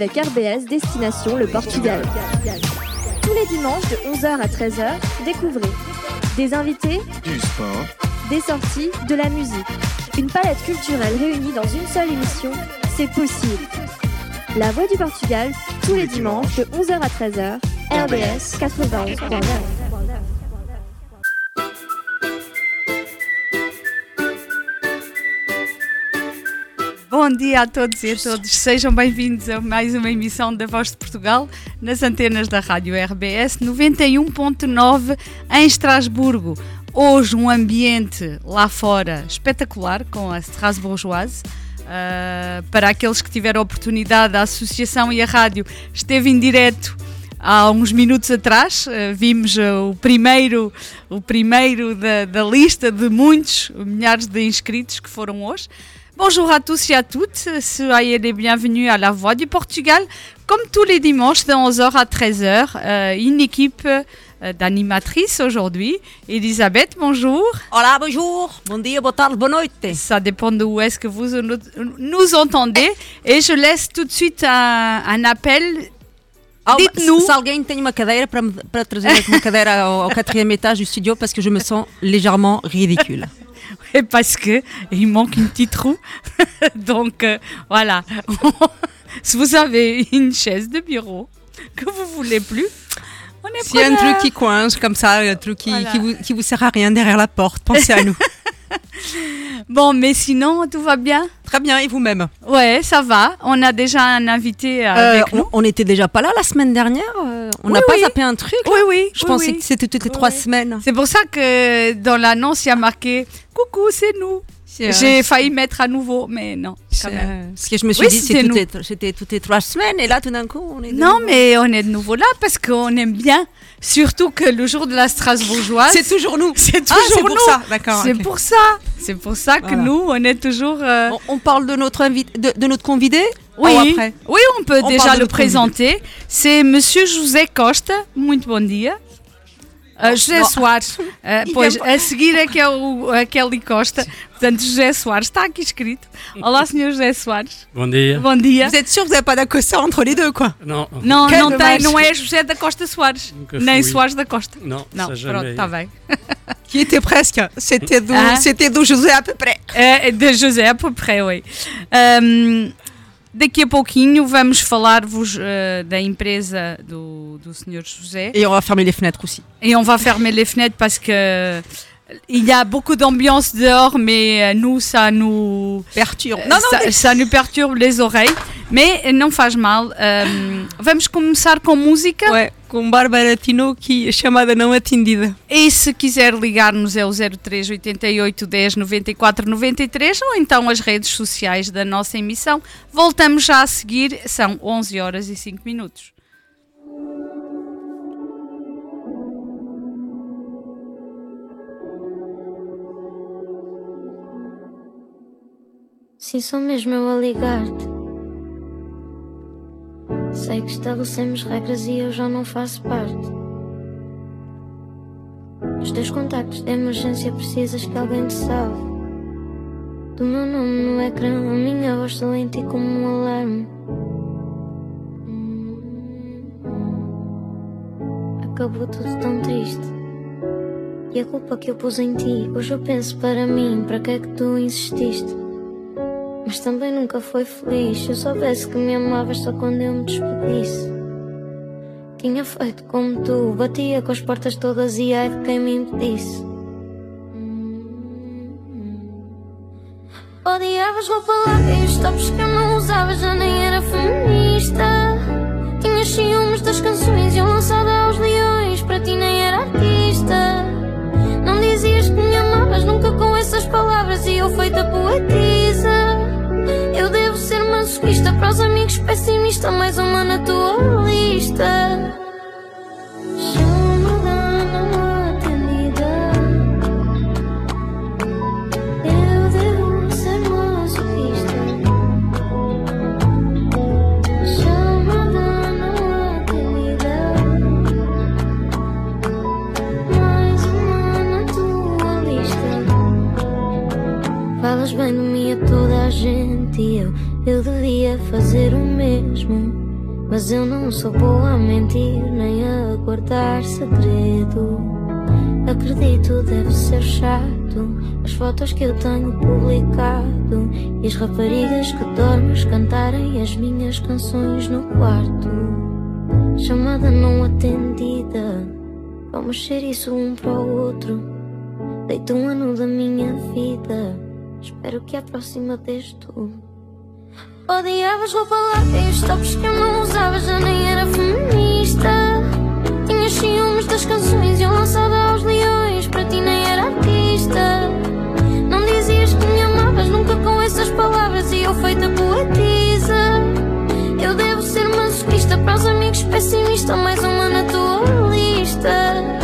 avec RBS Destination le Portugal. Tous les dimanches de 11h à 13h, découvrez des invités, du sport, des sorties, de la musique. Une palette culturelle réunie dans une seule émission, c'est possible. La Voix du Portugal, tous les dimanches de 11h à 13h, RBS 91.9. dia a todos e a todos. Sejam bem-vindos a mais uma emissão da Voz de Portugal nas antenas da Rádio RBS 91.9 em Estrasburgo. Hoje um ambiente lá fora espetacular com a Strasbourgeoise. Uh, para aqueles que tiveram a oportunidade, a Associação e a Rádio esteve em direto há uns minutos atrás. Uh, vimos uh, o primeiro, o primeiro da, da lista de muitos, milhares de inscritos que foram hoje. Bonjour à tous et à toutes, soyez les bienvenus à la Voix du Portugal. Comme tous les dimanches de 11h à 13h, euh, une équipe euh, d'animatrices aujourd'hui. Elisabeth, bonjour. Hola, bonjour. Bon dia, boa tarde, boa noite. Ça dépend de où est-ce que vous nous entendez. Et je laisse tout de suite un, un appel Dites-nous. Se alguém tem uma cadeira para, para trazer uma cadeira ao, ao quatrième étage du studio parce que je me sens légèrement ridicule. Et parce que il manque une petite roue. Donc euh, voilà. si vous avez une chaise de bureau que vous voulez plus, on est S'il y a un truc qui coince comme ça, un truc qui, voilà. qui, vous, qui vous sert à rien derrière la porte, pensez à nous. Bon, mais sinon, tout va bien? Très bien, et vous-même? Ouais, ça va. On a déjà un invité avec euh, nous. On n'était déjà pas là la semaine dernière euh, On n'a oui, pas oui. zappé un truc Oui, oui. Je oui, pensais oui. que c'était toutes les trois semaines. C'est pour ça que dans l'annonce, il y a marqué Coucou, c'est nous. J'ai failli mettre à nouveau, mais non. Quand même. Parce que je me suis Oui, dit, c'était toutes les trois semaines, et là tout d'un coup, on est. Non, nouveau. mais on est de nouveau là parce qu'on aime bien. Surtout que le jour de la Strasbourgeoise. C'est toujours nous C'est Ah, toujours c'est pour nous. ça, d'accord. C'est pour ça. C'est pour ça que Voilà. nous, on est toujours. euh, On, on parle de notre, de, de notre convidé Oui, après? Oui, on peut On déjà le présenter. C'est Monsieur José Costa. Muito bom dia. Uh, José. Soares, uh, pois a seguir é que é o, a Kelly Costa, portanto José Soares, está aqui escrito. Olá, Sr. José Soares, Bom dia. bom dia. Vous êtes sûr que vous pas d'accosta entre les deux, quoi Não, Não, Que não tem, não é José da Costa Soares, Nunca nem. Soares da Costa. não, Não, pronto, está bem. Qui était presque. C'était d'où Ah. c'était d'où José à peu près. É, de José, à peu près, oui. Ahm, daqui a pouquinho vamos falar-vos eh, da empresa do, do Sr. José. Et on va fermer les fenêtres aussi. Et on va fermer les fenêtres parce que il y a beaucoup d'ambiance dehors, mais euh, nous, ça nous, Perturbe. ça, ça nous perturbe les oreilles. Mais não faz mal. Vamos começar com música. Com Bárbara Tino, que chamada não atendida. E se quiser ligar-nos é o 03 88 10 94 93 ou então as redes sociais da nossa emissão. Voltamos já a seguir, são 11 horas e 5 minutos. Sim, sou mesmo eu a ligar-te. Sei que estabelecemos regras e eu já não faço parte. Os teus contactos de emergência precisas que alguém te salve. Do meu nome no ecrã, a minha voz soa em ti como um alarme. Acabou tudo tão triste. E a culpa que eu pus em ti, hoje eu penso para mim, para que é que tu insististe? Mas também nunca foi feliz. Se eu soubesse que me amavas só quando eu me despedisse. Tinha feito como tu, batia com as portas todas e ai de quem me impedisse. Odiavas roupa larga e os tops que eu não usava já nem era feminista. Tinhas ciúmes das canções e eu lançada aos leões, para ti nem era artista. Não dizias que me amavas nunca com essas palavras e eu feita poetisa. Eu devo ser masoquista para os amigos pessimista, mais uma na tua lista. Chamada não atendida. Eu devo ser masoquista. Chamada não atendida. Mais uma na tua lista. Falas bem de mim a toda a gente e eu, eu devia fazer o mesmo. Mas eu não sou boa a mentir nem a guardar segredo. Acredito, deve ser chato. As fotos que eu tenho publicado e as raparigas que dormes cantarem as minhas canções no quarto. Chamada não atendida. Vamos ser isso um para o outro. Deito um ano da minha vida. Espero que a próxima dês tu. Odiavas roupa os tops que eu não usava já nem era feminista. Tinhas ciúmes das canções e eu lançada aos leões, para ti nem era artista. Não dizias que me amavas nunca com essas palavras e eu feita poetisa. Eu devo ser masoquista para os amigos pessimista, mais uma na tua lista.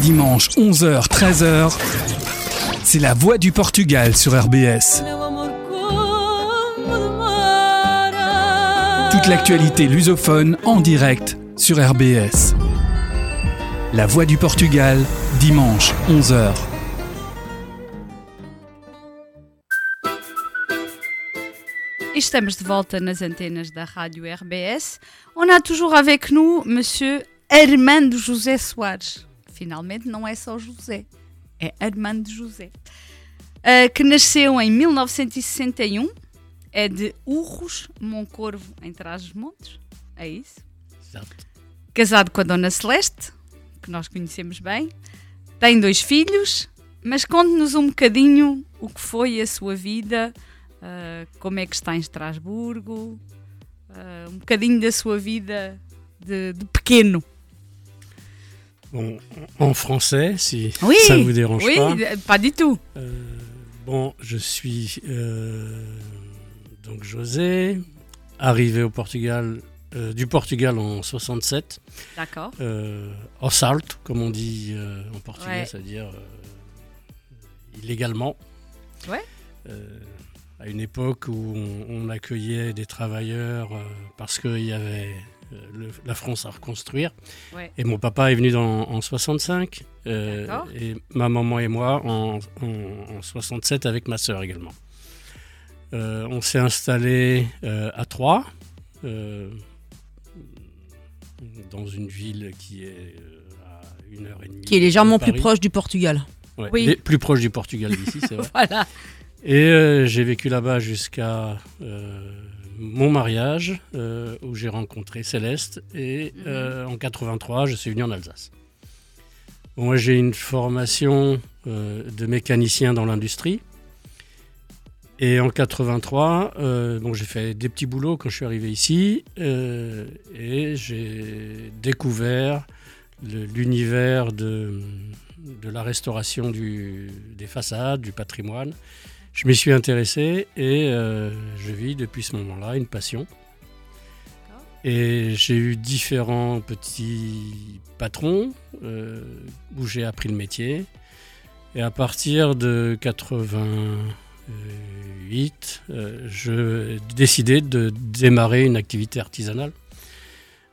Dimanches, 11h, 13h, c'est la voix du Portugal sur RBS. Toute l'actualité lusophone en direct sur RBS. La voix du Portugal, dimanche, 11h. E estamos de volta nas antenas da rádio RBS. On a toujours avec nous Monsieur Armando José Soares. Finalmente não é só José, é Armando José. Ah, que nasceu em 1961, é de Urros, Moncorvo, em Trás-os-Montes. É isso? Casado com a Dona Celeste, que nós conhecemos bem. Tem dois filhos, mas conte-nos um bocadinho o que foi a sua vida, ah, como é que está em Estrasburgo, ah, um bocadinho da sua vida de, de pequeno. Bon, en français, si Oui, ça vous dérange oui, pas. euh, pas du tout. Euh, bon, je suis euh, donc José, arrivé au Portugal, euh, du Portugal en 67, D'accord. au Salto, comme on dit en portugais, Ouais. c'est-à-dire illégalement. Ouais. À une époque où on, on accueillait des travailleurs parce qu'il y avait le- la France à reconstruire. Ouais. Et mon papa est venu dans- en 65. euh, D'accord. et ma maman et moi en, en- en 67 avec ma sœur également. Euh, on s'est installé euh, à Troyes, euh, dans une ville qui est euh, à une heure et demie. Qui est légèrement plus proche du Portugal. Ouais, Oui. plus proche du Portugal d'ici, c'est vrai. Voilà. Et euh, j'ai vécu là-bas jusqu'à euh, mon mariage, euh, où j'ai rencontré Céleste. Et Mhm. euh, en 83, je suis venu en Alsace. Moi, j'ai une formation euh, de mécanicien dans l'industrie. Et en 83, euh, bon, j'ai fait des petits boulots quand je suis arrivé ici. euh, et j'ai découvert l'univers de, de la restauration du- des façades, du patrimoine. Je m'y suis intéressé et euh, je vis depuis ce moment-là une passion. Et j'ai eu différents petits patrons euh, où j'ai appris le métier. Et à partir de 88, euh, je décidé de démarrer une activité artisanale.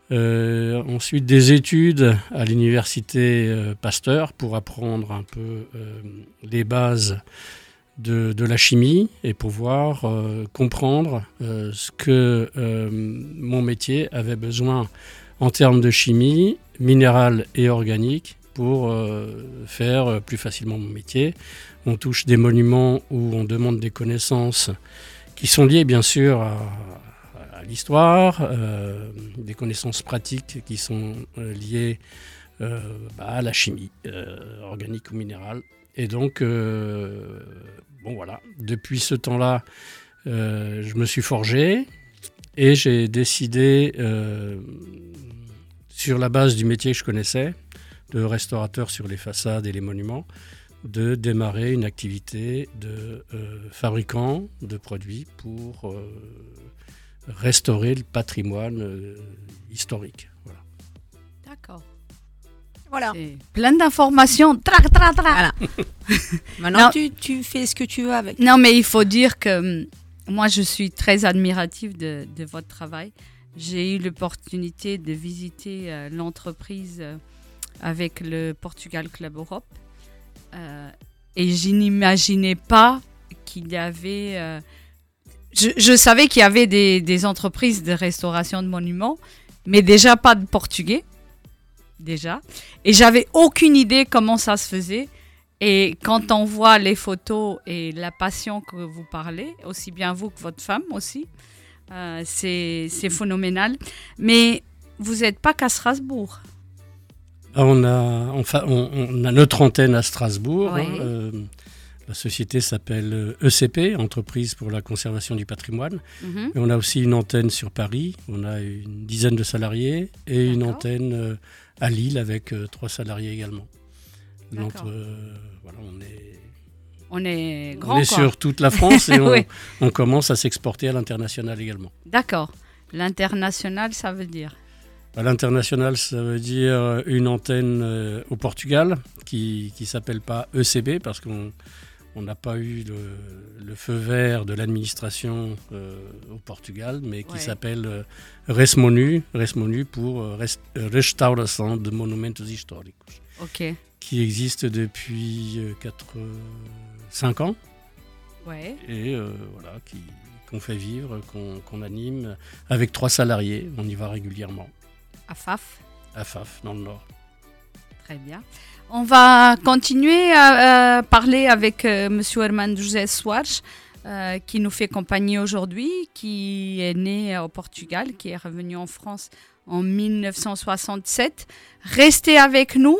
Euh, ensuite des études à l'université Pasteur pour apprendre un peu les bases de, la chimie et pouvoir euh, comprendre euh, ce que euh, mon métier avait besoin en termes de chimie, minérale et organique pour faire plus facilement mon métier. On touche des monuments où on demande des connaissances qui sont liées bien sûr à, l'histoire, des connaissances pratiques qui sont liées bah, à la chimie, organique ou minérale. Et donc, euh, bon voilà, depuis ce temps-là, euh, je me suis forgé et j'ai décidé, euh, sur la base du métier que je connaissais, de restaurateur sur les façades et les monuments, de démarrer une activité de fabricant de produits pour restaurer le patrimoine historique. D'accord. Voilà. Plein d'informations. Tra, tra, tra. Voilà. Maintenant, Non. tu, tu fais ce que tu veux avec. Non, mais il faut dire que hum, moi, je suis très admirative de, de votre travail. J'ai eu l'opportunité de visiter euh, l'entreprise euh, avec le Portugal Club Europe. Euh, et je n'imaginais pas qu'il y avait... je, je savais qu'il y avait des, des entreprises de restauration de monuments, mais déjà pas de portugais. Déjà. Et j'avais aucune idée comment ça se faisait. Et quand on voit les photos et la passion que vous parlez, aussi bien vous que votre femme aussi, euh, c'est phénoménal. Mais vous n'êtes pas qu'à Strasbourg. Ah, on, a, enfin, on, on a notre antenne à Strasbourg. Oui. hein, euh, la société s'appelle euh, ECP, Entreprise pour la conservation du patrimoine. Mhm. Et on a aussi une antenne sur Paris. On a une dizaine de salariés et une antenne à Lille avec euh, trois salariés également. Donc euh, voilà, on est, On est grand, on est quoi. sur toute la France et on, Oui. on commence à s'exporter à l'international également. D'accord. L'international, ça veut dire. À l'international, ça veut dire une antenne euh, au Portugal qui ne s'appelle pas ECB parce qu'on on n'a pas eu le, le feu vert de l'administration euh, au Portugal, mais qui Ouais. s'appelle euh, Resmonu, Resmonu pour euh, Rest- euh, Restauração de Monumentos Históricos, Ok. qui existe depuis 4, 5 ans Ouais. et euh, voilà, qui- qu'on fait vivre, qu'on qu'on anime avec trois salariés. On y va régulièrement À FAF. à Faf, dans le Nord. Très bien. On va continuer à, à parler avec euh, Monsieur Herman José Soares, euh, qui nous fait compagnie aujourd'hui, qui est né au Portugal, qui est revenu en France en 1967. Restez avec nous.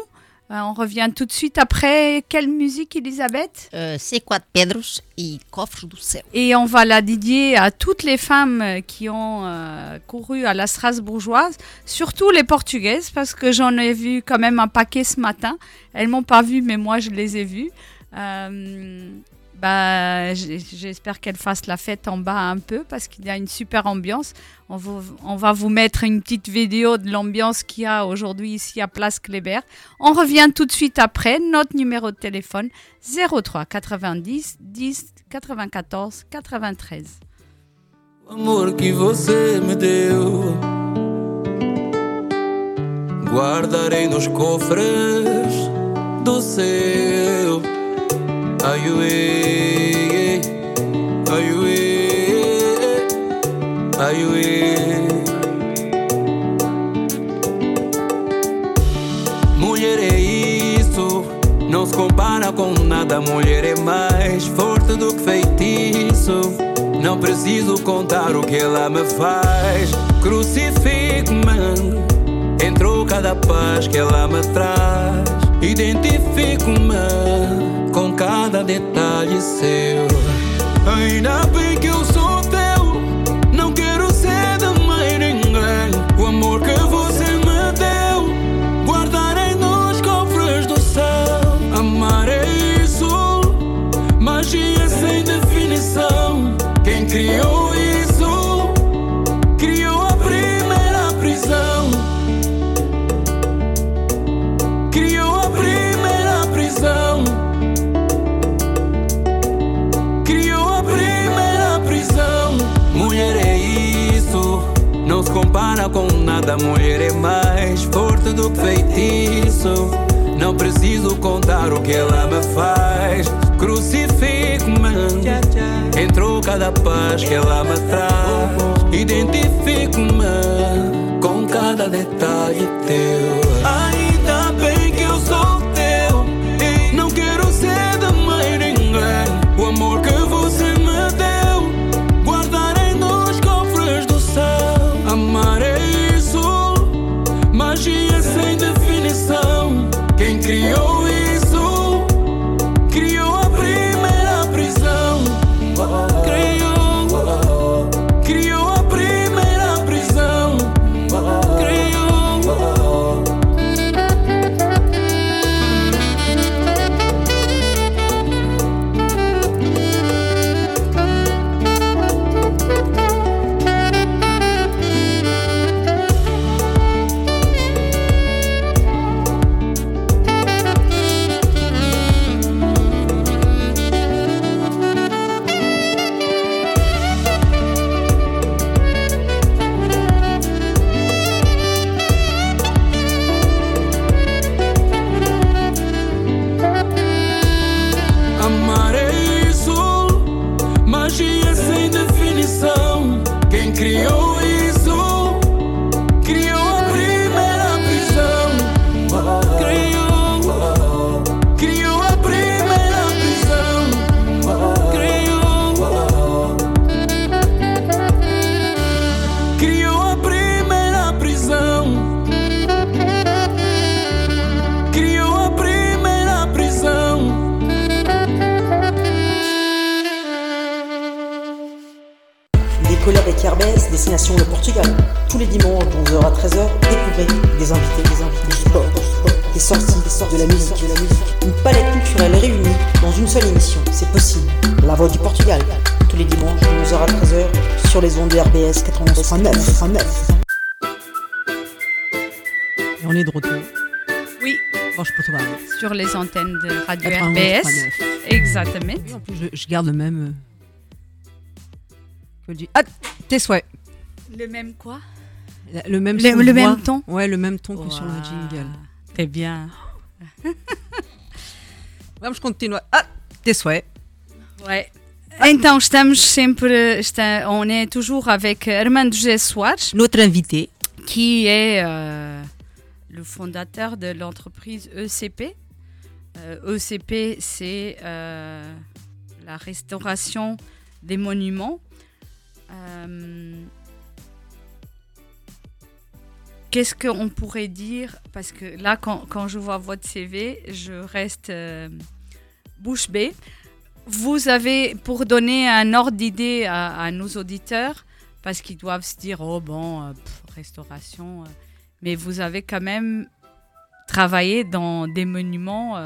Euh, on revient tout de suite après. Quelle musique, Elisabeth Euh, C4 Pedros e Cofres do Céu. Et on va la dédier à toutes les femmes qui ont euh, couru à la Strasbourgeoise, surtout les Portugaises, parce que j'en ai vu quand même un paquet ce matin. Elles m'ont pas vu, mais moi je les ai vues. Euh, bah, j'espère qu'elles fassent la fête en bas un peu, parce qu'il y a une super ambiance. On, va vous mettre une petite vidéo de l'ambiance qu'il y a aujourd'hui ici à Place Kléber. On revient tout de suite après. Notre numéro de téléphone 03 90 10 94 93. O amor que você me deu? Guardarei nos cofres do Ai uê, ai uê, ai uê Mulher é isso, não se compara com nada. Mulher é mais forte do que feitiço. Não preciso contar o que ela me faz. Crucifico-me em troca da paz que ela me traz. Identifico-me com cada detalhe seu. Ainda bem que eu sou teu. Não quero ser de mais ninguém. O amor que você me deu, guardarei nos cofres do céu. Amar é isso, magia sem definição. Quem criou compara com nada. Mulher é mais forte do que feitiço. Não preciso contar o que ela me faz. Crucifico-me em troca da paz que ela me traz. Identifico-me com cada detalhe teu. Ainda des invités, des invités, des sports, des sorties, des sorties de la musique, de la musique. Une palette culturelle réunie dans une seule émission. C'est possible. La Voix du Portugal. Tous les dimanches, de 11h à 13h, sur les ondes de RBS 89.9. Et on est de retour. Oui, sur les antennes de Radio 91.9. RBS. Exactement. En plus, je, je garde le même. euh, le- Ah, tes souhaits. Le même quoi? Le même, Le- le même ton Ouais, le même ton que sur le jingle. Très bien. Vamos continuar. Ah, tes souhaits. Ouais. Então estamos sempre, está, on est toujours avec Armando José Soares, Notre invité. qui est euh, le fondateur de l'entreprise ECP. Euh, ECP, c'est euh, la restauration des monuments. Qu'est-ce qu'on pourrait dire? Parce que là, quand, quand je vois votre CV, je reste euh, bouche bée. Vous avez, pour donner un ordre d'idée à, nos auditeurs, parce qu'ils doivent se dire, oh bon, euh, restauration, euh, mais vous avez quand même travaillé dans des monuments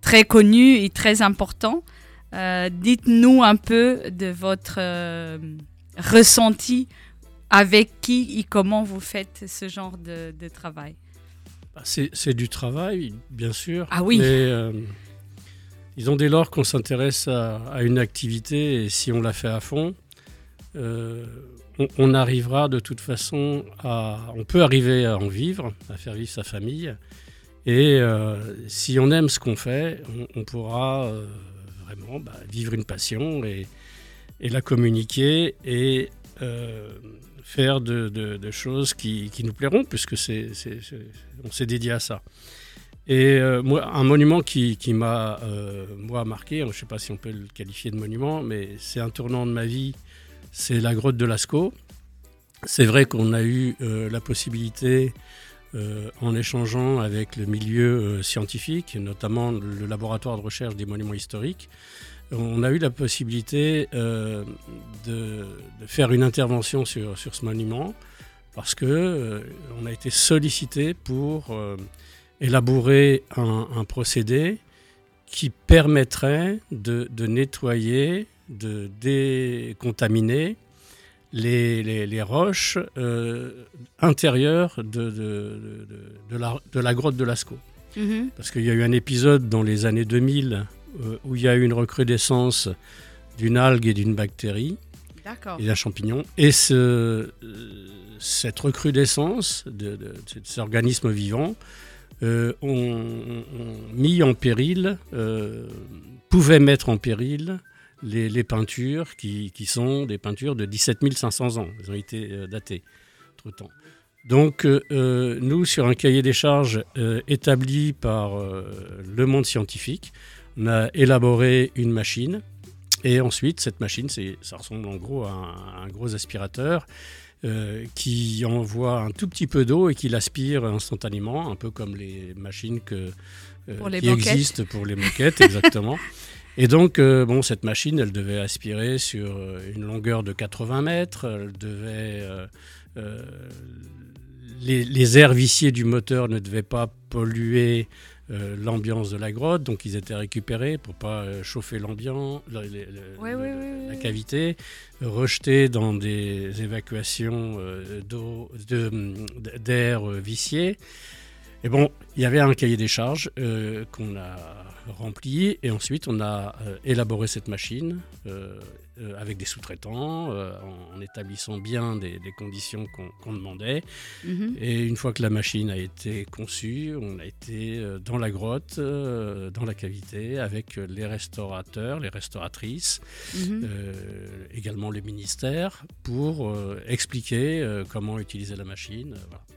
très connus et très importants. Dites-nous un peu de votre ressenti, avec qui et comment vous faites ce genre de, de travail? Bah, C'est c'est du travail, bien sûr. Ah oui. Mais euh, disons dès lors qu'on s'intéresse à, à une activité et si on la fait à fond, euh, on, on arrivera de toute façon à. On peut arriver à en vivre, à faire vivre sa famille. Et euh, si on aime ce qu'on fait, on, on pourra euh, vraiment bah, vivre une passion et, et la communiquer et euh, faire de, choses qui, nous plairont, puisque c'est, on s'est dédié à ça. Et euh, moi, un monument qui, m'a euh, moi marqué, je ne sais pas si on peut le qualifier de monument, mais c'est un tournant de ma vie, c'est la grotte de Lascaux. C'est vrai qu'on a eu euh, la possibilité, euh, en échangeant avec le milieu scientifique, notamment le laboratoire de recherche des monuments historiques, on a eu la possibilité euh, de, de faire une intervention sur, sur ce monument parce que euh, on a été sollicité pour euh, élaborer un, un procédé qui permettrait de, de nettoyer, de décontaminer les, les- les roches intérieures de, la, de la grotte de Lascaux. Parce qu'il y a eu un épisode dans les années 2000 euh, où il y a eu une recrudescence d'une algue et d'une bactérie et d'un champignon. Et ce, euh, cette recrudescence de, de- de ces organismes vivants euh, ont, mis en péril, euh, pouvaient mettre en péril les, les peintures qui, qui sont des peintures de 17 500 ans. Elles ont été euh, datées temps. Donc, euh, euh, nous, sur un cahier des charges euh, établi par euh, le monde scientifique, on a élaboré une machine. Et ensuite, cette machine, c'est- ça ressemble en gros à un, un gros aspirateur euh, qui envoie un tout petit peu d'eau et qui l'aspire instantanément, un peu comme les machines que, euh, Pour les qui moquettes. existent pour les moquettes, exactement. Et donc, euh, bon, cette machine, elle devait aspirer sur une longueur de 80 mètres. Elle devait. les, les airs viciés du moteur ne devaient pas polluer euh, l'ambiance de la grotte, donc ils étaient récupérés pour pas euh, chauffer l'ambiance, Ouais, ouais, la cavité, rejetés dans des évacuations euh, d'eau, de- d'air vicié. Et bon, il y avait un cahier des charges euh, qu'on a rempli et ensuite on a euh, élaboré cette machine euh, avec des sous-traitants en, en établissant bien des, des conditions qu'on demandait. Mhm. Et une fois que la machine a été conçue, on a été dans la grotte, dans la cavité, avec les restaurateurs, les restauratrices, Mhm. également les ministères, pour expliquer comment utiliser la machine. voilà.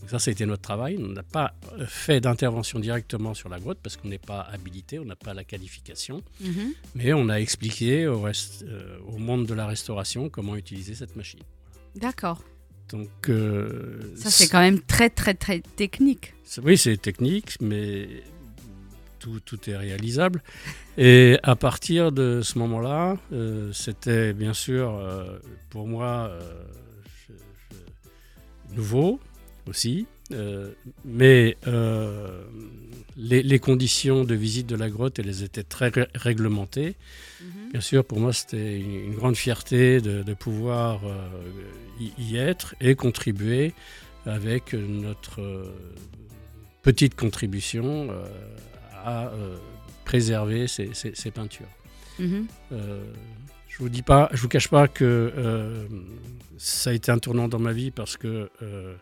Donc ça, été notre travail. On n'a pas euh, fait d'intervention directement sur la grotte parce qu'on n'est pas habilité, on n'a pas la qualification, Mhm. mais on a expliqué au, rest- euh, au monde de la restauration comment utiliser cette machine. D'accord. Donc, euh, Ça, c'est quand même très, très, très technique. Oui, c'est technique, mais tout, tout est réalisable. Et à partir de ce moment-là, euh, c'était bien sûr, euh, pour moi, euh, je- je- nouveau aussi, euh, mais euh, les, les conditions de visite de la grotte, elles étaient très ré- réglementées. Mhm. Bien sûr, pour moi, c'était une, une grande fierté de, de pouvoir euh, y, y être et contribuer avec notre petite contribution à préserver ces, ces- ces peintures. Mhm. Euh, je vous dis pas, je vous cache pas que euh, ça a été un tournant dans ma vie parce que euh,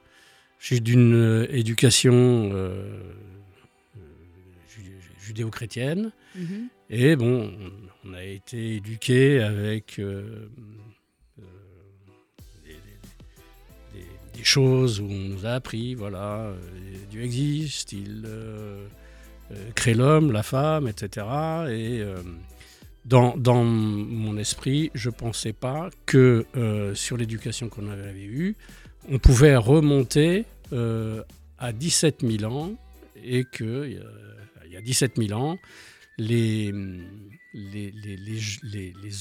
j'ai d'une euh, éducation euh, euh, ju- judéo-chrétienne. Mhm. Et bon, on a été éduqué avec euh, euh, des, des- des- des choses où on nous a appris, voilà, euh, Dieu existe, il crée l'homme, la femme, etc. Et dans, dans mon esprit, je ne pensais pas que sur l'éducation qu'on avait eue, on pouvait remonter euh, à 17 000 ans et qu'il y a 17 000 ans, les,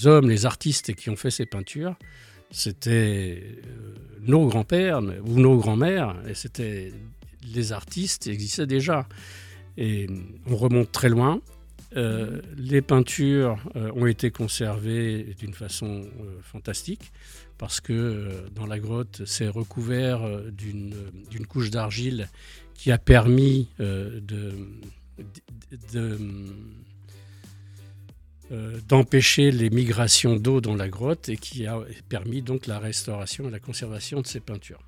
hommes, les artistes qui ont fait ces peintures, c'était euh, nos grands-pères ou nos grands-mères, et c'était les artistes existaient déjà. Et on remonte très loin. Euh, les peintures euh, ont été conservées d'une façon euh, fantastique parce que euh, dans la grotte, c'est recouvert euh, d'une d'une couche d'argile qui a permis euh, de, de- de- euh, d'empêcher les migrations d'eau dans la grotte et qui a permis donc la restauration et la conservation de ces peintures.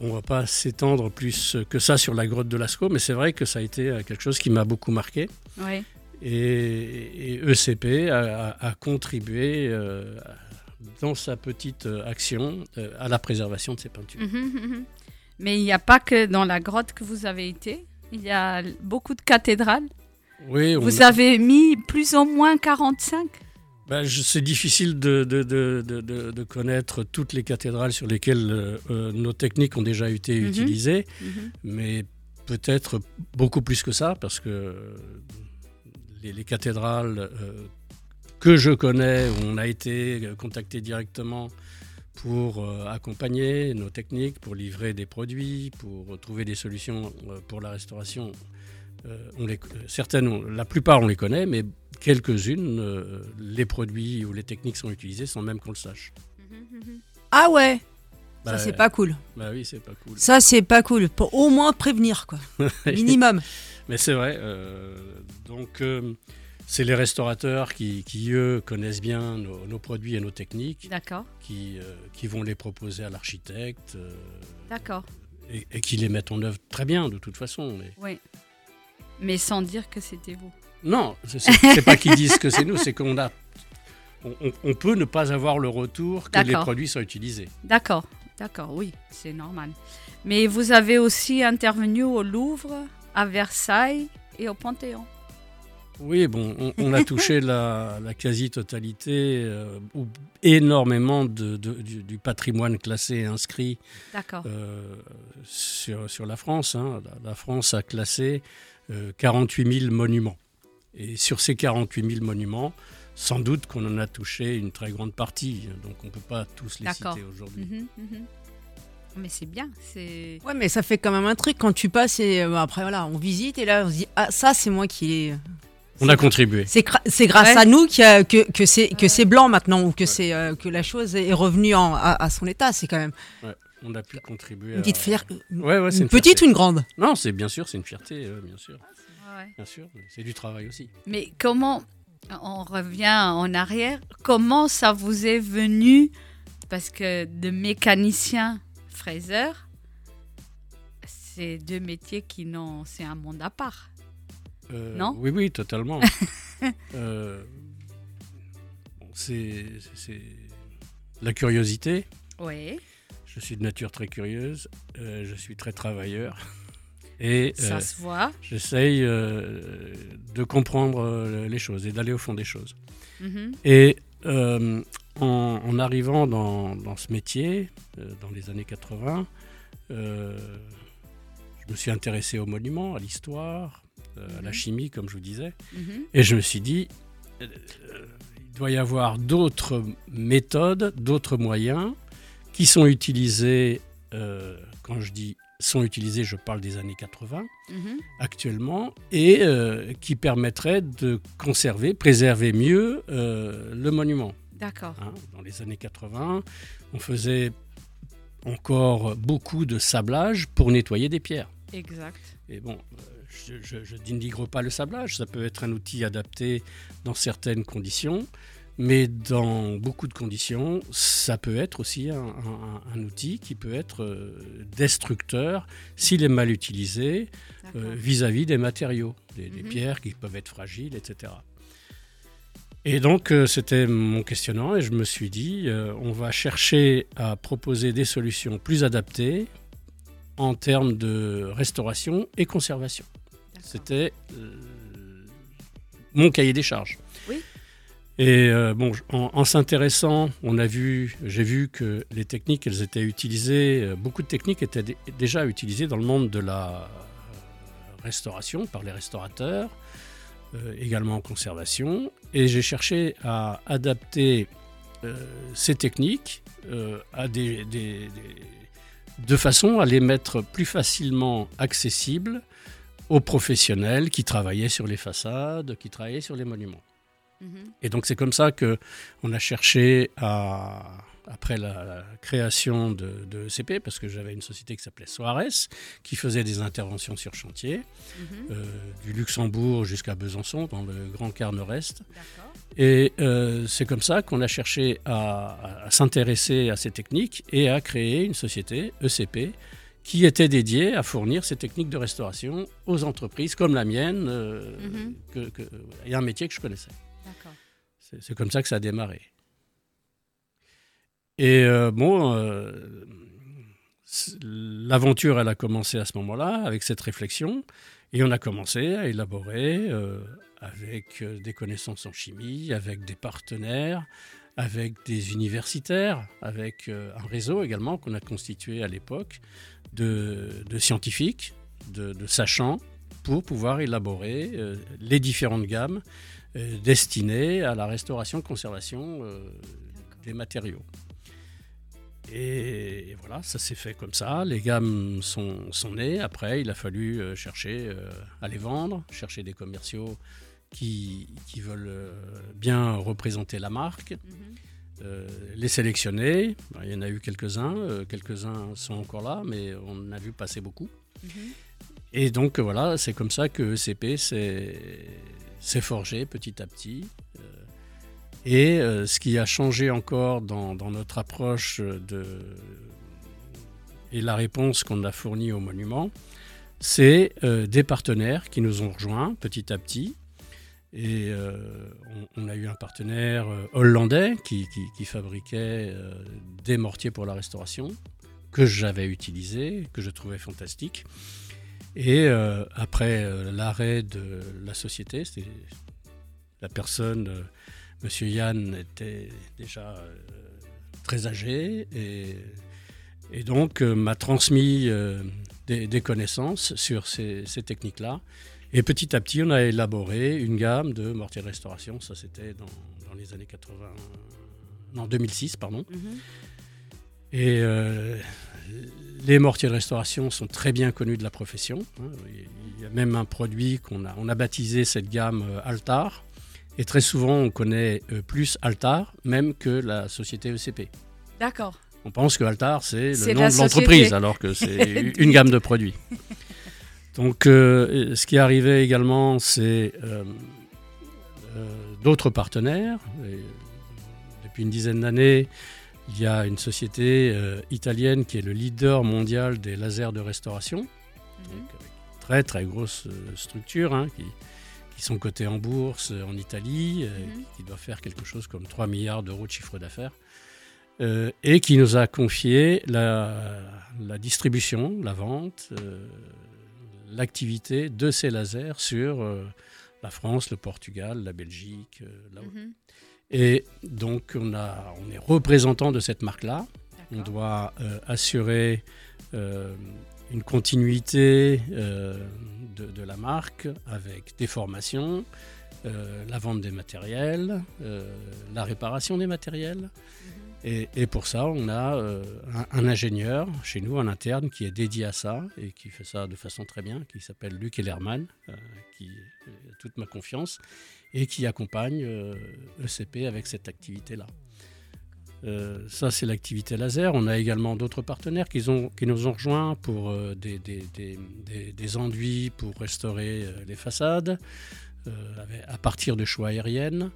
On ne va pas s'étendre plus que ça sur la grotte de Lascaux, mais c'est vrai que ça a été euh, quelque chose qui m'a beaucoup marqué. Oui. Et, et ECP a, a- a contribué euh, dans sa petite euh, action euh, à la préservation de ces peintures. Mhm, mhm. Mais il n'y a pas que dans la grotte que vous avez été. Il y a beaucoup de cathédrales. Oui, on Vous a- avez mis plus ou moins 45 Ben, c'est difficile de, de- de- de- de- de connaître toutes les cathédrales sur lesquelles euh, nos techniques ont déjà été Mhm. utilisées, Mhm. mais peut-être beaucoup plus que ça, parce que les, les cathédrales euh, que je connais, où on a été contacté directement pour euh, accompagner nos techniques, pour livrer des produits, pour trouver des solutions euh, pour la restauration. Euh, on les, certaines, la plupart on les connaît, mais quelques-unes, les produits ou les techniques sont utilisées sans même qu'on le sache. Ah ouais Bah, Ça, c'est pas cool. Bah oui, c'est pas cool. Ça, c'est pas cool. Pour au moins prévenir, quoi. Minimum. Mais c'est vrai. euh, donc, euh, c'est les restaurateurs qui, qui, eux, connaissent bien nos, nos produits et nos techniques, D'accord, qui, euh, qui vont les proposer à l'architecte euh, d'accord. et, et qui les mettent en œuvre très bien, de toute façon. Mais... Oui. Mais sans dire que c'était vous. Non, c'est- pas qu'ils disent que c'est nous, c'est qu'on a. On, on- on peut ne pas avoir le retour que les produits soient utilisés. D'accord, d'accord, oui, c'est normal. Mais vous avez aussi intervenu au Louvre, à Versailles et au Panthéon. Oui, bon, on, on a touché la, la quasi-totalité euh, ou énormément de, de- du, du patrimoine classé et inscrit euh, sur, sur la France. hein. La, la France a classé euh, 48 000 monuments. Et sur ces 48 000 monuments, sans doute qu'on en a touché une très grande partie. Donc on ne peut pas tous les citer aujourd'hui. Mhm, mhm. Mais c'est bien, c'est. Ouais, mais ça fait quand même un truc quand tu passes et euh, après, voilà, on visite et là, on se dit, ah, ça, c'est moi qui ai. On a contribué. C'est grâce Ouais. à nous a- que, que c'est blanc maintenant ou que c'est euh, que la chose est revenue en- à, à son état. C'est quand même On a pu contribuer. une petite à- fierté. Ouais, ouais, c'est une une petite ou une grande Non, c'est bien sûr, c'est une fierté, euh, bien sûr. Ouais. Bien sûr, c'est du travail aussi. Mais comment, on revient en arrière, comment ça vous est venu Parce que de mécanicien fraiseur, c'est deux métiers qui n'ont. C'est un monde à part. Euh, Non Oui, oui, totalement. Euh, c'est la curiosité. Oui. Je suis de nature très curieuse. euh, je suis très travailleur. Et Ça se voit. j'essaye de comprendre les choses et d'aller au fond des choses. Mhm. Et en, en arrivant dans, dans ce métier, dans les années 80, euh, je me suis intéressé aux monuments, à l'histoire, à la Mhm. chimie, comme je vous disais. Mhm. Et je me suis dit, euh, euh, il doit y avoir d'autres méthodes, d'autres moyens qui sont utilisés euh, quand je dis sont utilisés, je parle des années 80 Mhm. actuellement, et euh, qui permettraient de conserver, préserver mieux euh, le monument. D'accord. hein. Dans les années 80, on faisait encore beaucoup de sablage pour nettoyer des pierres. Exact. Et bon, euh, je, je, je dénigre pas le sablage, ça peut être un outil adapté dans certaines conditions, mais dans beaucoup de conditions, ça peut être aussi un, un- un outil qui peut être euh, destructeur s'il est mal utilisé euh, vis-à-vis des matériaux, des, des Mhm. pierres qui peuvent être fragiles, etc. Et donc, euh, c'était mon questionnement et je me suis dit, euh, on va chercher à proposer des solutions plus adaptées en termes de restauration et conservation. C'était euh, mon cahier des charges. Oui. Et euh, bon, en, en s'intéressant, on a vu, j'ai vu que les techniques, elles étaient utilisées, euh, beaucoup de techniques étaient dé- déjà utilisées dans le monde de la restauration par les restaurateurs, euh, également en conservation. Et j'ai cherché à adapter euh, ces techniques à des, des- des- de façon à les mettre plus facilement accessibles aux professionnels qui travaillaient sur les façades, qui travaillaient sur les monuments. Mhm. Et donc c'est comme ça que on a cherché à, après la, création de, de ECP, parce que j'avais une société qui s'appelait Soares, qui faisait des interventions sur chantier, Mhm. euh, du Luxembourg jusqu'à Besançon, dans le Grand Quart Nord-Est. Et euh, c'est comme ça qu'on a cherché à, à s'intéresser à ces techniques et à créer une société, ECP, qui était dédiée à fournir ces techniques de restauration aux entreprises comme la mienne, euh, Mhm. que- que- et un métier que je connaissais. D'accord. C'est c'est comme ça que ça a démarré. Et euh, bon, euh, l'aventure, elle a commencé à ce moment-là, avec cette réflexion, et on a commencé à élaborer avec des connaissances en chimie, avec des partenaires, avec des universitaires, avec un réseau également qu'on a constitué à l'époque de, de scientifiques, de, de sachants, pour pouvoir élaborer euh, les différentes gammes euh, destinées à la restauration, conservation euh, des matériaux. Et, et voilà, ça s'est fait comme ça. Les gammes sont, sont nées. Après, il a fallu chercher à les vendre, chercher des commerciaux qui, qui veulent bien représenter la marque, Mhm. Euh, les sélectionner. Il y en a eu quelques-uns. euh, quelques-uns sont encore là, mais on en a vu passer beaucoup. Mhm. Et donc voilà, c'est comme ça que ECP s'est forgé petit à petit. Euh, Et ce qui a changé encore dans, dans notre approche de, et la réponse qu'on a fournie au monument, c'est des partenaires qui nous ont rejoints petit à petit. Et euh, on, a eu un partenaire euh, hollandais qui, fabriquait euh, des mortiers pour la restauration, que j'avais utilisé, que je trouvais fantastique. Et après l'arrêt de la société, la personne, Monsieur Yann, était déjà très âgé et, donc m'a transmis des, connaissances sur ces techniques-là. Et petit à petit, on a élaboré une gamme de mortiers de restauration. Ça, c'était dans, dans les années 80, non 2006, pardon. Mhm. Et euh, les mortiers de restauration sont très bien connus de la profession. hein. Il y a même un produit qu'on a, on a baptisé cette gamme euh, Altar. Et très souvent, on connaît euh, plus Altar même que la société ECP. D'accord. On pense que Altar, c'est le nom de l'entreprise, alors que c'est une gamme de produits. Donc, euh, ce qui est arrivé également, c'est euh, euh, d'autres partenaires. Et depuis une dizaine d'années, il y a une société italienne qui est le leader mondial des lasers de restauration. Mhm. Donc, avec une très très grosse structure hein, qui, qui sont cotées en bourse en Italie, Mhm. qui doit faire quelque chose comme 3 milliards d'euros de chiffre d'affaires, euh, et qui nous a confié la, la distribution, la vente, euh, l'activité de ces lasers sur euh, la France, le Portugal, la Belgique, euh, là Mhm. Et donc on, a, on est représentant de cette marque-là. On doit euh, assurer une continuité de, de la marque avec des formations, euh, la vente des matériels, euh, la réparation des matériels. Et, pour ça, on a euh, un, un ingénieur chez nous, en interne, qui est dédié à ça et qui fait ça de façon très bien, qui s'appelle Luc Ellerman, euh, qui a toute ma confiance et qui accompagne euh, ECP avec cette activité-là. Ça, c'est l'activité laser. On a également d'autres partenaires qui, nous ont rejoints pour des, des- enduits pour restaurer les façades à partir de choix aériennes.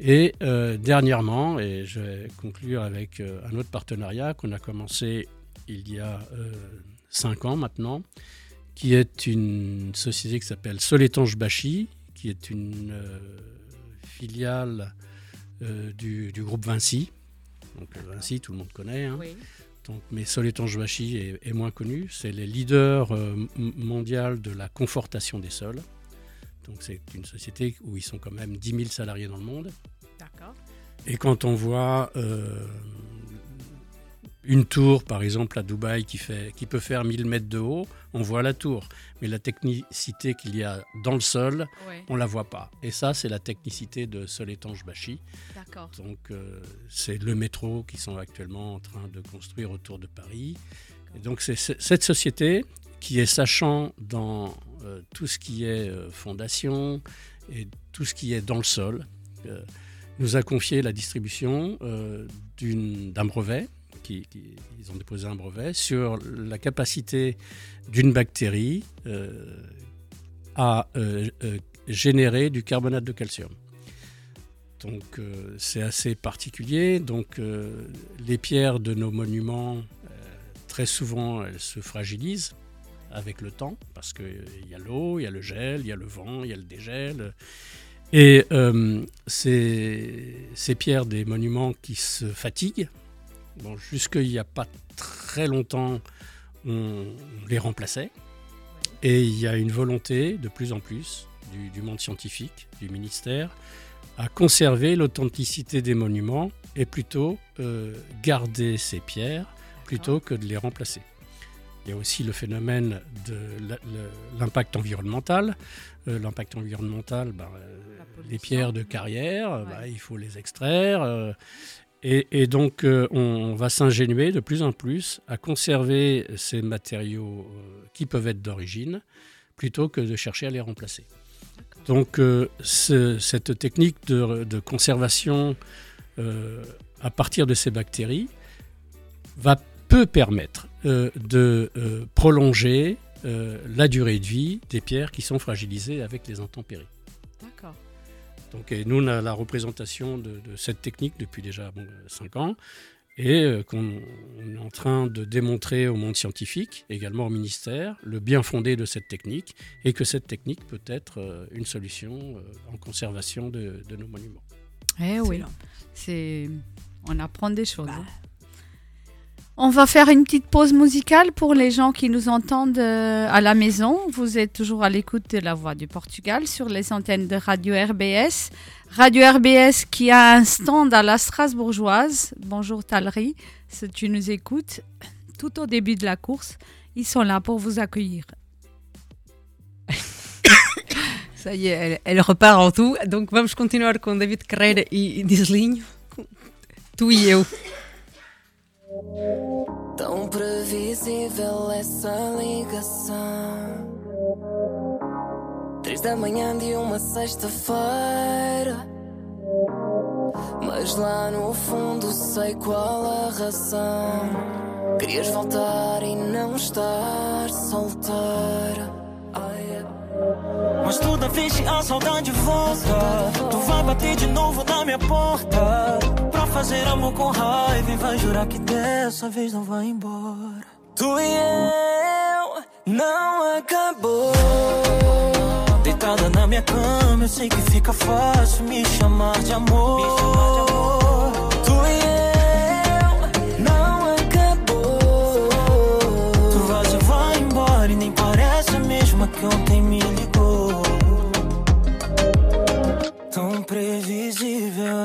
Et euh, dernièrement, et je vais conclure avec euh, un autre partenariat qu'on a commencé il y a euh, cinq ans maintenant, qui est une société qui s'appelle Soletange Bachi, qui est une euh, filiale du, du groupe Vinci. Donc Vinci, tout le monde connaît. hein. Donc, mais Soletange Bachi est, est moins connu. C'est les leaders m- mondial de la confortation des sols. Donc c'est une société où ils sont quand même 10 000 salariés dans le monde. D'accord. Et quand on voit euh, une tour, par exemple à Dubaï, qui, fait, qui peut faire 1000 mètres de haut, on voit la tour. Mais la technicité qu'il y a dans le sol, Ouais. on la voit pas. Et ça, c'est la technicité de Soletange Bachi. D'accord. Donc euh, c'est le métro qui sont actuellement en train de construire autour de Paris. Et donc c'est cette société qui est sachant dans tout ce qui est euh, fondation et tout ce qui est dans le sol, euh, nous a confié la distribution euh, d'un brevet. Qui, ils ont déposé un brevet sur la capacité d'une bactérie euh, à euh, euh, générer du carbonate de calcium. Donc euh, c'est assez particulier. Donc euh, les pierres de nos monuments, euh, très souvent, elles se fragilisent avec le temps parce qu'il y a l'eau, il y a le gel, il y a le vent, il y a le dégel. Et euh, ces, ces pierres des monuments qui se fatiguent, bon, jusqu'il n'y a pas très longtemps, on, on les remplaçait. Et il y a une volonté de plus en plus du, du monde scientifique, du ministère, à conserver l'authenticité des monuments et plutôt euh, garder ces pierres plutôt que de les remplacer. Il y a aussi le phénomène de l'impact environnemental. Euh, l'impact environnemental, bah, euh, les pierres de carrière, bah, il faut les extraire. euh, et, et donc, euh, on, va s'ingénuer de plus en plus à conserver ces matériaux qui peuvent être d'origine plutôt que de chercher à les remplacer. Donc, ce- cette technique de, de conservation à partir de ces bactéries va peut permettre euh, de euh, prolonger euh, la durée de vie des pierres qui sont fragilisées avec les intempéries. D'accord. Donc, et nous, on a la représentation de, de cette technique depuis déjà 5 ans et euh, qu'on on est en train de démontrer au monde scientifique, également au ministère, le bien fondé de cette technique et que cette technique peut être euh, une solution euh, en conservation de, de nos monuments. Eh oui, c'est on apprend des choses. hein. On va faire une petite pause musicale pour les gens qui nous entendent euh, à la maison. Vous êtes toujours à l'écoute de la Voix du Portugal sur les antennes de Radio RBS. Radio RBS qui a un stand à la Strasbourgeoise. Bonjour Talry, si tu nous écoutes, tout au début de la course, ils sont là pour vous accueillir. Ça y est, elle, repart en tout. Donc vamos continuar com David Carreira e Dislinho. Tu e eu. Tão previsível essa ligação. Três da manhã de uma sexta-feira. Mas lá no fundo sei qual a razão. Querias voltar e não estar solteira. É. Mas toda vez que a saudade volta, tu vai bater de novo na minha porta. Fazer amor com raiva e vai jurar que dessa vez não vai embora. Tu e eu não acabou. Deitada na minha cama, eu sei que fica fácil me chamar de amor. Tu e eu não acabou. Tu vais e vai embora e nem parece a mesma que ontem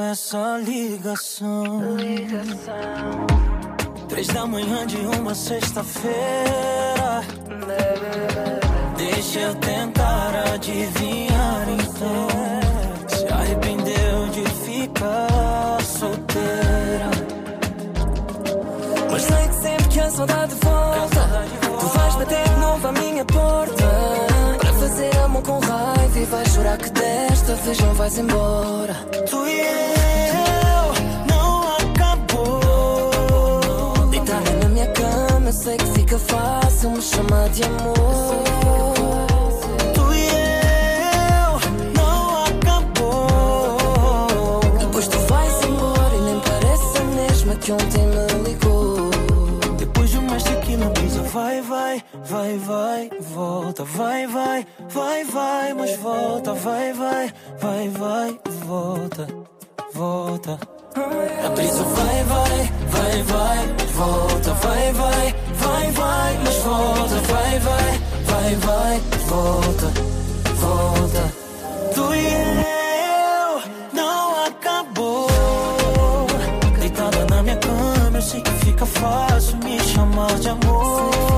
essa ligação. Três da manhã de uma sexta-feira. Deixa eu tentar adivinhar então. Se arrependeu de ficar solteira. que a saudade volta. Tu vais bater de novo à minha porta. Fazer amor com raiva e vais chorar que desta vez não vais embora. Tu e eu não acabou. Deitada na minha cama, eu sei que fica fácil me chamar de amor. Tu e eu não acabou. Depois tu vais embora e nem parece a mesma que ontem me vai, vai, vai, vai, volta, vai, vai, vai, vai, mas volta, vai, vai, vai, vai, volta, volta. A brisa vai, vai, vai, vai, volta, vai, vai, vai, vai, mas volta, vai, vai, vai, vai, volta, volta. Tu e eu sei que fica fácil me chamar de amor.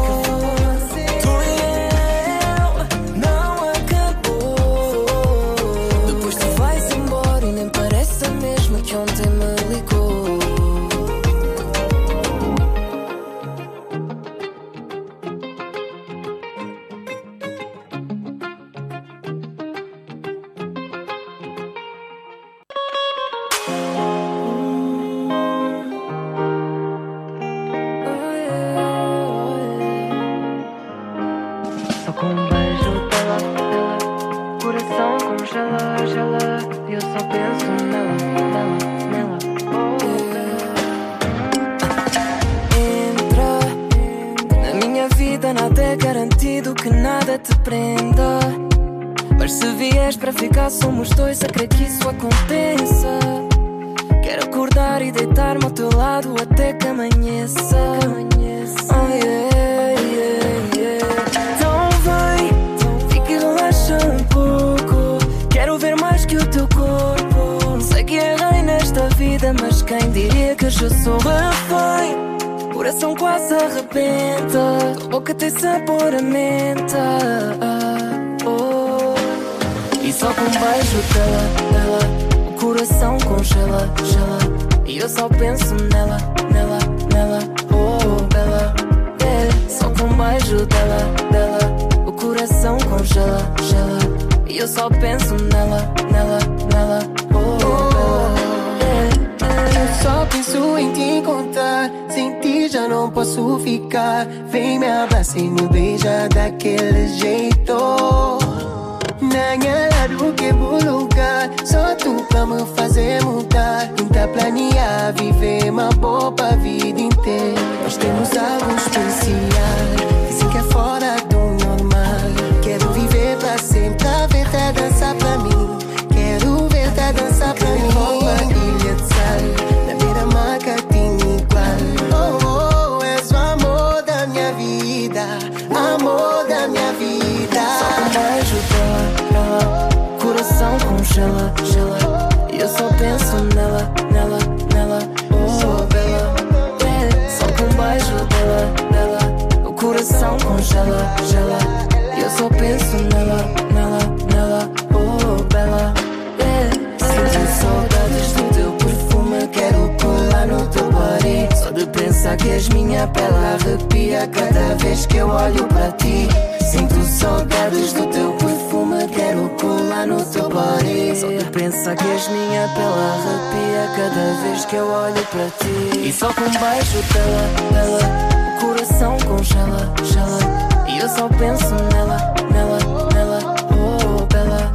Abraçar e me beija daquele jeito. Nanha lado que lugar. Só tu pra me fazer mudar. Tenta planear, viver uma boa vida inteira. Nós temos algo especial. Dizem que é fora do normal. Quero viver pra sempre. A ver tá dançar pra mim. Congela, gela. E eu só penso nela, nela, nela, oh, bela. Yeah. Só com um beijo dela, dela, o coração congela, gela. E eu só penso nela, nela, nela, oh, bela. Yeah. Sinto saudades do teu perfume. Quero pular no teu body. Só de pensar que és minha pele arrepia cada vez que eu olho para ti. Sinto saudades do teu no teu body. Só de pensar que és minha pele arrepia cada vez que eu olho para ti. E só com um beijo dela, dela, o coração congela, gela. E eu só penso nela, nela, nela, oh, bela.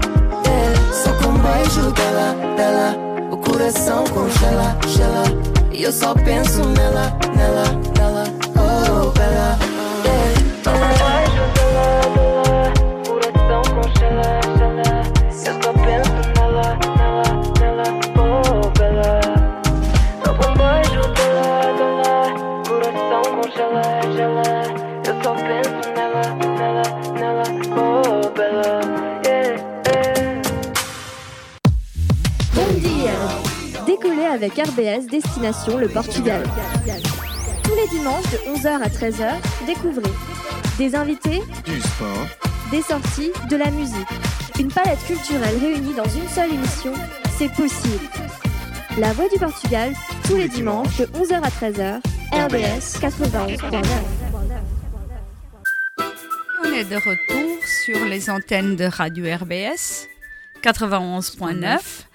Yeah. Só com um beijo dela, dela, o coração congela, gela. E eu só penso nela, nela, nela, oh, bela. Avec RBS Destination le Portugal. Tous les dimanches de 11h à 13h, découvrez des invités, Du sport, des sorties, de la musique. Une palette culturelle réunie dans une seule émission, c'est possible. La Voix du Portugal, tous les dimanches de 11h à 13h, RBS 91.9. On est de retour sur les antennes de Radio RBS 91.9.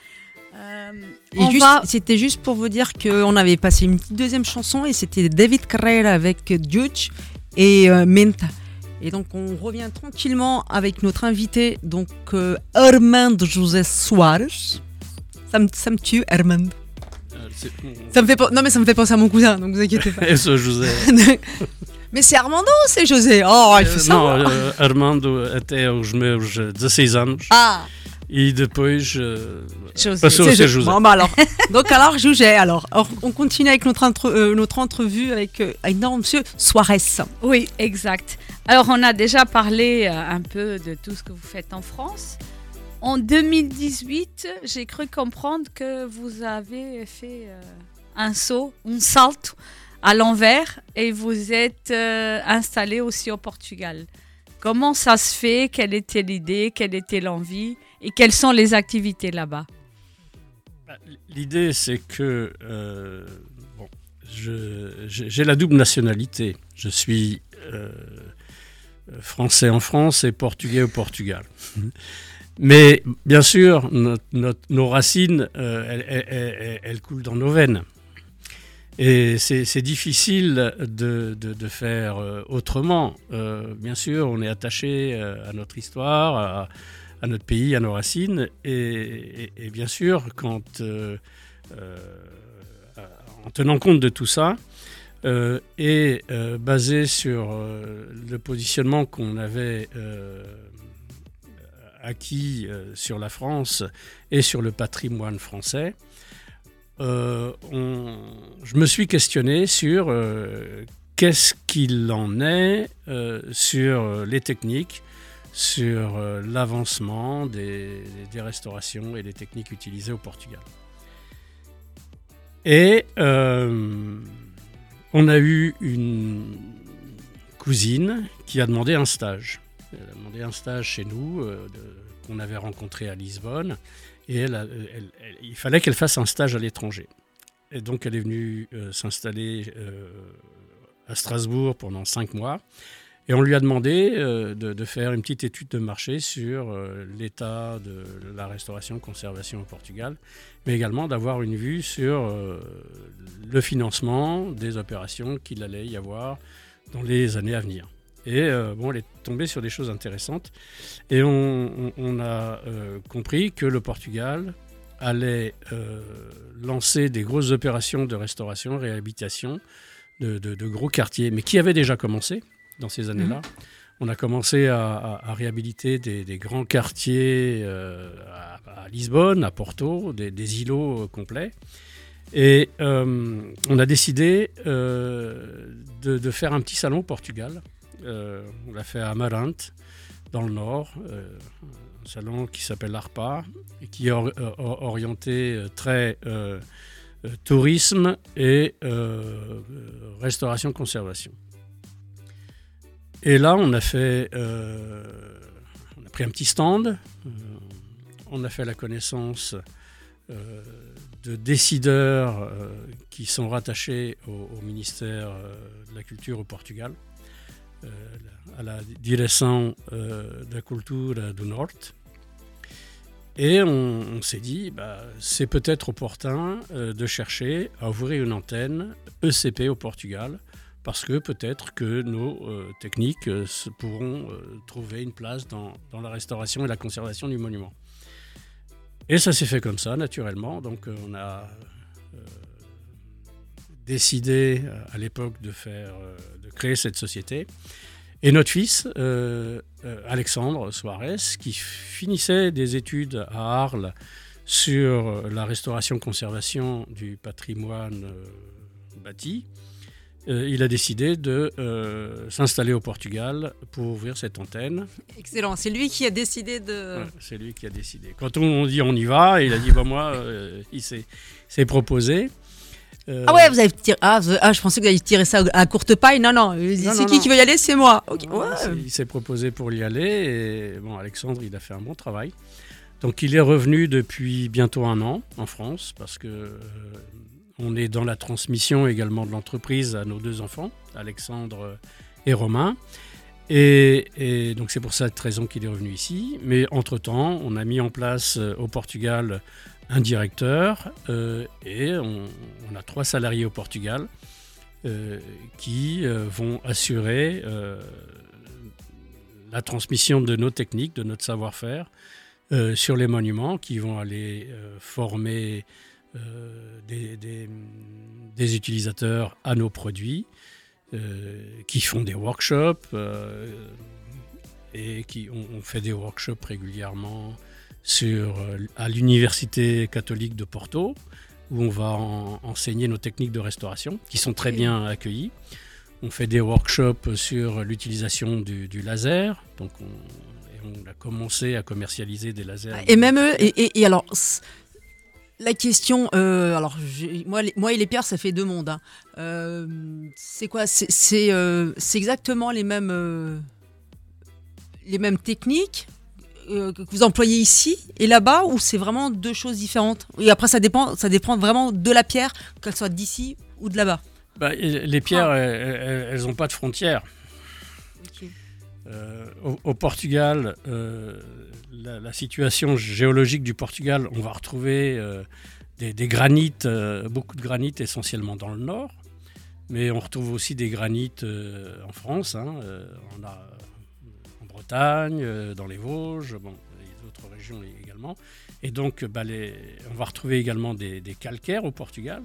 C'était juste pour vous dire qu'on avait passé une petite deuxième chanson et c'était David Carrera avec Dutch et euh, Menta. Et donc on revient tranquillement avec notre invité, donc euh, José Soares. Ça me, ça me tue, Armando. Euh, c'est- Ça me fait non mais ça me fait penser à mon cousin, donc vous inquiétez pas. Et ce José. mais c'est Armando ou c'est José Oh, il faut savoir. Não, eh, Armando até aos meus eh, 16 anos. Ah E depois eh, José. passou a C'est ser Jo- José. Bon, bah alors. Donc alors, José, alors, alors, on continue avec notre, entre- euh, notre entrevue avec euh, un énorme monsieur Suarez. Oui, exact. Alors, on a déjà parlé euh, un peu de tout ce que vous faites en France. En 2018, j'ai cru comprendre que vous avez fait euh, un saut, un salto à l'envers et vous êtes euh, installé aussi au Portugal. Comment ça se fait? Quelle était l'idée? Quelle était l'envie? Et quelles sont les activités là-bas? L'idée, c'est que euh, bon, je- j'ai la double nationalité. Je suis euh, français en France et portugais au Portugal. Mais bien sûr, notre- notre- nos racines, euh, elles, elles- elles- elles coulent dans nos veines. Et c'est c'est difficile de, de- de faire autrement. Euh, bien sûr, on est attaché à notre histoire, à, à notre pays, à nos racines. Et, bien sûr, quand, euh, euh, en tenant compte de tout ça, euh, et basé sur le positionnement qu'on avait acquis sur la France et sur le patrimoine français, je me suis questionné sur qu'est-ce qu'il en est sur les techniques, sur euh, l'avancement des, restaurations et des techniques utilisées au Portugal. Et euh, on a eu une cousine qui a demandé un stage. Elle a demandé un stage chez nous, euh, qu'on avait rencontré à Lisbonne, et elle il fallait qu'elle fasse un stage à l'étranger. Et donc elle est venue s'installer à Strasbourg pendant cinq mois. Et on lui a demandé euh, de, faire une petite étude de marché sur euh, l'état de la restauration conservation au Portugal, mais également d'avoir une vue sur euh, le financement des opérations qu'il allait y avoir dans les années à venir. Et bon, elle est tombée sur des choses intéressantes. Et on, on- on a compris que le Portugal allait lancer des grosses opérations de restauration, réhabilitation de- de gros quartiers, mais qui avaient déjà commencé dans ces années-là. On a commencé à, à- à réhabiliter des, des grands quartiers euh, à, à Lisbonne, à Porto, des, des îlots euh, complets. Et euh, on a décidé euh, de, de faire un petit salon au Portugal. Euh, on l'a fait à Amarante, dans le nord, un salon qui s'appelle l'ARPA, et qui est or- or- orienté très tourisme et restauration-conservation. Et là, on a fait, euh, on a pris un petit stand, euh, on a fait la connaissance euh, de décideurs qui sont rattachés au, ministère de la Culture au Portugal, à la direction de la Culture du Nord. Et on, s'est dit, bah, c'est peut-être opportun de chercher à ouvrir une antenne ECP au Portugal, parce que peut-être que nos euh, techniques euh, pourront euh, trouver une place dans, dans la restauration et la conservation du monument. Et ça s'est fait comme ça, naturellement. Donc on a décidé à l'époque de faire, de créer cette société. Et notre fils, Alexandre Soares, qui finissait des études à Arles sur la restauration-conservation du patrimoine bâti, euh, il a décidé de euh, s'installer au Portugal pour ouvrir cette antenne. Excellent. C'est lui qui a décidé de. Ouais, c'est lui qui a décidé. Quand on dit on y va, il a dit bah moi, euh, il s'est proposé. Ah ouais, vous avez tiré. Ah, vous- ah, je pensais que vous aviez tiré ça à courte paille. Non, non. C'est qui non. qui veut y aller? C'est moi. Ouais, Il s'est proposé pour y aller et bon, Alexandre, il a fait un bon travail. Donc il est revenu depuis bientôt un an en France parce que on est dans la transmission également de l'entreprise à nos deux enfants, Alexandre et Romain. Et, donc c'est pour cette raison qu'il est revenu ici. Mais entre-temps, on a mis en place euh, au Portugal un directeur euh, et on, a trois salariés au Portugal euh, qui vont assurer la transmission de nos techniques, de notre savoir-faire sur les monuments, qui vont aller former des, des- des utilisateurs à nos produits, euh, qui font des workshops euh, et qui on, on fait des workshops régulièrement sur, euh, à l'université catholique de Porto, où on va en- enseigner nos techniques de restauration, qui sont très bien accueillies. On fait des workshops sur l'utilisation du, du laser, donc on, a commencé à commercialiser des lasers. Et même eux, et, et- et alors, la question, euh, alors, moi, les- moi et les pierres, ça fait deux mondes. hein. Euh, c'est quoi C'est euh, c'est exactement les mêmes, les mêmes techniques que vous employez ici et là-bas, ou c'est vraiment deux choses différentes? Et après, ça dépend, ça dépend vraiment de la pierre, qu'elle soit d'ici ou de là-bas. Bah, les pierres, elles n'ont pas de frontières. Euh, au, Portugal, euh, la, situation géologique du Portugal, on va retrouver euh, des, des granites, beaucoup de granites essentiellement dans le nord, mais on retrouve aussi des granites en France. hein, en Bretagne, dans les Vosges, bon, les autres régions également. Et donc, bah, on va retrouver également des, calcaires au Portugal,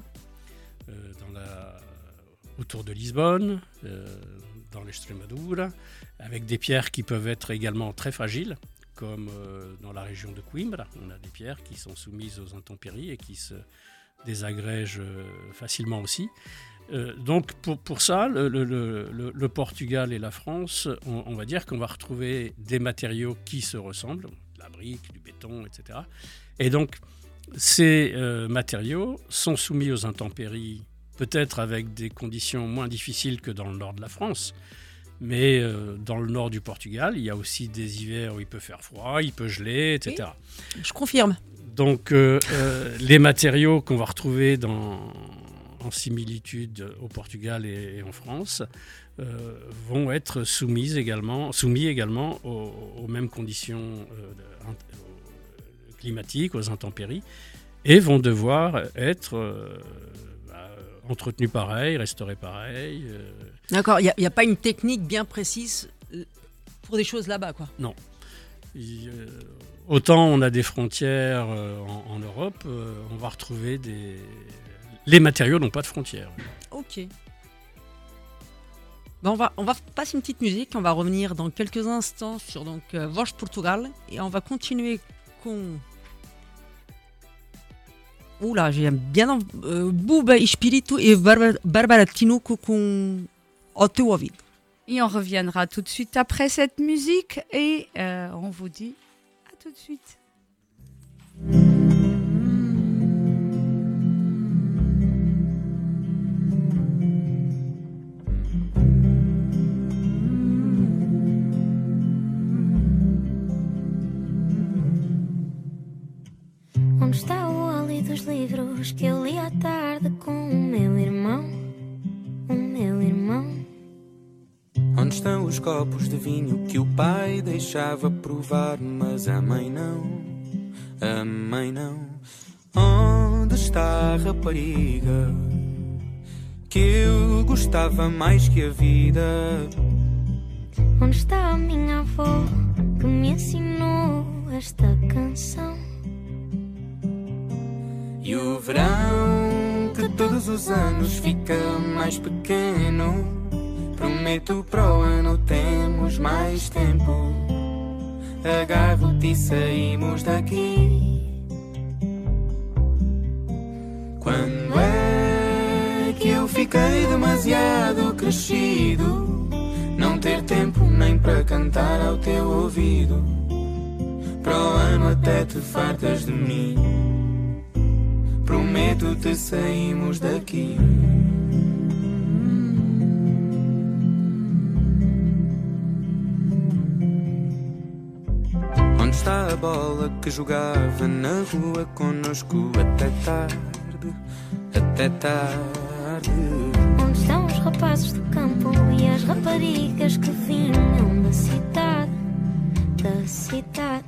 autour de Lisbonne, dans l'Extremadura, avec des pierres qui peuvent être également très fragiles, comme euh, dans la région de Coimbra. On a des pierres qui sont soumises aux intempéries et qui se désagrègent euh, facilement aussi. Euh, donc pour, ça, le, Portugal et la France, on, va dire qu'on va retrouver des matériaux qui se ressemblent, la brique, du béton, etc. Et donc ces matériaux sont soumis aux intempéries, peut-être avec des conditions moins difficiles que dans le nord de la France. Mais euh, dans le nord du Portugal, il y a aussi des hivers où il peut faire froid, il peut geler, etc. Je confirme. Donc euh, euh, les matériaux qu'on va retrouver dans, en similitude au Portugal et, et en France vont être soumis également, soumis également aux, aux mêmes conditions climatiques, aux intempéries, et vont devoir être entretenus pareil, restaurés pareil. euh, D'accord, il n'y a, pas une technique bien précise euh, pour des choses là-bas, quoi. Non. Il, euh, autant on a des frontières euh, en, en Europe, euh, on va retrouver des. Les matériaux n'ont pas de frontières. Ok. On, va, on va passer une petite musique, on va revenir dans quelques instants sur donc, euh, Voz Portugal et on va continuer com. Oula, j'ai bien euh, Buba Espírito et Bárbara Bárbara Tinoco com Ao Teu Ouvido. Et on reviendra tout de suite après cette musique et euh, on vous dit à tout de suite. Onde está o óleo dos livros que eu li à tarde com o meu irmão? O meu irmão. Onde estão os copos de vinho que o pai deixava provar, mas a mãe não? A mãe não. Onde está a rapariga que eu gostava mais que a vida? Onde está a minha avó que me ensinou esta canção? E o verão que todos os anos fica mais pequeno. Prometo para o ano temos mais tempo. Agarro-te e saímos daqui. Quando é que eu fiquei demasiado crescido? Não ter tempo nem para cantar ao teu ouvido. Para o ano até te fartas de mim. Prometo-te saímos daqui. Onde está a bola que jogava na rua conosco até tarde? até tarde. Onde estão os rapazes do campo e as raparigas que vinham da cidade? Da cidade.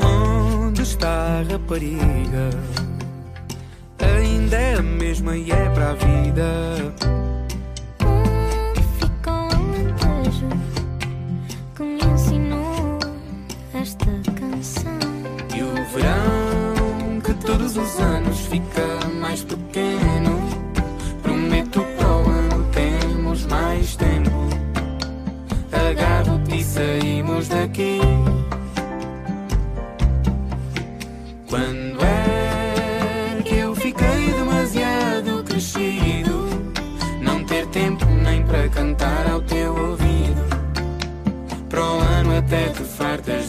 Onde está a rapariga? Ainda é a mesma e é para a vida. Onde fica o alentejo que me ensinou esta canção? E o verão que todos os anos fica mais pequeno. Prometo para o ano temos mais tempo. Agarro-te e saímos daqui.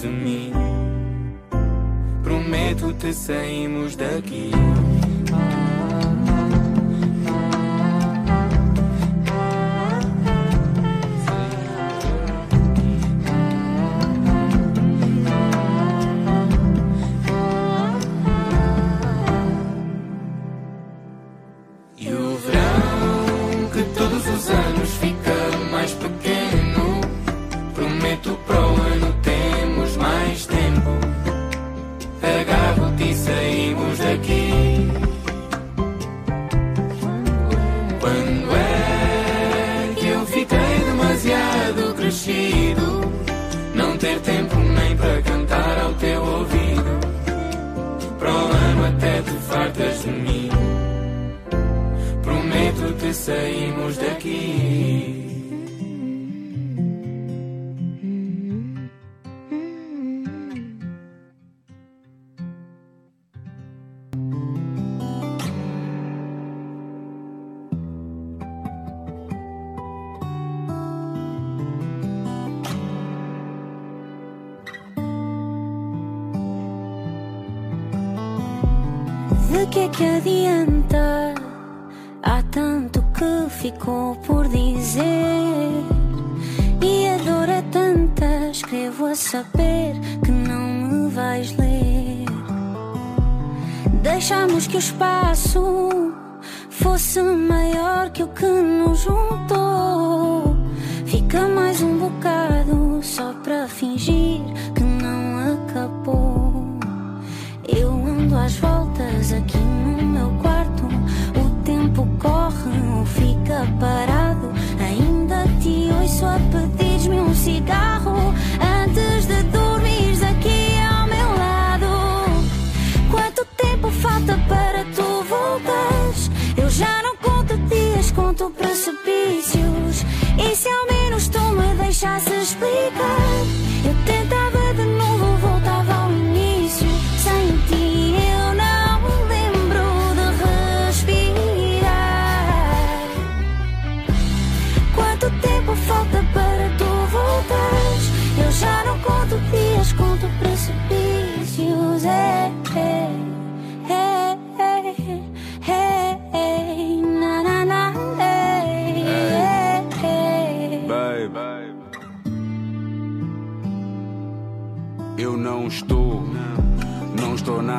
De mim. Prometo-te saímos daqui. Saímos daqui. De que é que adianta? Ficou por dizer. E a dor é tanta, escrevo a saber que não me vais ler. Deixamos que o espaço fosse maior que o que nos juntou. Fica mais um bocado só para fingir que não acabou. Eu ando às voltas aqui no fica parado. Ainda te ouço a pedir-me um cigarro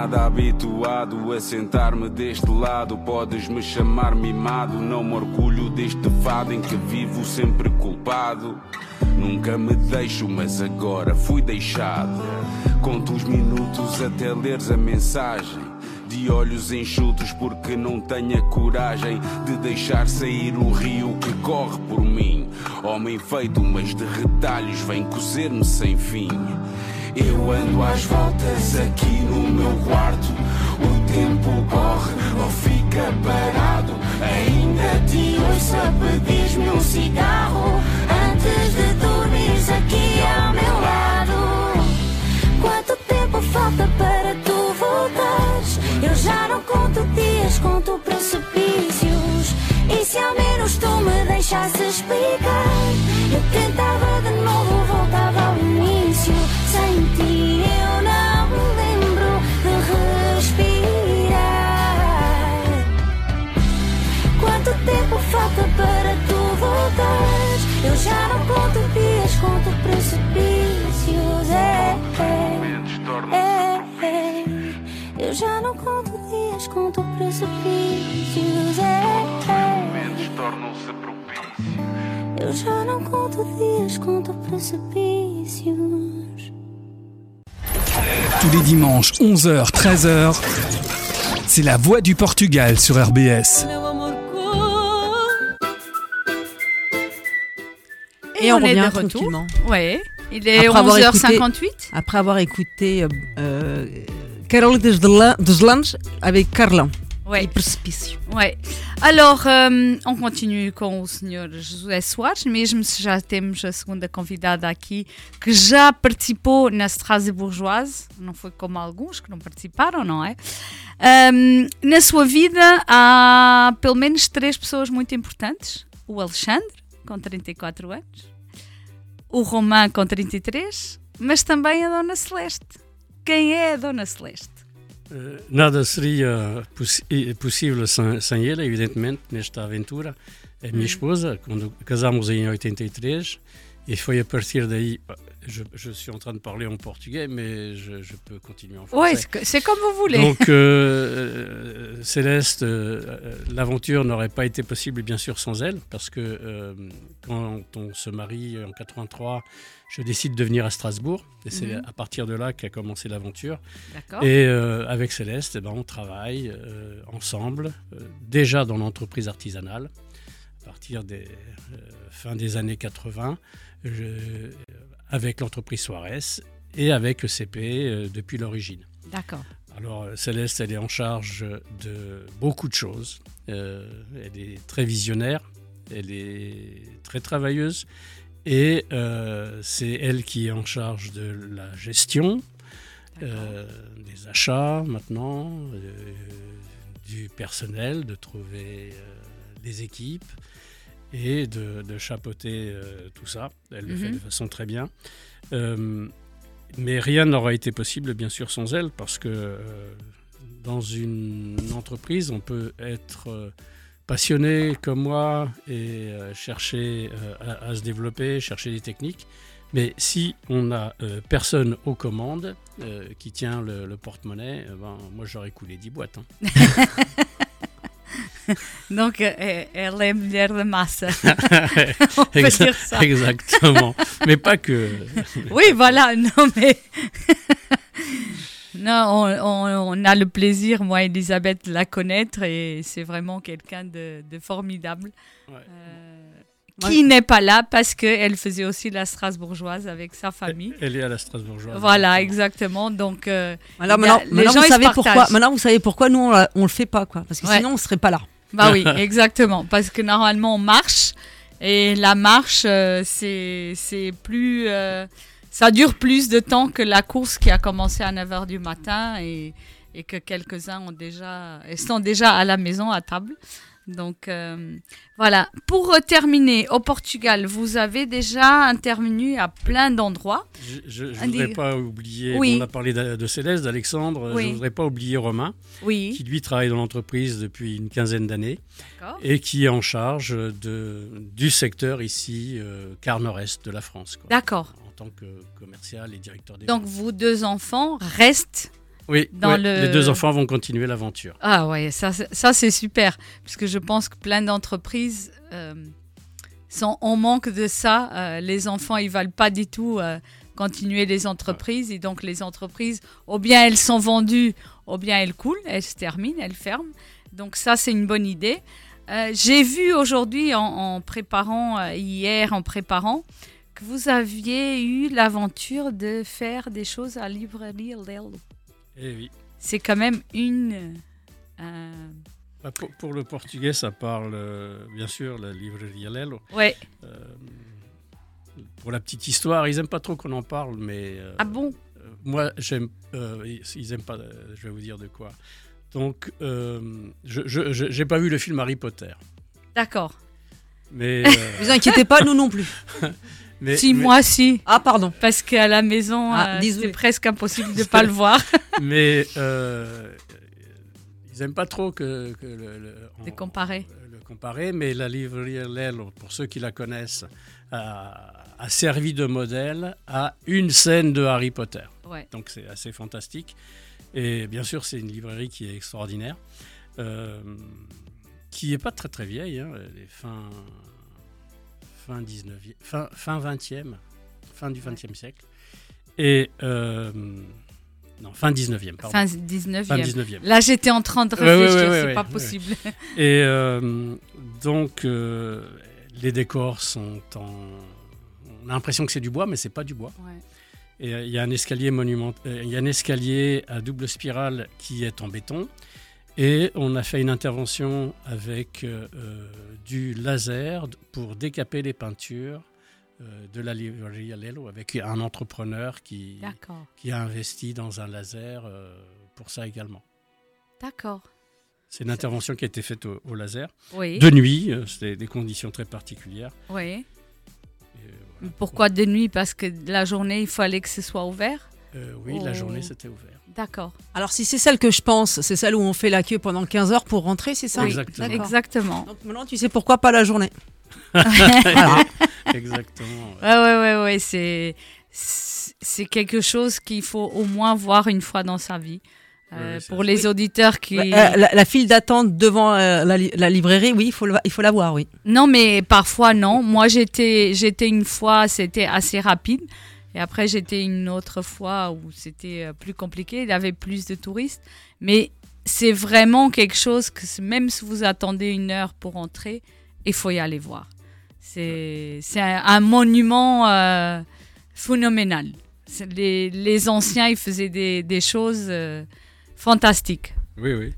nada habituado a sentar-me deste lado. Podes me chamar mimado, não me orgulho deste fado em que vivo sempre culpado. Nunca me deixo, mas agora fui deixado. Conto os minutos até leres a mensagem. De olhos enxutos, porque não tenho a coragem de deixar sair o rio que corre por mim. Homem feito, mas de retalhos, vem cozer-me sem fim. Eu ando às voltas aqui no meu quarto. O tempo corre ou fica parado. Ainda te ouço a pedir-me um cigarro antes de dormires aqui ao meu lado. Quanto tempo falta para tu voltares? Eu já não conto dias, conto precipícios. E se ao menos tu me deixasse explicar? Tous les dimanches, 11h, 13h, c'est la voix du Portugal sur RBS. Et, Et on on, est revient de retour. Ouais. Il est Après avoir 11h58. Après avoir écouté euh, euh, Carole des Lan- des Landes avec Carlão. Ouais. E Precipício. Ouais. Alors, hum, on continue com o Sr. José Soares, mesmo se já temos a segunda convidada aqui, que já participou na Strasbourgeoise, não foi como alguns que não participaram, não é? Hum, na sua vida há pelo menos três pessoas muito importantes: o Alexandre, com 34 anos, o Román, com 33, mas também a Dona Celeste. Quem é a Dona Celeste? Eh, nada seria possi- eh, possível sem, sem ele, evidentemente, nesta aventura. É minha Hum. esposa, quando casámos em 83, e foi a partir daí. Je, je suis en train de parler en portugais, mais je, je peux continuer en Oui, français. c'est comme vous voulez. Donc, euh, euh, Céleste, euh, l'aventure n'aurait pas été possible, bien sûr, sans elle, parce que euh, quand on se marie en 83, je décide de venir à Strasbourg, et c'est Mhm. à partir de là qu'a commencé l'aventure. Et avec Céleste, eh ben, on travaille ensemble, déjà dans l'entreprise artisanale, à partir des euh, fin des années 80, je- avec l'entreprise Suarez et avec ECP euh, depuis l'origine. D'accord. Alors euh, Céleste, elle est en charge de beaucoup de choses. Euh, elle est très visionnaire, elle est très travailleuse et euh, c'est elle qui est en charge de la gestion, euh, des achats maintenant, du personnel, de trouver des équipes et de, de chapeauter euh, tout ça. Elle le fait Mhm. de façon très bien. Euh, mais rien n'aurait été possible, bien sûr, sans elle, parce que euh, dans une entreprise, on peut être passionné comme moi et chercher à, à se développer, chercher des techniques. Mais si on n'a personne aux commandes qui tient le, le porte-monnaie, eh ben, moi j'aurais coulé 10 boîtes. hein. Donc, euh, elle est mulher de massa. On peut Exa- dire ça. Exactement. Mais pas que. Oui, voilà, non, mais. non, on, on- on a le plaisir, moi, Elisabeth, de la connaître et c'est vraiment quelqu'un de, de formidable. Euh, qui n'est pas là parce qu'elle faisait aussi la Strasbourgeoise avec sa famille. Elle est à la Strasbourgeoise. Voilà, exactement. Donc, euh, Alors a- maintenant, les maintenant, gens, vous savez pourquoi. partagent. Maintenant, vous savez pourquoi nous on, on le fait pas, quoi. Parce que Ouais. sinon, on serait pas là. Bah oui, exactement. Parce que normalement, on marche. Et la marche, euh, c'est plus. euh, ça dure plus de temps que la course qui a commencé à 9h du matin et, que quelques-uns sont déjà à la maison, à table. Donc euh, voilà. Pour euh, terminer, au Portugal, vous avez déjà intervenu à plein d'endroits. Je ne voudrais pas oublier, Oui. on a parlé de, de Céleste, d'Alexandre, Oui. je ne voudrais pas oublier Romain, Oui. qui lui travaille dans l'entreprise depuis une quinzaine d'années et qui est en charge de, du secteur ici, euh, quart nord-est de la France. D'accord. En tant que commercial et directeur des Donc vos deux enfants restent Oui, dans ouais, le- les deux enfants vont continuer l'aventure. Ah ouais, ça, c'est- ça c'est super, parce que je pense que plein d'entreprises euh, sont en manque de ça. Euh, les enfants, ils veulent pas du tout euh, continuer les entreprises, et donc les entreprises, ou bien elles sont vendues, ou bien elles coulent, elles se terminent, elles ferment. Donc ça, c'est une bonne idée. Euh, J'ai vu aujourd'hui, en, en préparant, hier en préparant, que vous aviez eu l'aventure de faire des choses à Librairie Lelo. Eh oui. C'est quand même une... euh, Bah, pour, pour le portugais, ça parle euh, bien sûr la livrerie Lelo. Ouais. Euh, pour la petite histoire, ils n'aiment pas trop qu'on en parle, mais. Ah bon? Moi, j'aime. ils- n'aiment pas. je vais vous dire de quoi. Donc, je n'ai pas vu le film Harry Potter. D'accord. Mais. Vous inquiétez pas, nous non plus. mais- si, mais- moi, si. Ah, pardon. Parce qu'à la maison, Ah, euh, c'est presque impossible de ne pas le voir. mais euh, ils n'aiment pas trop que, que le, le- De en- comparer. le comparer, mais la livrerie Lelo, pour ceux qui la connaissent, a, a servi de modèle à une scène de Harry Potter. Ouais. Donc c'est assez fantastique. Et bien sûr, c'est une librairie qui est extraordinaire, euh, qui n'est pas très très vieille, hein, elle est fin, fin, 19e, fin, fin 20e, fin du 20e siècle. Et euh, non, fin 19e, pardon. Fin 19e. Fin 19e. Là, j'étais en train de Ouais, ouais, réfléchir, ouais, c'est pas possible. Et euh, donc, euh, les décors sont en. On a l'impression que c'est du bois, mais c'est pas du bois. Et il y a un escalier monument, il y a un escalier à double spirale qui est en béton. Et on a fait une intervention avec euh, euh, du laser pour décaper les peintures euh, de la librairie Alelo avec un entrepreneur qui, qui a investi dans un laser euh, pour ça également. D'accord. C'est une intervention qui a été faite au, au laser. Oui. De nuit, c'était des conditions très particulières. Oui. Pourquoi de nuit? Parce que la journée, il fallait que ce soit ouvert? Oui, la journée c'était ouvert. D'accord. Alors si c'est celle que je pense, c'est celle où on fait la queue pendant 15 heures pour rentrer, c'est ça? Oui, Exactement. Exactement. Donc maintenant tu sais pourquoi pas la journée. Exactement. Ouais, ouais, ouais, ouais. C'est, c'est quelque chose qu'il faut au moins voir une fois dans sa vie. Euh, pour les auditeurs qui. Euh, la, la file d'attente devant euh, la, li- la librairie, oui, il faut, le- il faut la voir, oui. Non, mais parfois non. Moi, j'étais, j'étais une fois, c'était assez rapide. Et après, j'étais une autre fois où c'était euh, plus compliqué. Il y avait plus de touristes. Mais c'est vraiment quelque chose que même si vous attendez une heure pour entrer, il faut y aller voir. C'est, un, un monument euh, phénoménal. Les, les anciens, ils faisaient des, des choses euh, fantastiques. Oui, oui.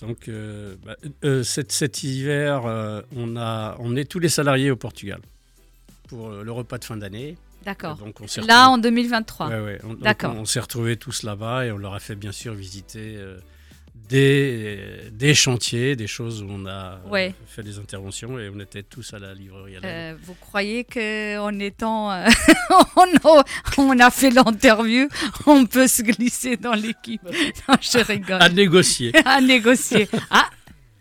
Donc, euh, bah, euh, cet, cet hiver, euh, on, a, on est tous les salariés au Portugal pour le repas de fin d'année. D'accord. Donc, on s'est Là, retrouvés- en 2023. Ouais, ouais. D'accord. On, s'est retrouvés tous là-bas et on leur a fait bien sûr visiter euh, des, des chantiers, des choses où on a euh, Ouais. fait des interventions et on était tous à la livrerie. à la- Euh, vous croyez qu'en étant. on, a, on a fait l'interview, on peut se glisser dans l'équipe? Non, je rigole. À négocier. à négocier. Ah,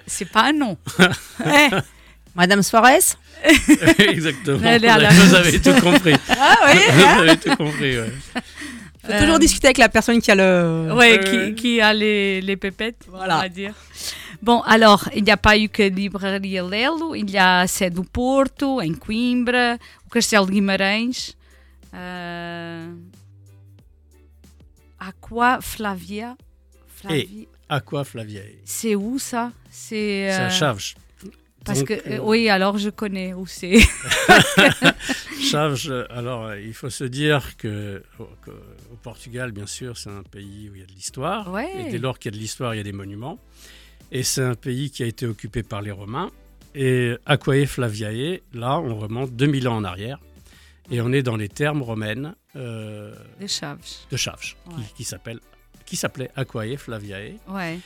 c'est pas un nom. Eh, Madame Suarez Exactement. Vous avez tout compris. Ah oui, Vous hein avez tout compris, ouais. faut toujours discuter avec la personne qui a le... Ouais, qui, qui a les, les pépettes, Voilà. on va dire. Bon, alors, il n'y a pas eu que Livraria Lelo, il y a Sé do Porto, em Coimbra, o Castelo de Guimarães, euh, Aqua Flavia? Flavia? À quoi Flavia? C'est où ça? C'est C'est à euh, Chaves. Parce Donc, que euh, euh, oui, alors je connais où c'est. Chaves, alors euh, il faut se dire que au, que- au Portugal, bien sûr, c'est un pays où il y a de l'histoire. Ouais. Et dès lors qu'il y a de l'histoire, il y a des monuments. Et c'est un pays qui a été occupé par les Romains. Et Aquae Flaviae, là, on remonte 2000 ans en arrière. Et on est dans les termes romaines euh, De Chaves. de Chaves, Ouais. qui s'appelait Aquae Flaviae. Ouais.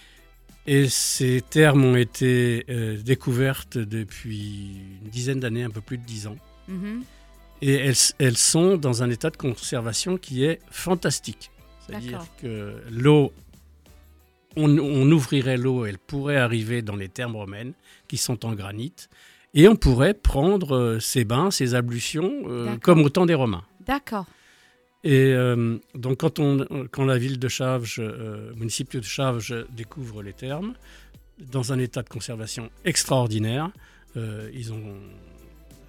Et ces termes ont été euh, découvertes depuis une dizaine d'années, un peu plus de dix ans. Mhm. Et elles, elles sont dans un état de conservation qui est fantastique. C'est-à-dire que l'eau, on, on ouvrirait l'eau, elle pourrait arriver dans les thermes romaines qui sont en granit, et on pourrait prendre euh, ces bains, ces ablutions, euh, comme au temps des Romains. D'accord. Et euh, donc quand, on, quand la ville de Chaves, euh, le municipio de Chaves découvre les thermes, dans un état de conservation extraordinaire, euh, ils ont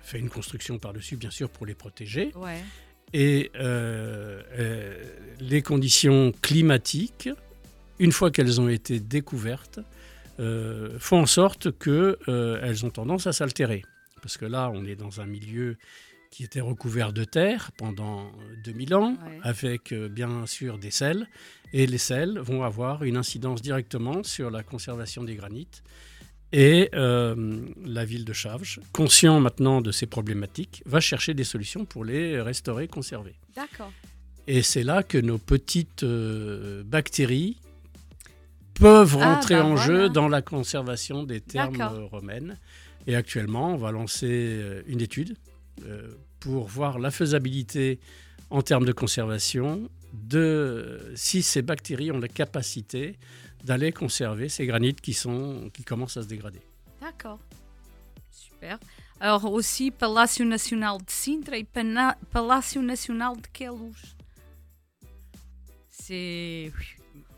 fait une construction par-dessus, bien sûr, pour les protéger. Ouais. Et euh, les conditions climatiques, une fois qu'elles ont été découvertes, font en sorte qu'elles ont tendance à s'altérer. Parce que là, on est dans un milieu qui était recouvert de terre pendant 2000 ans, Ouais. avec euh, bien sûr des sels. Et les sels vont avoir une incidence directement sur la conservation des granites. Et euh, la ville de Chaves, conscient maintenant de ces problématiques, va chercher des solutions pour les restaurer, conserver. D'accord. Et c'est là que nos petites euh, bactéries peuvent Ah, rentrer bah en voilà. jeu dans la conservation des termes euh, romaines. Et actuellement, on va lancer euh, une étude euh, pour voir la faisabilité en termes de conservation de si ces bactéries ont la capacité d'aller conserver ces granites qui, sont, qui commencent à se dégrader. D'accord. Super. Alors aussi Palácio Nacional de Sintra et Palácio Nacional de Queluz. C'est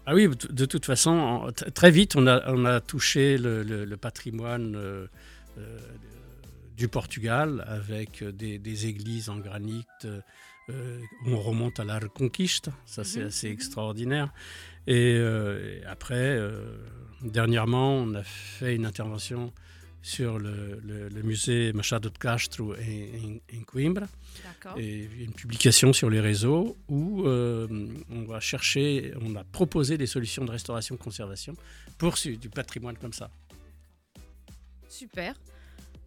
Ah oui, de toute façon, très vite, on a, on a touché le, le- le patrimoine euh, euh, du Portugal avec des, des églises en granit. euh, euh, on remonte à la Reconquista, ça c'est assez extraordinaire. Et, euh, et après, euh, dernièrement, on a fait une intervention sur le, le- le musée Machado de Castro en, Coimbra et une publication sur les réseaux où euh, on va chercher, on a proposé des solutions de restauration-conservation pour du patrimoine comme ça. Super.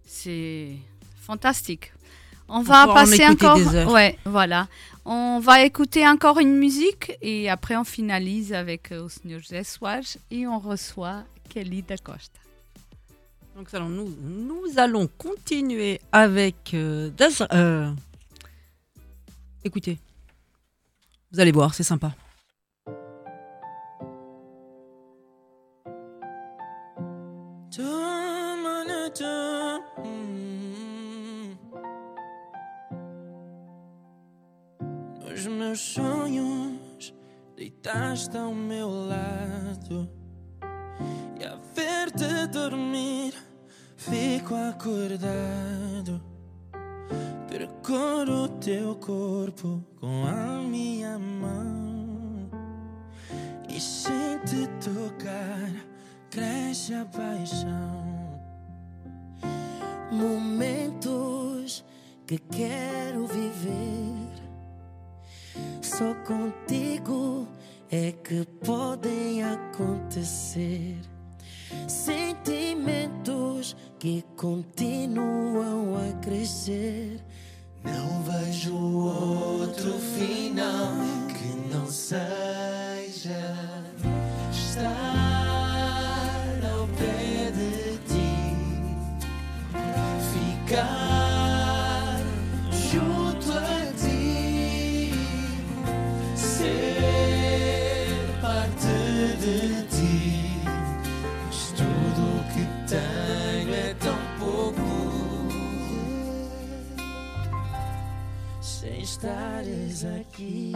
C'est fantastique. On On va en passer encore. des heures. Ouais, voilà. On va écouter encore une musique et après on finalise avec euh, o et on reçoit Kelly da Costa. Donc nous, nous allons continuer avec euh, Das- euh, Écoutez, vous allez voir, c'est sympa. Meus sonhos, deitaste ao meu lado. E a ver-te dormir, fico acordado. Percorro teu corpo com a minha mão. E sem te tocar, cresce a paixão. Momentos que quero viver. Só contigo é que podem acontecer. Sentimentos que continuam a crescer. Não vejo outro final que não seja estar ao pé de ti ficar estares aqui.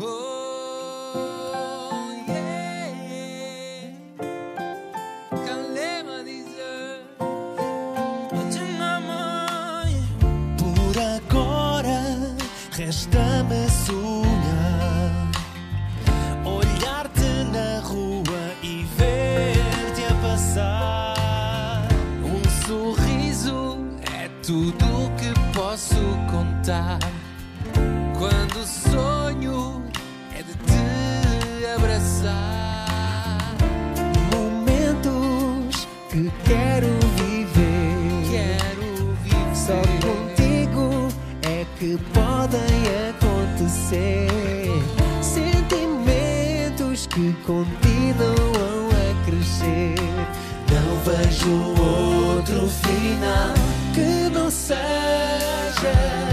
Oh, Por agora resta-me sonhar contar Quando sonho é de te abraçar Momentos que quero viver. Quero viver. Só contigo é que podem acontecer. Sentimentos que continuam a crescer. Não vejo outro final que não seja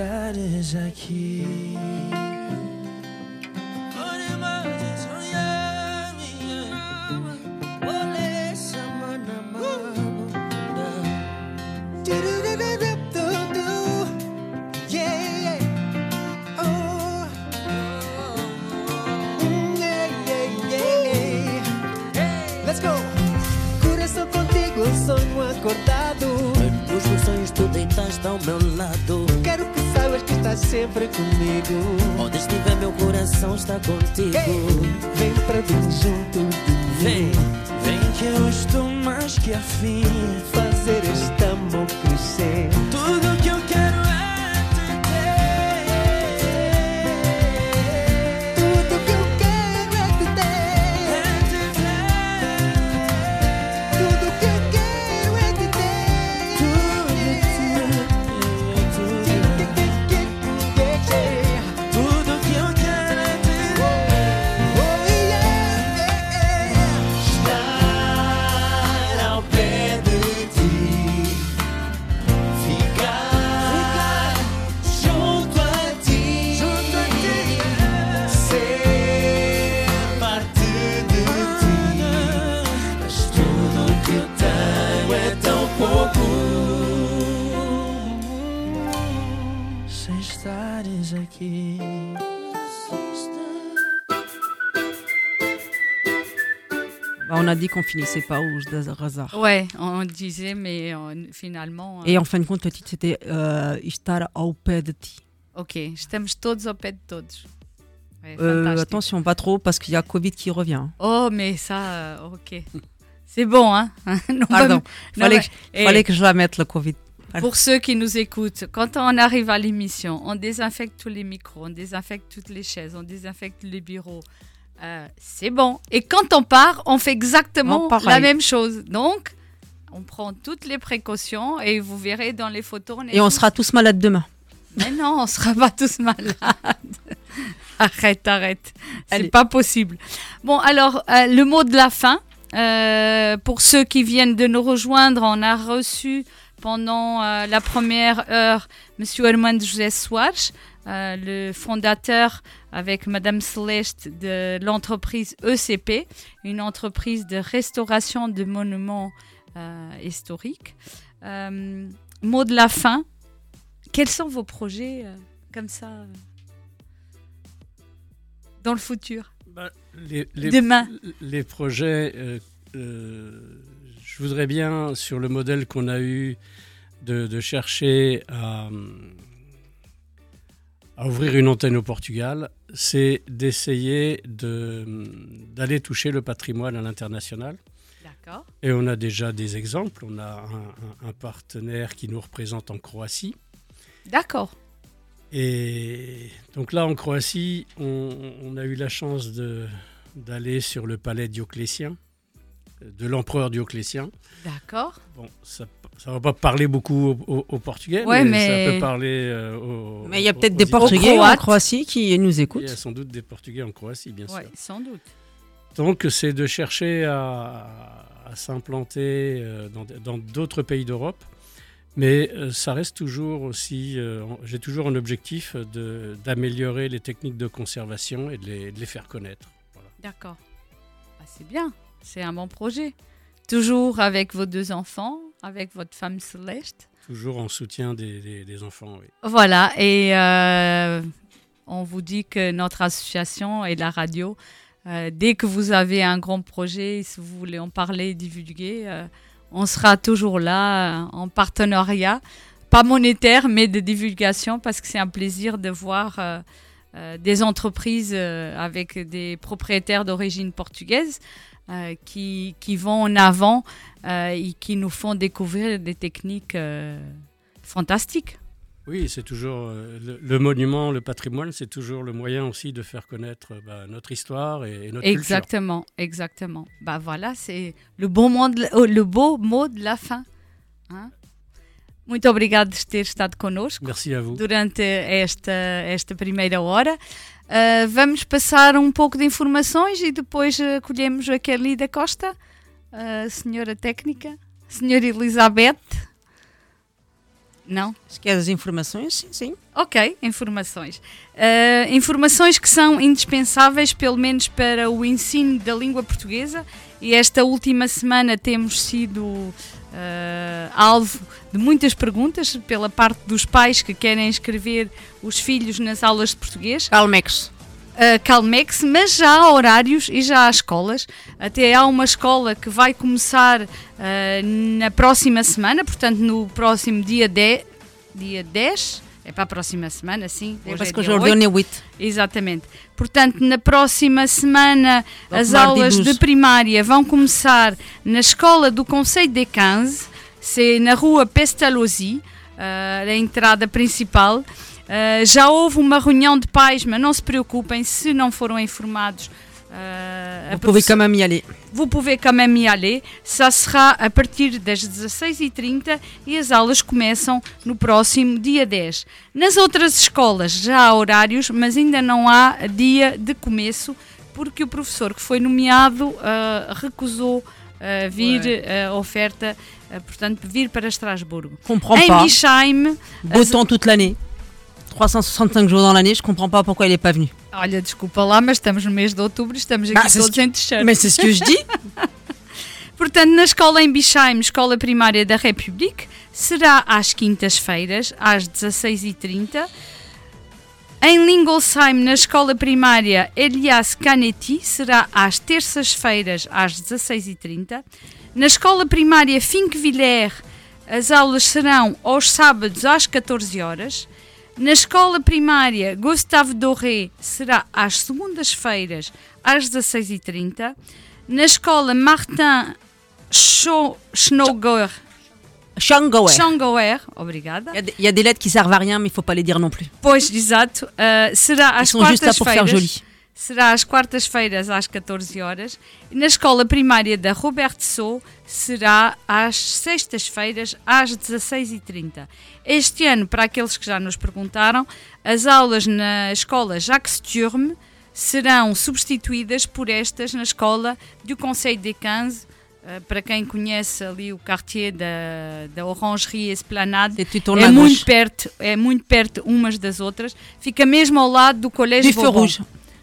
estares aqui. acordado. Pois meus sonhos tu deitas ao meu lado. Estás sempre comigo. Onde estiver meu coração está contigo. Vem para bem junto de mim. Vem, vem que eu estou mais que afim. Fazer este amor crescer. A dit qu'on finissait pas au Razar. Ouais, on disait, mais euh, finalement. Et euh, en fin de compte, le titre c'était euh, Estar ao pé de ti. Ok, estamos todos ao pé de todos. Ouais, Euh, attention, pas trop, parce qu'il y a Covid qui revient. Oh, mais ça, ok. C'est bon, hein Non, Pardon, mais- fallait, mais- fallait eh, que je la mette, le Covid. Pour ceux qui nous écoutent, quand on arrive à l'émission, on désinfecte tous les micros, on désinfecte toutes les chaises, on désinfecte les bureaux. Euh, c'est bon. Et quand on part, on fait exactement la même chose. Donc, on prend toutes les précautions et vous verrez dans les photos. est Et on tous- sera tous malades demain. Mais non, on sera pas tous malades. arrête, arrête. C'est pas possible. Bon, alors, euh, le mot de la fin. Euh, pour ceux qui viennent de nous rejoindre, on a reçu pendant euh, la première heure Monsieur Armando José euh, le fondateur avec Madame Céleste de l'entreprise ECP, une entreprise de restauration de monuments euh, historiques. Euh, mot de la fin. Quels sont vos projets euh, comme ça euh, dans le futur? Bah, les, les- Demain. Les projets, je voudrais bien, sur le modèle qu'on a eu, de, de chercher à, à ouvrir une antenne au Portugal, c'est d'essayer de- d'aller toucher le patrimoine à l'international. D'accord. Et on a déjà des exemples. On a un, partenaire qui nous représente en Croatie. D'accord. Et donc là, en Croatie, on, on a eu la chance de- d'aller sur le palais Dioclétien, de l'empereur Dioclétien. D'accord. Bon, ça ne va pas parler beaucoup au, au- au portugais, Ouais, mais, mais- ça peut parler euh. Mais il y a peut-être aux des. Portugais en. Croatie qui nous Il y a écoutent. sans doute des Portugais en Croatie, bien Ouais, sûr. sans doute. Donc, c'est de chercher à, à s'implanter euh, dans d'autres pays d'Europe. Mais euh, ça reste toujours aussi. J'ai toujours un objectif de- d'améliorer les techniques de conservation et de les, de les faire connaître. D'accord. Ah, c'est bien. C'est un bon projet. Toujours avec vos deux enfants, avec votre femme Céleste. Toujours en soutien des, des- des enfants, oui. Voilà. Et euh, on vous dit que notre association et la radio, euh, dès que vous avez un grand projet, si vous voulez en parler, divulguer, euh, on sera toujours là en partenariat, pas monétaire, mais de divulgation, parce que c'est un plaisir de voir des entreprises avec des propriétaires d'origine portugaise euh, qui, qui vont en avant euh, et qui nous font découvrir des techniques euh, fantastiques. Oui, c'est toujours le, le monument, le patrimoine, c'est toujours le moyen aussi de faire connaître bah, notre histoire et, et notre culture. Exactement, exactement. Bah voilà, c'est le beau mot de, la- oh, le beau mot de la fin. hein? Muito obrigado por ter estado connosco Merci à vous. durante esta, esta primeira hora. Ah, vamos passar um pouco de informações e depois ah, colhemos a Kelly da Costa, a senhora técnica, senhora Elizabeth. Não? Se quer as informações, sim, sim. Ok, informações. Uh, informações que são indispensáveis, pelo menos para o ensino da língua portuguesa, e esta última semana temos sido uh, alvo de muitas perguntas pela parte dos pais que querem inscrever os filhos nas aulas de português. Calmex. Uh, Calmex, mas já há horários e já há escolas. Até há uma escola que vai começar uh, na próxima semana, portanto, no próximo dia 10. Dia 10 é para a próxima semana, sim. Hoje parce é aujourd'hui 8. on est 8. Exatamente. Portanto, na próxima semana Donc, as aulas 12. de primária vão começar na escola do Conselho de 15, c'est na rua Pestalozzi, uh, a entrada principal. Uh, já houve uma reunião de pais, mas não se preocupem se não foram informados. Uh, a Vous pouvez quand même y aller. Vous pouvez quand même y aller. Ça sera a partir das 16h30 e as aulas começam no próximo dia 10. Nas outras escolas já há horários, mas ainda não há dia de começo, porque o professor que foi nomeado ah, recusou ah, vir a oferta, ah, portanto, vir para Estrasburgo. Comprends em pas. Bichheim, Beau temps toute l'année. 365 jours dans l'année, je comprends pas pourquoi il est pas venu. Olha, desculpa lá, mas estamos no mês de outubro e estamos aqui ce todos em t-shirt. C'est ce que je dis. Portanto, na escola em Bichaim, Escola Primária da República, será às quintas-feiras, às 16h30. Em Lingolsheim, na escola primária Elias Canetti, será às terças-feiras, às 16h30. Na escola primária Finqueviller, as aulas serão aos sábados, às 14 horas. Na escola primária Gustave Doré, será às segundas-feiras, às 16h30. Na escola Martin Scho- Schnauger, Shangoer. Schangoer, obrigada. Il y a des- lettres qui servent à rien, mais il faut pas les dire non plus. Pois, exato. Uh, será às quartas-feiras. Será às quartas-feiras às 14 horas. E na escola primária da Roberto Sou será às sextas-feiras às 16h30. Este ano, para aqueles que já nos perguntaram, as aulas na escola Jacques Turme serão substituídas por estas na escola do Conselho de 15. uh, para quem conhece ali o quartier da, da Orangerie Esplanade, é muito perto, é muito perto umas das outras. Fica mesmo ao lado do Colégio Vauban.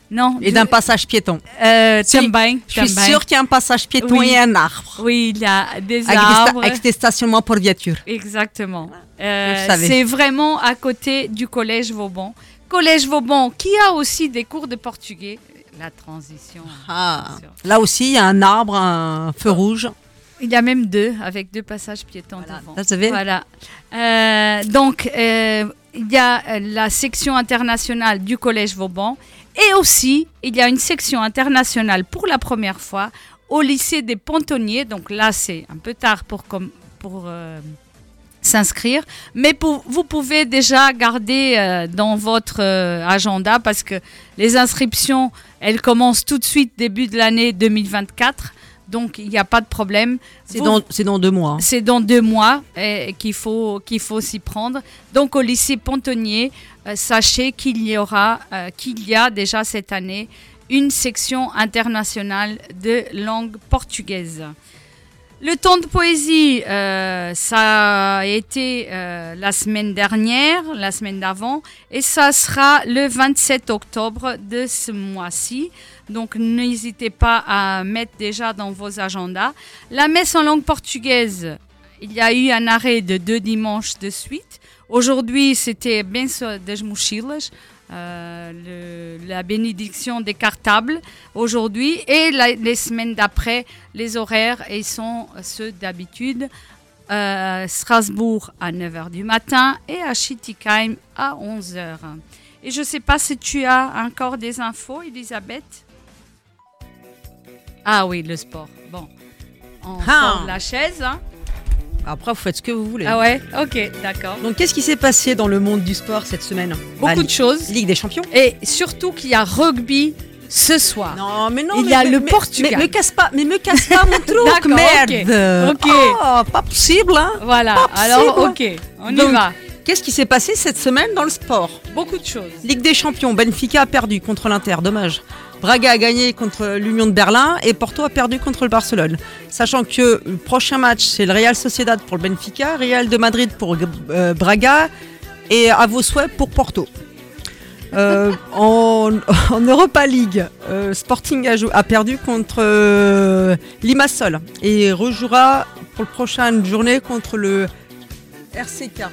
Rouge. Non. Et d'un passage piéton. Euh, Si, também, Je suis também. sûre qu'il y a un passage piéton Oui. et un arbre. Oui, il y a des Avec des, arbres. avec des stationnements pour voitures. Exactement. Euh, c'est vraiment à côté du Collège Vauban. Collège Vauban qui a aussi des cours de portugais? La transition. Ah. Là aussi, il y a un arbre, un feu rouge. Il y a même deux, avec deux passages piétons devant. Ça, vous savez Voilà. Euh, donc, euh, il y a euh, la section internationale du Collège Vauban. Et aussi, il y a une section internationale pour la première fois au lycée des Pontonniers. Donc là, c'est un peu tard pour, pour euh, s'inscrire. Mais pour- vous pouvez déjà garder euh, dans votre euh, agenda parce que les inscriptions, elles commencent tout de suite début de l'année 2024. Donc, il n'y a pas de problème. C'est dans, deux mois. c'est dans deux mois qu'il faut, qu'il faut s'y prendre. Donc au lycée Pontonnier, sachez qu'il y aura, euh, qu'il y a déjà cette année une section internationale de langue portugaise. Le temps de poésie, euh, ça a été euh, la semaine dernière, la semaine d'avant, et ça sera le 27 octobre de ce mois-ci. Donc n'hésitez pas à mettre déjà dans vos agendas. La messe en langue portugaise, il y a eu un arrêt de deux dimanches de suite. Aujourd'hui, c'était das Mochilas, euh, la bénédiction des cartables aujourd'hui. Et la- les semaines d'après, les horaires, ils sont ceux d'habitude. Euh, Strasbourg à 9h du matin et à Schittigheim à 11h. Et je ne sais pas si tu as encore des infos, Elisabeth Ah oui, le sport. Bon, on Ah. sort de la chaise. hein. Après, vous faites ce que vous voulez. Ah ouais, ok, d'accord. Donc, qu'est-ce qui s'est passé dans le monde du sport cette semaine Beaucoup Bah, de choses. Ligue des Champions. Et surtout qu'il y a rugby ce soir. Non, mais non. Il mais- y a mais- le mais- Portugal. Mais me casse pas, mais me casse pas mon truc, merde. ok. Ok. Oh, pas possible, hein. Voilà, Pas alors ok, on y va. Qu'est-ce qui s'est passé cette semaine dans le sport? Beaucoup de choses. Ligue des Champions, Benfica a perdu contre l'Inter, dommage. Braga a gagné contre l'Union de Berlin et Porto a perdu contre le Barcelone. Sachant que le prochain match, c'est le Real Sociedad pour le Benfica, Real de Madrid pour euh, Braga et à vos souhaits pour Porto. Euh, en, Europa League, euh, Sporting a, perdu contre Limassol et rejouera pour la prochaine journée contre le RCK.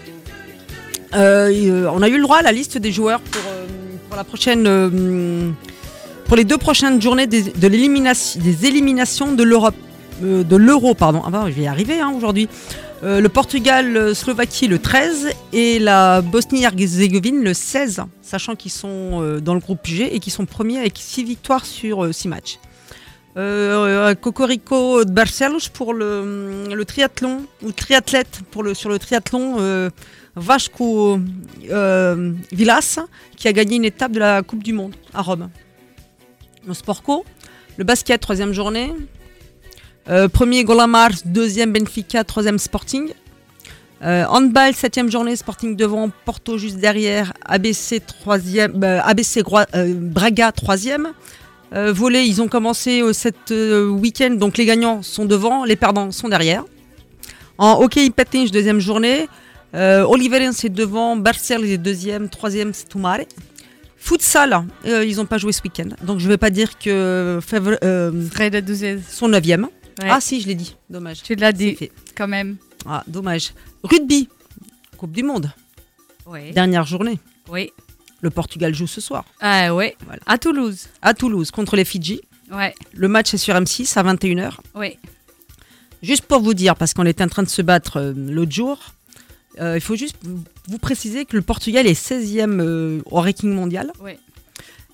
On a eu le droit à la liste des joueurs pour, la prochaine, pour les deux prochaines journées des, éliminations de l'Europe, euh, de l'Euro, pardon. Ah bah, je vais y arriver hein, aujourd'hui. Euh, le Portugal, euh, le 13 et la Bosnie-Herzégovine le 16, sachant qu'ils sont dans le groupe G et qu'ils sont premiers avec 6 victoires sur 6 matchs. Cocorico de Barcelos pour le, triathlon, ou triathlète pour le, sur le triathlon Vasco Villas qui a gagné une étape de la Coupe du Monde à Rome. Le sport co, le basket, troisième journée. Euh, premier Golamar, deuxième Benfica, troisième Sporting. Euh, handball, septième journée, Sporting devant, Porto juste derrière, ABC, troisième, euh, ABC Braga, troisième. Volley, ils ont commencé cet euh, week-end, donc les gagnants sont devant, les perdants sont derrière. En hockey patinage, deuxième journée, Oliveirense est devant, Barcel est deuxième, troisième c'est Toumare. Futsal, euh, ils n'ont pas joué ce week-end, donc je ne vais pas dire que euh, Fred Douzet. sont neuvième. Ouais. Ah si, je l'ai dit. Dommage. Tu l'as dit, fait. quand même. Ah, dommage. Rugby. Coupe du Monde. Oui. Dernière journée. Oui. Le Portugal joue ce soir. Ah ouais. Voilà. À Toulouse. À Toulouse contre les Fidji. Ouais. Le match est sur M6 à 21h. Oui. Juste pour vous dire, parce qu'on était en train de se battre euh, l'autre jour, euh, il faut juste vous- préciser que le Portugal est 16e euh, au ranking mondial.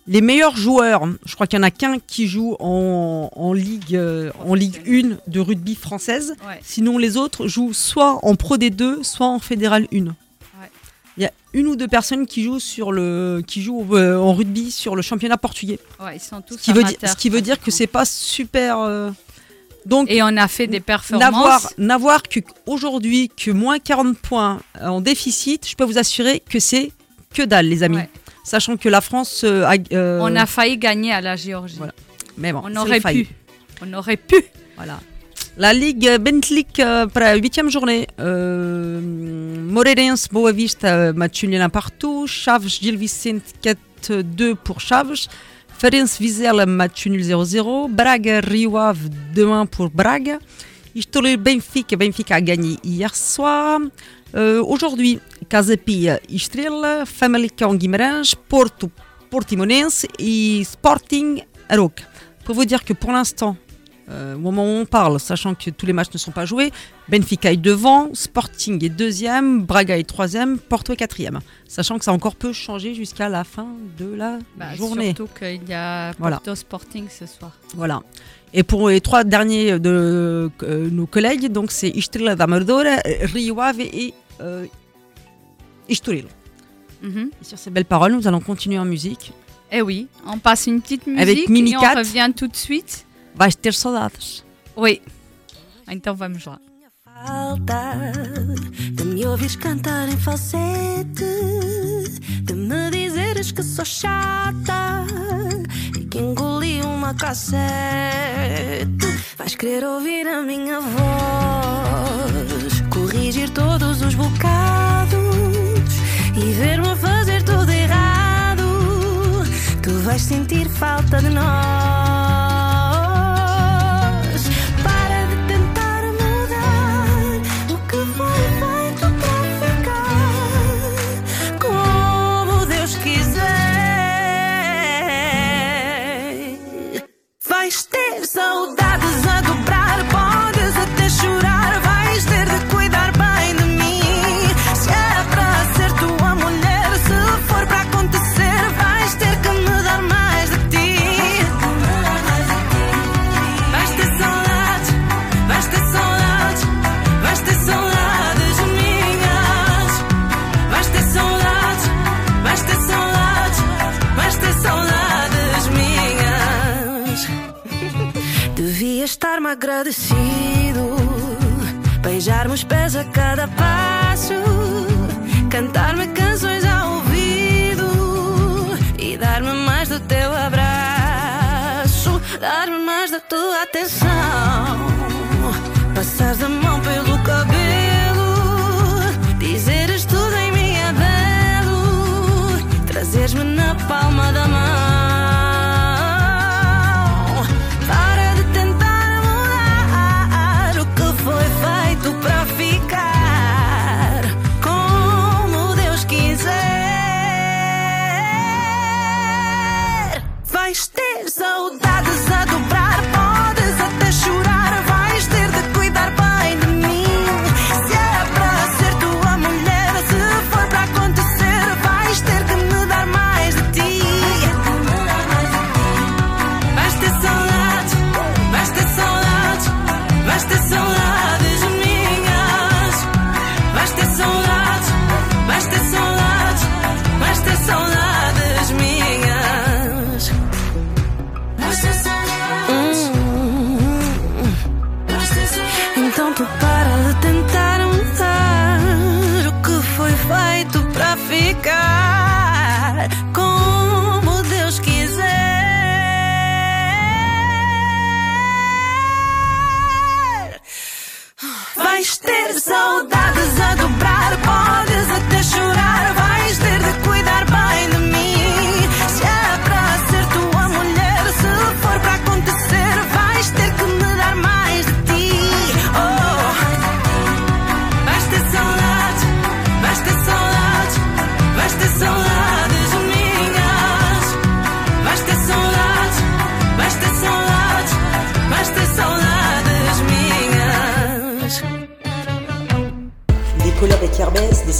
Les meilleurs joueurs, je crois qu'il n'y en a qu'un qui joue en, en Ligue, euh, en Ligue 1 de rugby française. Ouais. Sinon, les autres jouent soit en Pro D2, soit en Fédéral 1. Il y a une ou deux personnes qui jouent, sur le, qui jouent euh, en rugby sur le championnat portugais. Ouais, ils sont tous Ce qui, veut, dire- amateurs. ce qui veut dire que c'est pas super. euh, donc, Et on a fait des performances. N'avoir, n'avoir que aujourd'hui que moins 40 points en déficit, je peux vous assurer que c'est que dalle, les amis. Ouais. Sachant que la France euh, a. euh, On a failli gagner à la Géorgie. mais bon, on aurait failli. pu. On aurait pu. Voilà. La Ligue Bentlic euh, pour la huitième journée. Euh, Moreirense, Boa Vista, match nul un partout. Chaves, Gil Vicente, 4-2 pour Chaves. Ferenc Vizel, match nul 0-0. Braga, Rio Ave, 2-1 pour Braga. Estoril, Benfica, Benfica a gagné hier soir. Euh, Aujourd'hui, Casa Pia, Estoril, Famalicão, Guimarães, Porto, Portimonense et Sporting, Aroca. Pour vous dire que pour l'instant, euh, au moment où on parle, sachant que tous les matchs ne sont pas joués, Benfica est devant, Sporting est deuxième, Braga est troisième, Porto est quatrième. Sachant que ça encore peut changer jusqu'à la fin de la Bah, journée. Surtout qu'il y a Voilà. Porto Sporting ce soir. Voilà. Et pour les trois derniers de euh, nos collègues, donc c'est Estrela da Rio Ave et euh. Mhm. Sur ces belles paroles, nous allons continuer en musique. Eh oui, on passe une petite musique Avec Mimi et on revient tout de suite. Vais ter saudades. Oui. Então vamos lá. falta de me ouvires cantar em falsete, de me dizeres que sou chata e que engoli uma cassete. Vais querer ouvir a minha voz, corrigir todos os bocados e ver-me fazer tudo errado. Tu vais sentir falta de nós. Vais ter saudades atenção,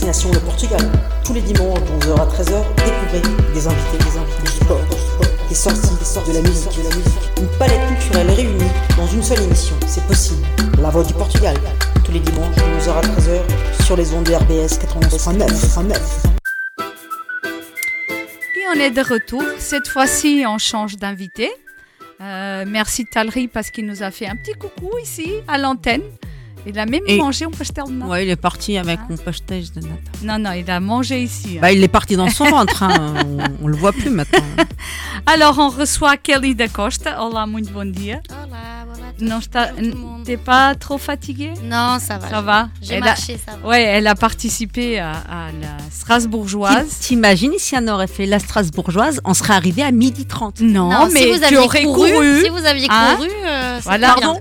destination le Portugal. Tous les dimanches de 11h à 13h, découvrez des invités, des invités, sport, des sorties, des sorties, de la musique, de la. Une palette culturelle réunie dans une seule émission, c'est possible. La Voix du Portugal. Tous les dimanches de 11h à 13h sur les ondes de RBS 89.9. Et on est de retour. Cette fois-ci, on change d'invité. Euh, merci Talry parce qu'il nous a fait un petit coucou ici à l'antenne. Il a même Et- mangé un pastel de nata. Ouais, il est parti avec mon pastel de nata. Non, non, il a mangé ici. hein. Bah, il est parti dans son ventre, hein. on, on le voit plus maintenant. Alors, on reçoit Kelly da Costa. Olá, muito bom dia. Olá. Non, está- t'es pas trop fatiguée Non, ça va. Ça va J'ai Elle a- marché, ça va. Ouais, elle a participé à, à la Strasbourgeoise. T'imagines si on aurait fait la Strasbourgeoise, on serait arrivé à midi 30. Non, Non, mais si vous tu aviez aurais couru, couru. si vous aviez hein? couru, euh, voilà. bien.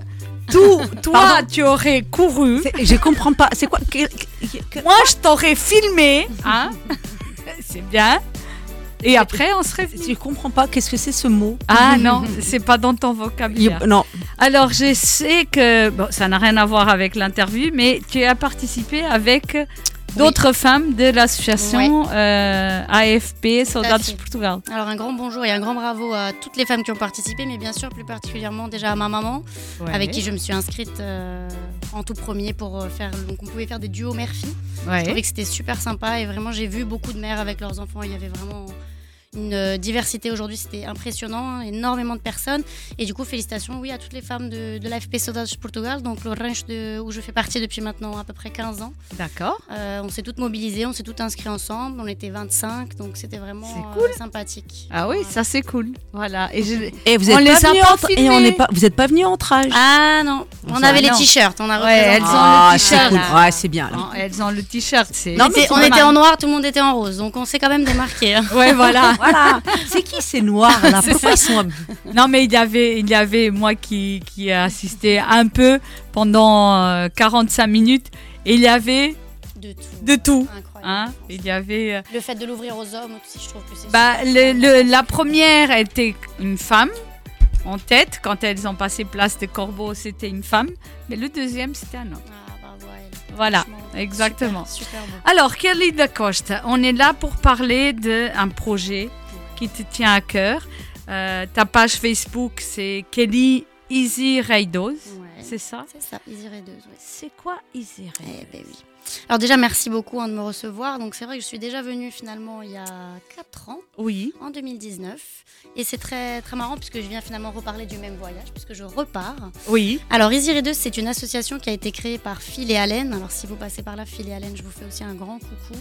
Tout, toi, Pardon tu aurais couru. Je comprends pas. C'est quoi que- que- Moi, je t'aurais filmé. Hein c'est bien. Et après, on serait Je comprends pas. Qu'est-ce que c'est ce mot Ah non, c'est pas dans ton vocabulaire. Non. Alors, je sais que bon, ça n'a rien à voir avec l'interview, mais tu as participé avec d'autres femmes de l'association euh, AFP Soldados fait. de Portugal. Alors un grand bonjour et un grand bravo à toutes les femmes qui ont participé, mais bien sûr plus particulièrement déjà à ma maman, Ouais. avec qui je me suis inscrite euh, en tout premier pour euh, faire. Donc on pouvait faire des duos mère-fille. Ouais. Je trouvais que c'était super sympa et vraiment j'ai vu beaucoup de mères avec leurs enfants. Il y avait vraiment une euh, diversité aujourd'hui, c'était impressionnant, énormément de personnes. Et du coup, félicitations oui, à toutes les femmes de, de l'AFP Soldados de Portugal, donc le ranch de, où je fais partie depuis maintenant à peu près 15 ans. D'accord. Euh, on s'est toutes mobilisées, on s'est toutes inscrites ensemble, on était 25, donc c'était vraiment euh, cool. sympathique. Ah oui, ça c'est cool. Voilà. Et, je- Et vous on êtes les pas venus en- et on n'est pas. Vous êtes pas venus en traje. Ah non, on avait les non. t-shirts, on a Ouais, elles ont Ah, le c'est t-shirt. cool. Ouais, c'est bien. là. Non, elles ont le t-shirt. C'est On c'est était, on était en noir, tout le monde était en rose, donc on s'est quand même démarqué. hein. Ouais, voilà. Voilà. C'est qui ces noirs là? C'est Pourquoi ils sont Non, mais il y avait, il y avait moi qui, qui ai assisté un peu pendant euh, 45 minutes. Et il y avait De tout. de tout. Incroyable. Hein il y avait. euh, Le fait de l'ouvrir aux hommes aussi, je trouve que c'est bah, super le- le- la première était une femme en tête. Quand elles ont passé place de Corbeau, c'était une femme. Mais le deuxième, c'était un homme. Ah. Voilà, exactement. Super, super beau. Alors, Kelly da Costa, on est là pour parler d'un projet qui te tient à cœur. Euh, ta page Facebook, c'est Kelly Easy Raidos. Ouais. C'est ça? C'est ça, Easy ouais. C'est quoi Easy Raidos Eh ben oui. Alors déjà, merci beaucoup hein, de me recevoir. Donc c'est vrai que je suis déjà venue finalement il y a 4 ans, Oui. en 2019. Et c'est très, très marrant puisque je viens finalement reparler du même voyage, puisque je repars. Oui. Alors Easy Raideuse, c'est une association qui a été créée par Phil et Allen. Alors si vous passez par là, Phil et Allen, je vous fais aussi un grand coucou.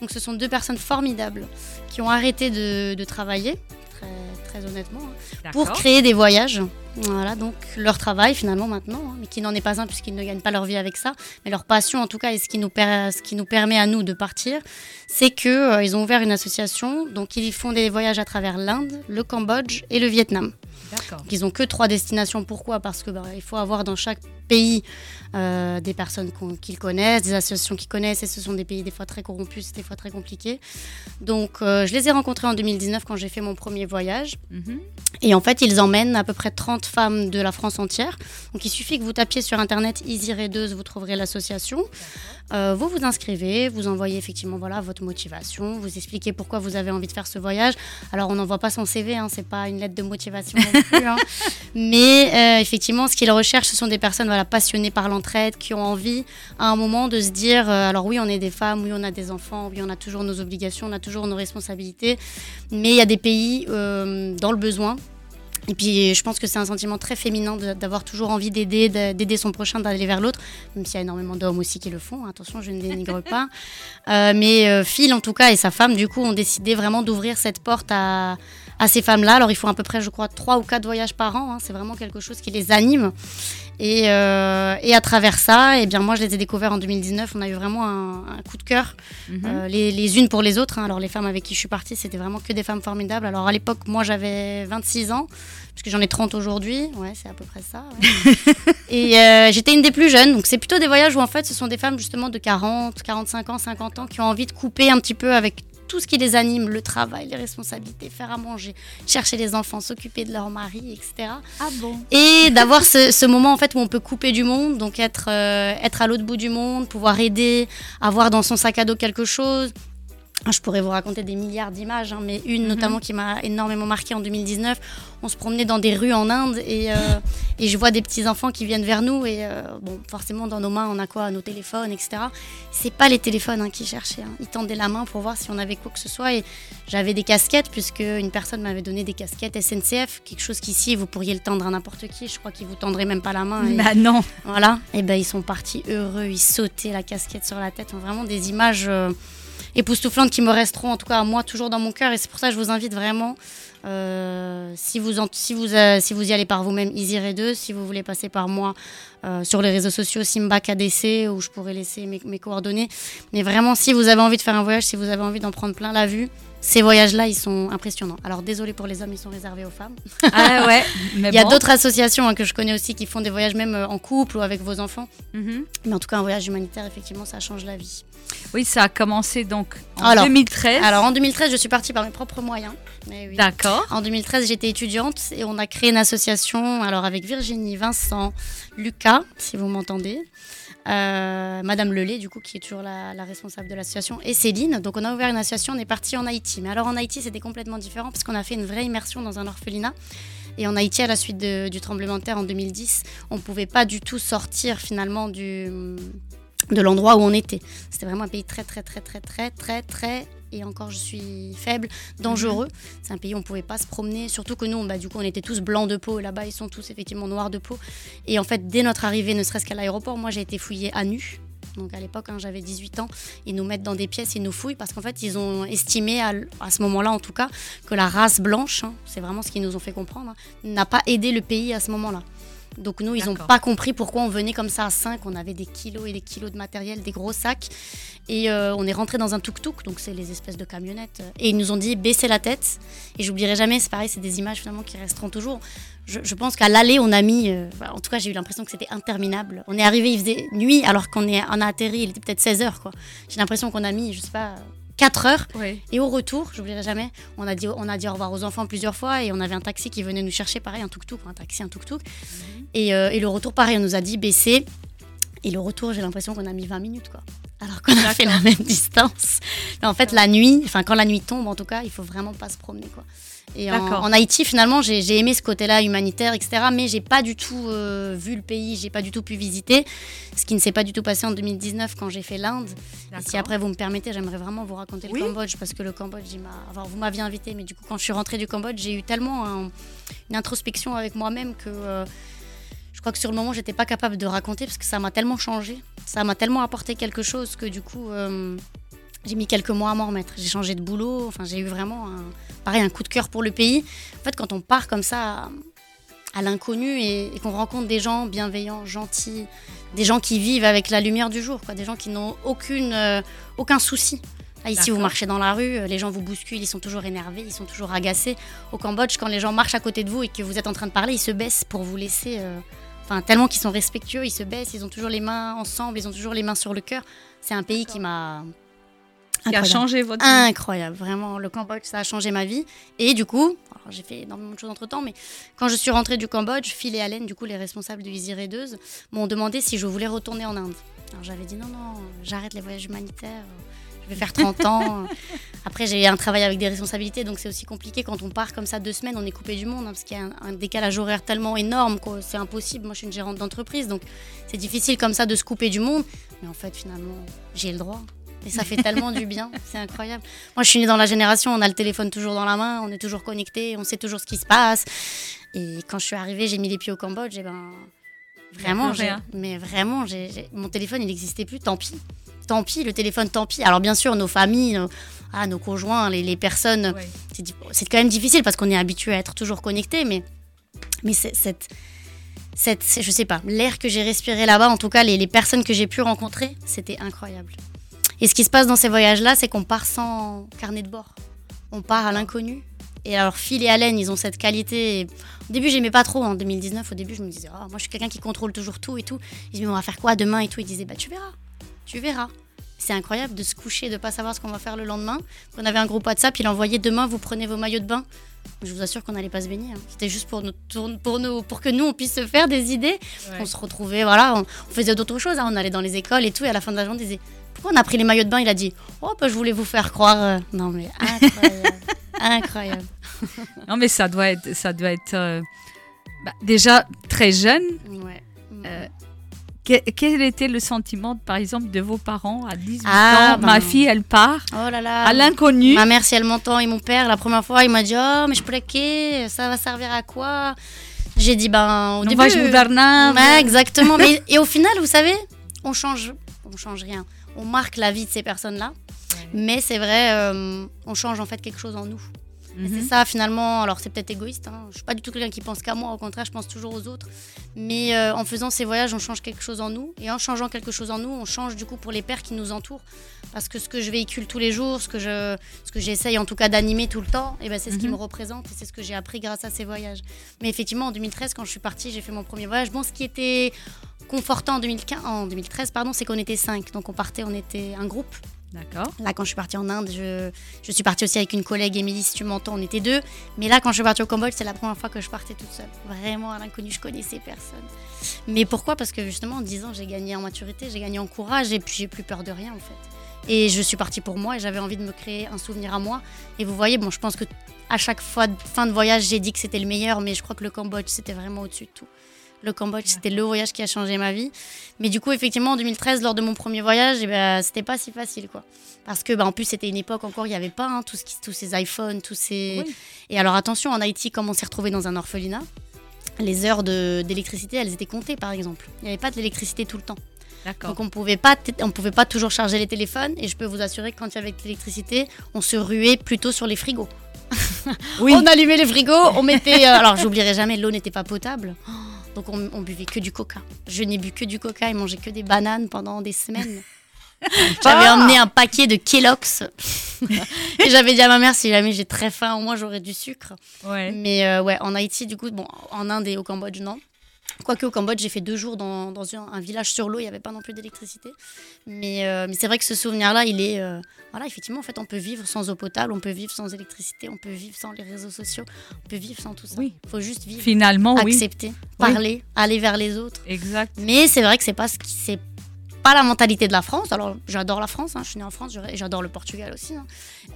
Donc ce sont deux personnes formidables qui ont arrêté de, de travailler, très, très honnêtement, hein, pour créer des voyages. Voilà, donc leur travail finalement maintenant, hein, mais qui n'en est pas un puisqu'ils ne gagnent pas leur vie avec ça, mais leur passion en tout cas et ce qui nous, per- ce qui nous permet à nous de partir, c'est que euh, ils ont ouvert une association, donc ils font des voyages à travers l'Inde, le Cambodge et le Vietnam. Donc, ils ont que trois destinations. Pourquoi? Parce que bah, il faut avoir dans chaque pays euh, des personnes qu'ils connaissent, des associations qu'ils connaissent, et ce sont des pays des fois très corrompus, des fois très compliqués. Donc euh, je les ai rencontrés en 2019 quand j'ai fait mon premier voyage. Mhm. Et en fait, ils emmènent à peu près 30 femmes de la France entière. Donc il suffit que vous tapiez sur internet Easy Raideuse, vous trouverez l'association. Euh, vous vous inscrivez, vous envoyez effectivement voilà votre motivation, vous expliquez pourquoi vous avez envie de faire ce voyage. Alors on n'envoie pas son CV, hein, c'est pas une lettre de motivation non plus. hein. Mais effectivement, ce qu'ils recherchent, ce sont des personnes voilà passionnées par qui ont envie à un moment de se dire euh, alors oui, on est des femmes, oui, on a des enfants, oui, on a toujours nos obligations, on a toujours nos responsabilités, mais il y a des pays euh, dans le besoin. Et puis, je pense que c'est un sentiment très féminin d'avoir toujours envie d'aider, de- d'aider son prochain, d'aller vers l'autre, même s'il y a énormément d'hommes aussi qui le font. Attention, je ne dénigre pas. Euh, mais Phil, en tout cas, et sa femme, du coup, ont décidé vraiment d'ouvrir cette porte à, à ces femmes-là. Alors, ils font à peu près, je crois, trois ou quatre voyages par an. hein. C'est vraiment quelque chose qui les anime. Et, euh, et à travers ça, eh bien, moi, je les ai découverts en 2019. On a eu vraiment un, un coup de cœur, Mhm. euh, les, les unes pour les autres. hein. Alors, les femmes avec qui je suis partie, c'était vraiment que des femmes formidables. Alors, à l'époque, moi, j'avais 26 ans, puisque j'en ai 30 aujourd'hui. Ouais, c'est à peu près ça. ouais. et euh, j'étais une des plus jeunes. Donc, c'est plutôt des voyages où, en fait, ce sont des femmes, justement, de 40, 45 ans, 50 ans, qui ont envie de couper un petit peu avec tout ce qui les anime, le travail, les responsabilités, faire à manger, chercher les enfants, s'occuper de leur mari, etc. Ah bon Et d'avoir ce, ce moment en fait où on peut couper du monde, donc être, euh, être à l'autre bout du monde, pouvoir aider, avoir dans son sac à dos quelque chose. Je pourrais vous raconter des milliards d'images, hein, mais une Mhm. notamment qui m'a énormément marqué en 2019. On se promenait dans des rues en Inde et, euh, et je vois des petits enfants qui viennent vers nous et euh, bon, forcément dans nos mains on a quoi, nos téléphones, etc. C'est pas les téléphones hein, qu'ils cherchaient. hein. Ils tendaient la main pour voir si on avait quoi que ce soit et j'avais des casquettes puisque une personne m'avait donné des casquettes SNCF, quelque chose qu'ici vous pourriez le tendre à n'importe qui. Je crois qu'ils vous tendraient même pas la main. et- Bah non. voilà. Et ben ils sont partis heureux, ils sautaient la casquette sur la tête. Vraiment des images euh, époustouflantes qui me resteront en tout cas à moi toujours dans mon cœur. Et c'est pour ça que je vous invite vraiment, euh, si, vous en- si, vous, euh, si vous y allez par vous-même, Easy Ray 2, si vous voulez passer par moi euh, sur les réseaux sociaux Simba KDC où je pourrais laisser mes, mes coordonnées. Mais vraiment, si vous avez envie de faire un voyage, si vous avez envie d'en prendre plein la vue, ces voyages-là, ils sont impressionnants. Alors désolé pour les hommes, ils sont réservés aux femmes. Ah ouais, mais Il y a bon. d'autres associations hein, que je connais aussi qui font des voyages même en couple ou avec vos enfants. Mhm. Mais en tout cas, un voyage humanitaire, effectivement, ça change la vie. Oui, ça a commencé donc en Alors, 2013. Alors en 2013, je suis partie par mes propres moyens. Oui. D'accord. En 2013, j'étais étudiante et on a créé une association alors avec Virginie, Vincent, Lucas, si vous m'entendez. euh, Madame Lelay, du coup, qui est toujours la, la responsable de l'association, et Céline. Donc, on a ouvert une association, on est parti en Haïti. Mais alors, en Haïti, c'était complètement différent parce qu'on a fait une vraie immersion dans un orphelinat. Et en Haïti, à la suite de- du tremblement de terre en 2010, on ne pouvait pas du tout sortir finalement du, de l'endroit où on était. C'était vraiment un pays très, très, très, très, très, très, très, et encore je suis faible, dangereux. C'est un pays où on ne pouvait pas se promener, surtout que nous, bah, du coup, on était tous blancs de peau, et là-bas, ils sont tous effectivement noirs de peau. Et en fait, dès notre arrivée, ne serait-ce qu'à l'aéroport, moi, j'ai été fouillée à nu. Donc à l'époque, hein, j'avais 18 ans, ils nous mettent dans des pièces, ils nous fouillent parce qu'en fait, ils ont estimé, à, à ce moment-là en tout cas, que la race blanche, hein, c'est vraiment ce qu'ils nous ont fait comprendre, hein, n'a pas aidé le pays à ce moment-là. Donc nous, ils n'ont pas compris pourquoi on venait comme ça à 5, on avait des kilos et des kilos de matériel, des gros sacs. Et euh, on est rentré dans un tuk-tuk, donc c'est les espèces de camionnettes. Et ils nous ont dit baissez la tête. Et j'oublierai jamais, c'est pareil, c'est des images finalement qui resteront toujours. Je, je pense qu'à l'aller, on a mis, euh, en tout cas j'ai eu l'impression que c'était interminable. On est arrivé, il faisait nuit alors qu'on est, on a atterri, il était peut-être 16 heures. J'ai l'impression qu'on a mis, je sais pas, 4 heures. Et au retour, j'oublierai jamais, on a, dit, on a dit au revoir aux enfants plusieurs fois et on avait un taxi qui venait nous chercher, pareil, un tuk-tuk, un taxi, un tuk-tuk. Et, euh, et le retour, pareil, on nous a dit baisser. Et le retour, j'ai l'impression qu'on a mis 20 minutes, quoi. Alors qu'on a fait la même distance. Mais en fait, la nuit, enfin, quand la nuit tombe, en tout cas, il faut vraiment pas se promener, quoi. Et en, Haïti, finalement, j'ai aimé ce côté-là humanitaire, etc. Mais j'ai pas du tout euh, vu le pays, j'ai pas du tout pu visiter. Ce qui ne s'est pas du tout passé en 2019 quand j'ai fait l'Inde. Si après vous me permettez, j'aimerais vraiment vous raconter Oui. le Cambodge parce que le Cambodge, il m'a. Enfin, vous m'aviez invité, mais du coup, quand je suis rentrée du Cambodge, j'ai eu tellement un- une introspection avec moi-même que. euh, je crois que sur le moment, j'étais pas capable de raconter parce que ça m'a tellement changé, ça m'a tellement apporté quelque chose que du coup, euh, j'ai mis quelques mois à m'en remettre. J'ai changé de boulot, enfin, j'ai eu vraiment un, pareil, un coup de cœur pour le pays. En fait, quand on part comme ça à, à l'inconnu et, et qu'on rencontre des gens bienveillants, gentils, des gens qui vivent avec la lumière du jour, quoi, des gens qui n'ont aucune, euh, aucun souci. Là, ici, vous marchez dans la rue, euh, les gens vous bousculent, ils sont toujours énervés, ils sont toujours agacés. Au Cambodge, quand les gens marchent à côté de vous et que vous êtes en train de parler, ils se baissent pour vous laisser. euh, Enfin, tellement qu'ils sont respectueux, ils se baissent, ils ont toujours les mains ensemble, ils ont toujours les mains sur le cœur. C'est un pays qui m'a. Qui a Incroyable. changé votre vie. Incroyable, vraiment. Le Cambodge, ça a changé ma vie. Et du coup, j'ai fait énormément de choses entre temps, mais quand je suis rentrée du Cambodge, Phil et Allen, du coup, les responsables de Easy Raideuse, m'ont demandé si je voulais retourner en Inde. Alors j'avais dit non, non, j'arrête les voyages humanitaires. Je vais faire 30 ans. Après, j'ai un travail avec des responsabilités, donc c'est aussi compliqué quand on part comme ça deux semaines, on est coupé du monde, hein, parce qu'il y a un, un décalage horaire tellement énorme que c'est impossible. Moi, je suis une gérante d'entreprise, donc c'est difficile comme ça de se couper du monde. Mais en fait, finalement, j'ai le droit. Et ça fait tellement du bien, c'est incroyable. Moi, je suis née dans la génération, on a le téléphone toujours dans la main, on est toujours connecté, on sait toujours ce qui se passe. Et quand je suis arrivée, j'ai mis les pieds au Cambodge, et ben vraiment, rien. mais vraiment, mon téléphone, il n'existait plus, tant pis. Tant pis, le téléphone, tant pis. Alors bien sûr, nos familles, nos, ah, nos conjoints, les, les personnes, c'est quand même difficile parce qu'on est habitué à être toujours connecté, mais, mais cette, cette, je sais pas, l'air que j'ai respiré là-bas, en tout cas les, les personnes que j'ai pu rencontrer, c'était incroyable. Et ce qui se passe dans ces voyages-là, c'est qu'on part sans carnet de bord. On part à l'inconnu. Et alors Phil et Allen, ils ont cette qualité. Au début, j'aimais pas trop. En 2019, au début, je me disais, Ah, moi, je suis quelqu'un qui contrôle toujours tout et tout. Ils disaient, mais on va faire quoi demain et tout. Ils disaient, bah, tu verras, tu verras. C'est incroyable de se coucher de pas savoir ce qu'on va faire le lendemain. On avait un groupe WhatsApp, il envoyait demain, vous prenez vos maillots de bain. Je vous assure qu'on n'allait pas se baigner. hein. C'était juste pour, nous, pour, nous, pour que nous, on puisse se faire des idées. Ouais. On se retrouvait, voilà, on, on faisait d'autres choses. hein. On allait dans les écoles et tout. Et à la fin de la journée, on disait on a pris les maillots de bain Il a dit Oh, bah, je voulais vous faire croire. Non, mais incroyable. incroyable. Non, mais ça doit être, ça doit être euh, bah, déjà très jeune. Ouais. Euh, que- quel était le sentiment, par exemple, de vos parents à 18 Ah, ans? ben Ma fille, elle part Oh là là. à l'inconnu. Ma mère, si elle m'entend, et mon père, la première fois, il m'a dit Oh, mais je plaquais, ça va servir à quoi J'ai dit Ben, au Non, début. vous Bernard Ouais, exactement. mais, et au final, vous savez, on change, on change rien. On marque la vie de ces personnes-là. Mais c'est vrai, euh, on change en fait quelque chose en nous. Et Mhm. c'est ça finalement, alors c'est peut-être égoïste, hein. je suis pas du tout quelqu'un qui pense qu'à moi, au contraire je pense toujours aux autres. Mais euh, en faisant ces voyages, on change quelque chose en nous. Et en changeant quelque chose en nous, on change du coup pour les pères qui nous entourent. Parce que ce que je véhicule tous les jours, ce que, je, ce que j'essaye en tout cas d'animer tout le temps, et ben c'est ce qui Mhm. me représente et c'est ce que j'ai appris grâce à ces voyages. Mais effectivement, en 2013, quand je suis partie, j'ai fait mon premier voyage. Bon, ce qui était confortant en, 2015, en 2013, pardon, c'est qu'on était cinq. Donc on partait, on était un groupe. D'accord. Là, quand je suis partie en Inde, je, je suis partie aussi avec une collègue, Émilie, si tu m'entends, on était deux. Mais là, quand je suis partie au Cambodge, c'est la première fois que je partais toute seule. Vraiment à l'inconnu, je connaissais personne. Mais pourquoi? Parce que justement, en 10 ans, j'ai gagné en maturité, j'ai gagné en courage et puis j'ai plus peur de rien en fait. Et je suis partie pour moi et j'avais envie de me créer un souvenir à moi. Et vous voyez, bon, je pense que à chaque fois de fin de voyage, j'ai dit que c'était le meilleur, mais je crois que le Cambodge, c'était vraiment au-dessus de tout. Le Cambodge, c'était le voyage qui a changé ma vie. Mais du coup, effectivement, en 2013, lors de mon premier voyage, eh ben, c'était pas si facile, quoi. Parce que, bah, en plus, c'était une époque encore, il n'y avait pas hein, tout ce qui, tous ces iPhones, tous ces. Et alors, attention, en Haïti, comme on s'est retrouvé dans un orphelinat, les heures d'électricité, elles étaient comptées, par exemple. Il n'y avait pas de l'électricité tout le temps. Donc on pouvait pas, on pouvait pas toujours charger les téléphones. Et je peux vous assurer que quand il y avait de l'électricité, on se ruait plutôt sur les frigos. Oui. On allumait les frigos, on mettait. euh, alors j'oublierai jamais, l'eau n'était pas potable. Donc on, on buvait que du coca. Je n'ai bu que du coca et mangé que des bananes pendant des semaines. J'avais Ah. emmené un paquet de Kellogg's et j'avais dit à ma mère si jamais j'ai très faim, au moins j'aurais du sucre. Ouais. Mais euh, ouais, en Haïti, du coup, bon, en Inde et au Cambodge, non. Quoique au Cambodge, j'ai fait deux jours dans, dans un, un village sur l'eau, il n'y avait pas non plus d'électricité. Mais, euh, mais c'est vrai que ce souvenir-là, il est. euh, voilà, effectivement, en fait, on peut vivre sans eau potable, on peut vivre sans électricité, on peut vivre sans les réseaux sociaux, on peut vivre sans tout ça. Il faut juste vivre. Finalement, oui. accepter, Oui. parler, aller vers les autres. Exact. Mais c'est vrai que c'est pas ce qui pas la mentalité de la France. Alors j'adore la France, hein, je suis née en France, j'adore le Portugal aussi. hein.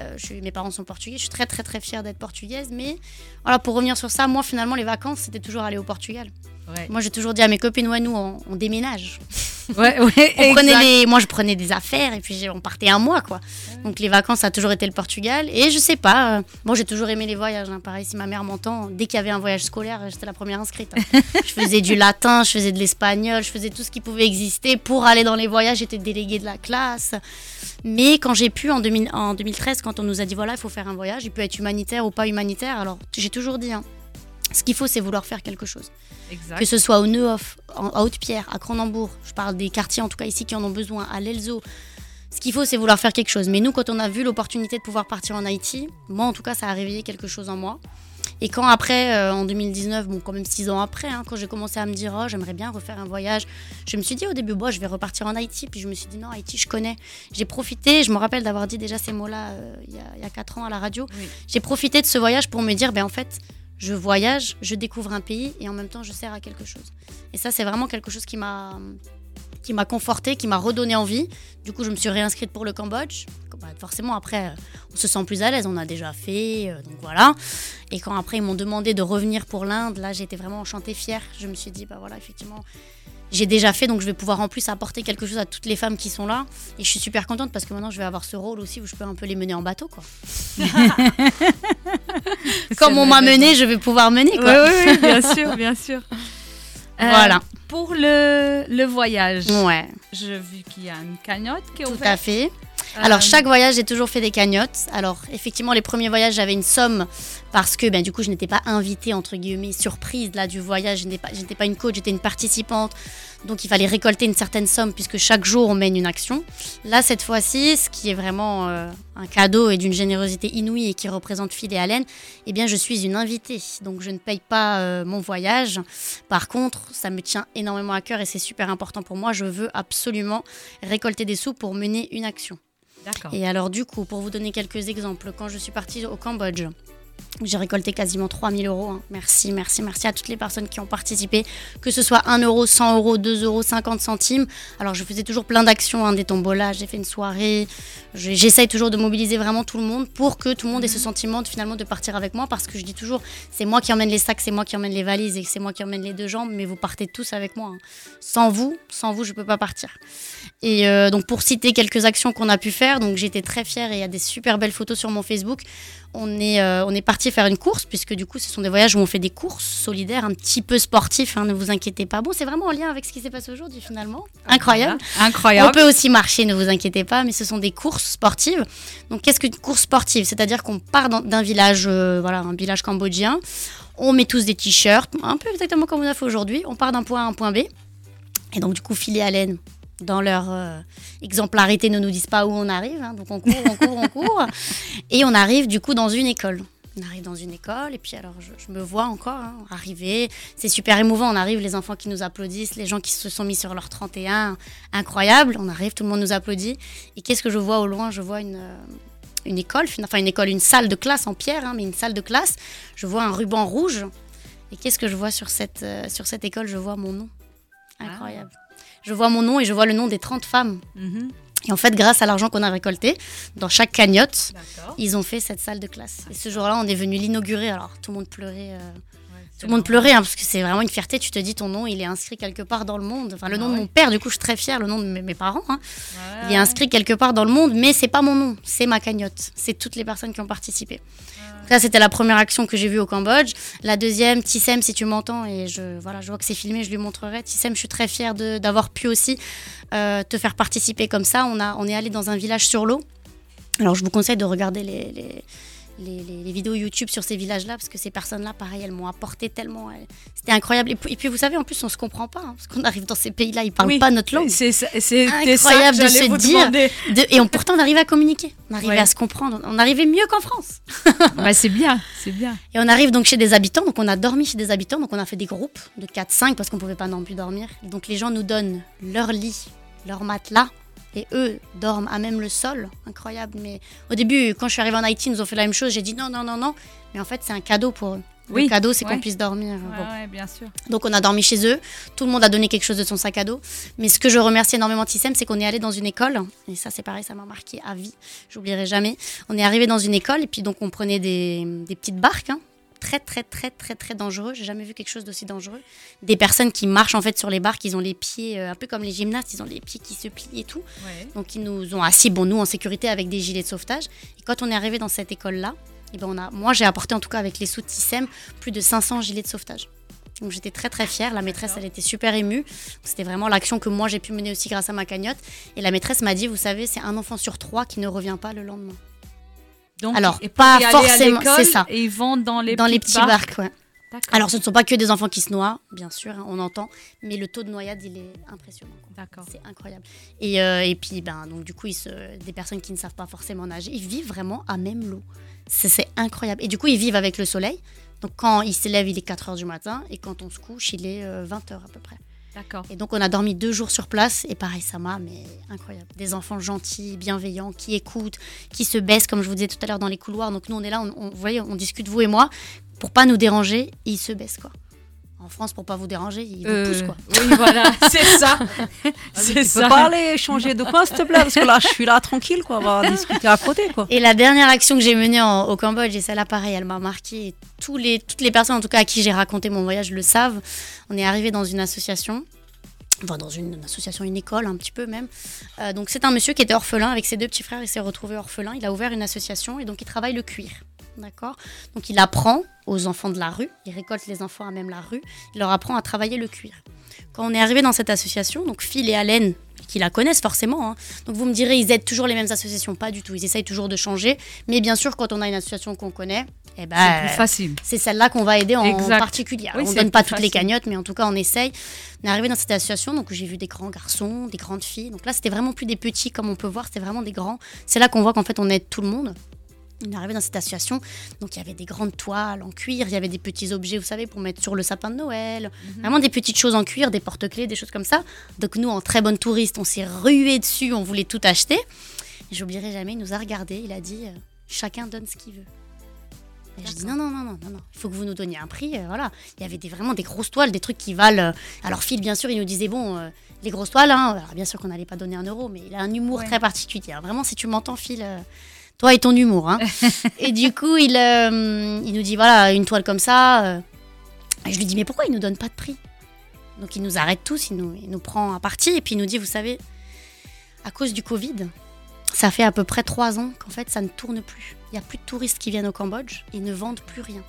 Euh, je suis, mes parents sont portugais, je suis très très très fière d'être portugaise. Mais voilà, pour revenir sur ça, moi finalement les vacances c'était toujours aller au Portugal. Ouais. Moi j'ai toujours dit à mes copines ouais nous on, on déménage. Ouais, ouais, on prenait les, moi je prenais des affaires et puis on partait un mois quoi. Donc les vacances ça a toujours été le Portugal et je sais pas. euh, moi j'ai toujours aimé les voyages. hein. Pareil si ma mère m'entend, dès qu'il y avait un voyage scolaire j'étais la première inscrite. hein. je faisais du latin, je faisais de l'espagnol, je faisais tout ce qui pouvait exister pour aller dans les voyages. J'étais déléguée de la classe. Mais quand j'ai pu en, 2000 en 2013 quand on nous a dit voilà il faut faire un voyage, il peut être humanitaire ou pas humanitaire. Alors j'ai toujours dit hein, ce qu'il faut c'est vouloir faire quelque chose. Exact. Que ce soit au Neuhof, en- à Haute-Pierre, à Cronenbourg, je parle des quartiers en tout cas ici qui en ont besoin, à l'Elzo. Ce qu'il faut, c'est vouloir faire quelque chose. Mais nous, quand on a vu l'opportunité de pouvoir partir en Haïti, moi en tout cas, ça a réveillé quelque chose en moi. Et quand après, euh, en 2019, bon, quand même six ans après, hein, quand j'ai commencé à me dire, oh, j'aimerais bien refaire un voyage, je me suis dit au début, bon, je vais repartir en Haïti. Puis je me suis dit, non, Haïti, je connais. J'ai profité, je me rappelle d'avoir dit déjà ces mots-là euh, il y, a- il y a quatre ans à la radio. J'ai profité de ce voyage pour me dire, ben en fait, je voyage, je découvre un pays et en même temps, je sers à quelque chose. Et ça, c'est vraiment quelque chose qui m'a qui m'a conforté, qui m'a redonné envie. Du coup, je me suis réinscrite pour le Cambodge. Bah, forcément, après, euh, on se sent plus à l'aise, on a déjà fait, euh, donc voilà. Et quand après, ils m'ont demandé de revenir pour l'Inde, là, j'étais vraiment enchantée, fière. Je me suis dit, bah voilà, effectivement, j'ai déjà fait, donc je vais pouvoir en plus apporter quelque chose à toutes les femmes qui sont là. Et je suis super contente parce que maintenant, je vais avoir ce rôle aussi où je peux un peu les mener en bateau, quoi. Comme on m'a mené, je vais pouvoir mener, quoi. Oui, oui, oui, bien sûr, bien sûr. Euh, Voilà. Pour le, le voyage, Ouais. j'ai vu qu'il y a une cagnotte qui est Tout ouverte. à fait. Euh, Alors, chaque voyage, j'ai toujours fait des cagnottes. Alors, effectivement, les premiers voyages, j'avais une somme parce que ben, du coup, je n'étais pas invitée, entre guillemets, surprise là, du voyage. Je n'étais pas, pas une coach, j'étais une participante. Donc, il fallait récolter une certaine somme puisque chaque jour, on mène une action. Là, cette fois-ci, ce qui est vraiment euh, un cadeau et d'une générosité inouïe et qui représente Phil et Allen, eh bien, je suis une invitée. Donc, je ne paye pas euh, mon voyage. Par contre, ça me tient énormément à cœur et c'est super important pour moi. Je veux absolument récolter des sous pour mener une action. D'accord. Et alors, du coup, pour vous donner quelques exemples, quand je suis partie au Cambodge, j'ai récolté quasiment 3000 euros. hein. Merci, merci, merci à toutes les personnes qui ont participé, que ce soit 1 euro, 100 euros, 2 euros, 50 centimes. Alors, je faisais toujours plein d'actions, hein, des tombolas, j'ai fait une soirée. Je- J'essaye toujours de mobiliser vraiment tout le monde pour que tout le monde ait ce sentiment de, finalement de partir avec moi parce que je dis toujours, c'est moi qui emmène les sacs, c'est moi qui emmène les valises et c'est moi qui emmène les deux jambes, mais vous partez tous avec moi. hein. Sans vous, sans vous, je peux pas partir. Et euh, donc pour citer quelques actions qu'on a pu faire, donc j'étais très fière et il y a des super belles photos sur mon Facebook. On est, euh, on est parti faire une course puisque du coup ce sont des voyages où on fait des courses solidaires, un petit peu sportifs, hein, ne vous inquiétez pas. Bon, c'est vraiment en lien avec ce qui s'est passé aujourd'hui finalement. Incroyable. Incroyable. On peut aussi marcher, ne vous inquiétez pas, mais ce sont des courses sportives. Donc qu'est-ce qu'une course sportive? C'est-à-dire qu'on part d'un village, euh, voilà, un village cambodgien. On met tous des t-shirts, un peu exactement comme on a fait aujourd'hui. On part d'un point A à un point B. Et donc, du coup, Phil et Allen, dans leur euh, exemplarité, ne nous disent pas où on arrive. hein. Donc, on court, on court, on court. Et on arrive, du coup, dans une école. On arrive dans une école, et puis alors, je, je me vois encore hein, arriver. C'est super émouvant. On arrive, les enfants qui nous applaudissent, les gens qui se sont mis sur leur 31. Incroyable. On arrive, tout le monde nous applaudit. Et qu'est-ce que je vois au loin? Je vois une. euh, une école, fin- enfin une école, une salle de classe en pierre, hein, mais une salle de classe. Je vois un ruban rouge. Et qu'est-ce que je vois sur cette, euh, sur cette école? Je vois mon nom. Incroyable. Je vois mon nom et je vois le nom des 30 femmes. Mhm. Et en fait, grâce à l'argent qu'on a récolté, dans chaque cagnotte, ils ont fait cette salle de classe. Et ce jour-là, on est venu l'inaugurer. Alors, tout le monde pleurait. euh, tout le monde pleurait, hein, parce que c'est vraiment une fierté. Tu te dis, ton nom, il est inscrit quelque part dans le monde. Enfin, le nom de mon père, du coup, je suis très fière, le nom de mes, mes parents. hein. Il est inscrit quelque part dans le monde, mais c'est pas mon nom, c'est ma cagnotte. C'est toutes les personnes qui ont participé. Donc Ça, c'était la première action que j'ai vue au Cambodge. La deuxième, Tissem, si tu m'entends, et je, voilà, je vois que c'est filmé, je lui montrerai. Tissem, je suis très fière d'avoir pu aussi euh, te faire participer comme ça. On, a, on est allé dans un village sur l'eau. Alors, je vous conseille de regarder les, les, les- les- les vidéos YouTube sur ces villages-là, parce que ces personnes-là, pareil, elles m'ont apporté tellement. elles- C'était incroyable. Et puis, et puis, vous savez, en plus, on se comprend pas, hein, parce qu'on arrive dans ces pays-là, ils parlent Oui, pas notre langue. c'est ça incroyable de se vous dire. de- et on, pourtant, on arrivait à communiquer, on arrivait Ouais. à se comprendre, on arrivait mieux qu'en France. Bah, c'est bien, c'est bien. Et on arrive donc chez des habitants, donc on a dormi chez des habitants, donc on a fait des groupes de 4-5 parce qu'on pouvait pas non plus dormir. Donc les gens nous donnent leur lit, leur matelas, et eux dorment à même le sol. Incroyable. Mais au début, quand je suis arrivée en Haïti, ils nous ont fait la même chose. J'ai dit non, non, non, non. Mais en fait, c'est un cadeau pour eux. Oui, Le cadeau, c'est ouais. qu'on puisse dormir. Ouais, Bon. ouais, bien sûr. Donc on a dormi chez eux, tout le monde a donné quelque chose de son sac à dos. Mais ce que je remercie énormément Tissem, c'est qu'on est allé dans une école, et ça c'est pareil, ça m'a marqué à vie, j'oublierai jamais. On est arrivé dans une école, et puis donc on prenait des, des petites barques, hein, très très très très très dangereux, j'ai jamais vu quelque chose d'aussi dangereux. Des personnes qui marchent en fait sur les barques, ils ont les pieds, euh, un peu comme les gymnastes, ils ont les pieds qui se plient et tout. Donc ils nous ont assis, bon nous en sécurité avec des gilets de sauvetage. Et quand on est arrivé dans cette école-là, eh ben on a, moi j'ai apporté en tout cas avec les sous de Tissem plus de 500 gilets de sauvetage. Donc j'étais très très fière. La maîtresse, elle était super émue. C'était vraiment l'action que moi j'ai pu mener aussi grâce à ma cagnotte. Et la maîtresse m'a dit, vous savez, c'est un enfant sur trois qui ne revient pas le lendemain. Donc, Alors et pas forcément, c'est ça. Et ils vont dans les dans les petits barques, ouais. Alors ce ne sont pas que des enfants qui se noient, bien sûr, hein, on entend, mais le taux de noyade, il est impressionnant. D'accord. C'est incroyable. Et, euh, et puis, ben, donc, du coup, ils se- des personnes qui ne savent pas forcément nager, ils vivent vraiment à même l'eau. C'est c'est incroyable. Et du coup, ils vivent avec le soleil. Donc quand ils se lèvent, il est 4 heures du matin, et quand on se couche, il est 20 heures à peu près. D'accord. Et donc on a dormi deux jours sur place, et pareil, ça m'a, mais incroyable. Des enfants gentils, bienveillants, qui écoutent, qui se baissent, comme je vous disais tout à l'heure, dans les couloirs. Donc nous, on est là, on, on- vous voyez, on discute, vous et moi, pour pas nous déranger, et ils se baissent, quoi. En France, pour pas vous déranger, ils vous Euh, poussent, quoi. oui, voilà, c'est ça. C'est tu peux pas aller changer de coin, s'il te plaît, parce que là, je suis là tranquille, quoi. On va discuter à côté, quoi. Et la dernière action que j'ai menée en- au Cambodge, et celle-là, pareil, elle m'a marqué. Et Tous les, toutes les personnes, en tout cas, à qui j'ai raconté mon voyage, le savent. On est arrivé dans une association. Enfin, dans une, une association, une école, un petit peu même. Euh, donc, c'est un monsieur qui était orphelin avec ses deux petits frères. Il s'est retrouvé orphelin. Il a ouvert une association et donc il travaille le cuir. D'accord Donc, il apprend aux enfants de la rue. Il récolte les enfants à même la rue. Il leur apprend à travailler le cuir. Quand on est arrivé dans cette association, donc Phil et Allen, qui la connaissent forcément, hein, donc vous me direz, ils aident toujours les mêmes associations, pas du tout. Ils essayent toujours de changer, mais bien sûr, quand on a une association qu'on connaît, eh ben, C'est plus facile. c'est celle-là qu'on va aider en Exact. particulier. Oui, on c'est donne pas toutes les cagnottes, mais en tout cas, on essaye. On est arrivé dans cette association, donc j'ai vu des grands garçons, des grandes filles. Donc là, c'était vraiment plus des petits, comme on peut voir, c'était vraiment des grands. C'est là qu'on voit qu'en fait, on aide tout le monde. On est arrivé dans cette association, donc il y avait des grandes toiles en cuir, il y avait des petits objets, vous savez, pour mettre sur le sapin de Noël, Mhm. vraiment des petites choses en cuir, des porte-clés, des choses comme ça. Donc nous, en très bonne touriste, on s'est rué dessus, on voulait tout acheter. Et J'oublierai jamais, il nous a regardé, il a dit euh, chacun donne ce qu'il veut. Et je dis non, non, non, non, non, non, il faut que vous nous donniez un prix. euh, voilà. Il y avait des, vraiment des grosses toiles, des trucs qui valent. euh, alors, Phil, bien sûr, il nous disait bon, euh, les grosses toiles, hein, alors, bien sûr qu'on n'allait pas donner un euro, mais il a un humour très particulier. Alors, vraiment, si tu m'entends, Phil, toi et ton humour. hein. et du coup, il, euh, il nous dit voilà, une toile comme ça. euh, et je lui dis mais pourquoi il nous donne pas de prix? Donc, il nous arrête tous, il nous, il nous prend à partie, et puis il nous dit vous savez, à cause du Covid, ça fait à peu près trois ans qu'en fait ça ne tourne plus. Il n'y a plus de touristes qui viennent au Cambodge, ils ne vendent plus rien.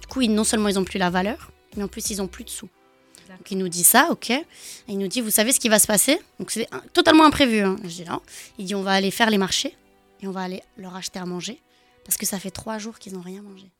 Du coup, ils, non seulement ils n'ont plus la valeur, mais en plus ils n'ont plus de sous. Donc il nous dit ça, ok. Et il nous dit, vous savez ce qui va se passer? Donc c'est totalement imprévu. hein. Je dis non. Il dit, on va aller faire les marchés et on va aller leur acheter à manger parce que ça fait trois jours qu'ils n'ont rien mangé.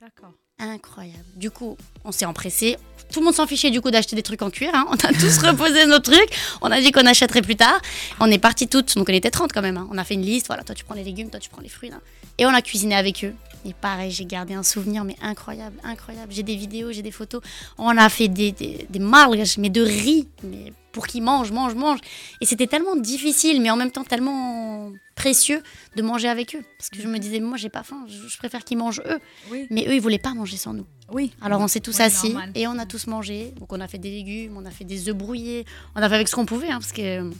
D'accord. Incroyable. Du coup, on s'est empressé. Tout le monde s'en fichait du coup d'acheter des trucs en cuir. hein. On a tous reposé nos trucs. On a dit qu'on achèterait plus tard. On est partis toutes. Donc on était 30 quand même. hein. On a fait une liste. Voilà, toi tu prends les légumes, toi tu prends les fruits. là. Et on a cuisiné avec eux. Et pareil, j'ai gardé un souvenir, mais incroyable, incroyable. J'ai des vidéos, j'ai des photos. On a fait des, des, des marges, mais de riz, mais pour qu'ils mangent, mangent, mangent. Et c'était tellement difficile, mais en même temps tellement précieux de manger avec eux. Parce que je me disais, moi j'ai pas faim, je, je préfère qu'ils mangent eux. Oui. Mais eux, ils voulaient pas manger sans nous. Oui. Alors on s'est tous Oui, assis normal. et on a tous mangé. Donc on a fait des légumes, on a fait des œufs brouillés, on a fait avec ce qu'on pouvait, hein, parce que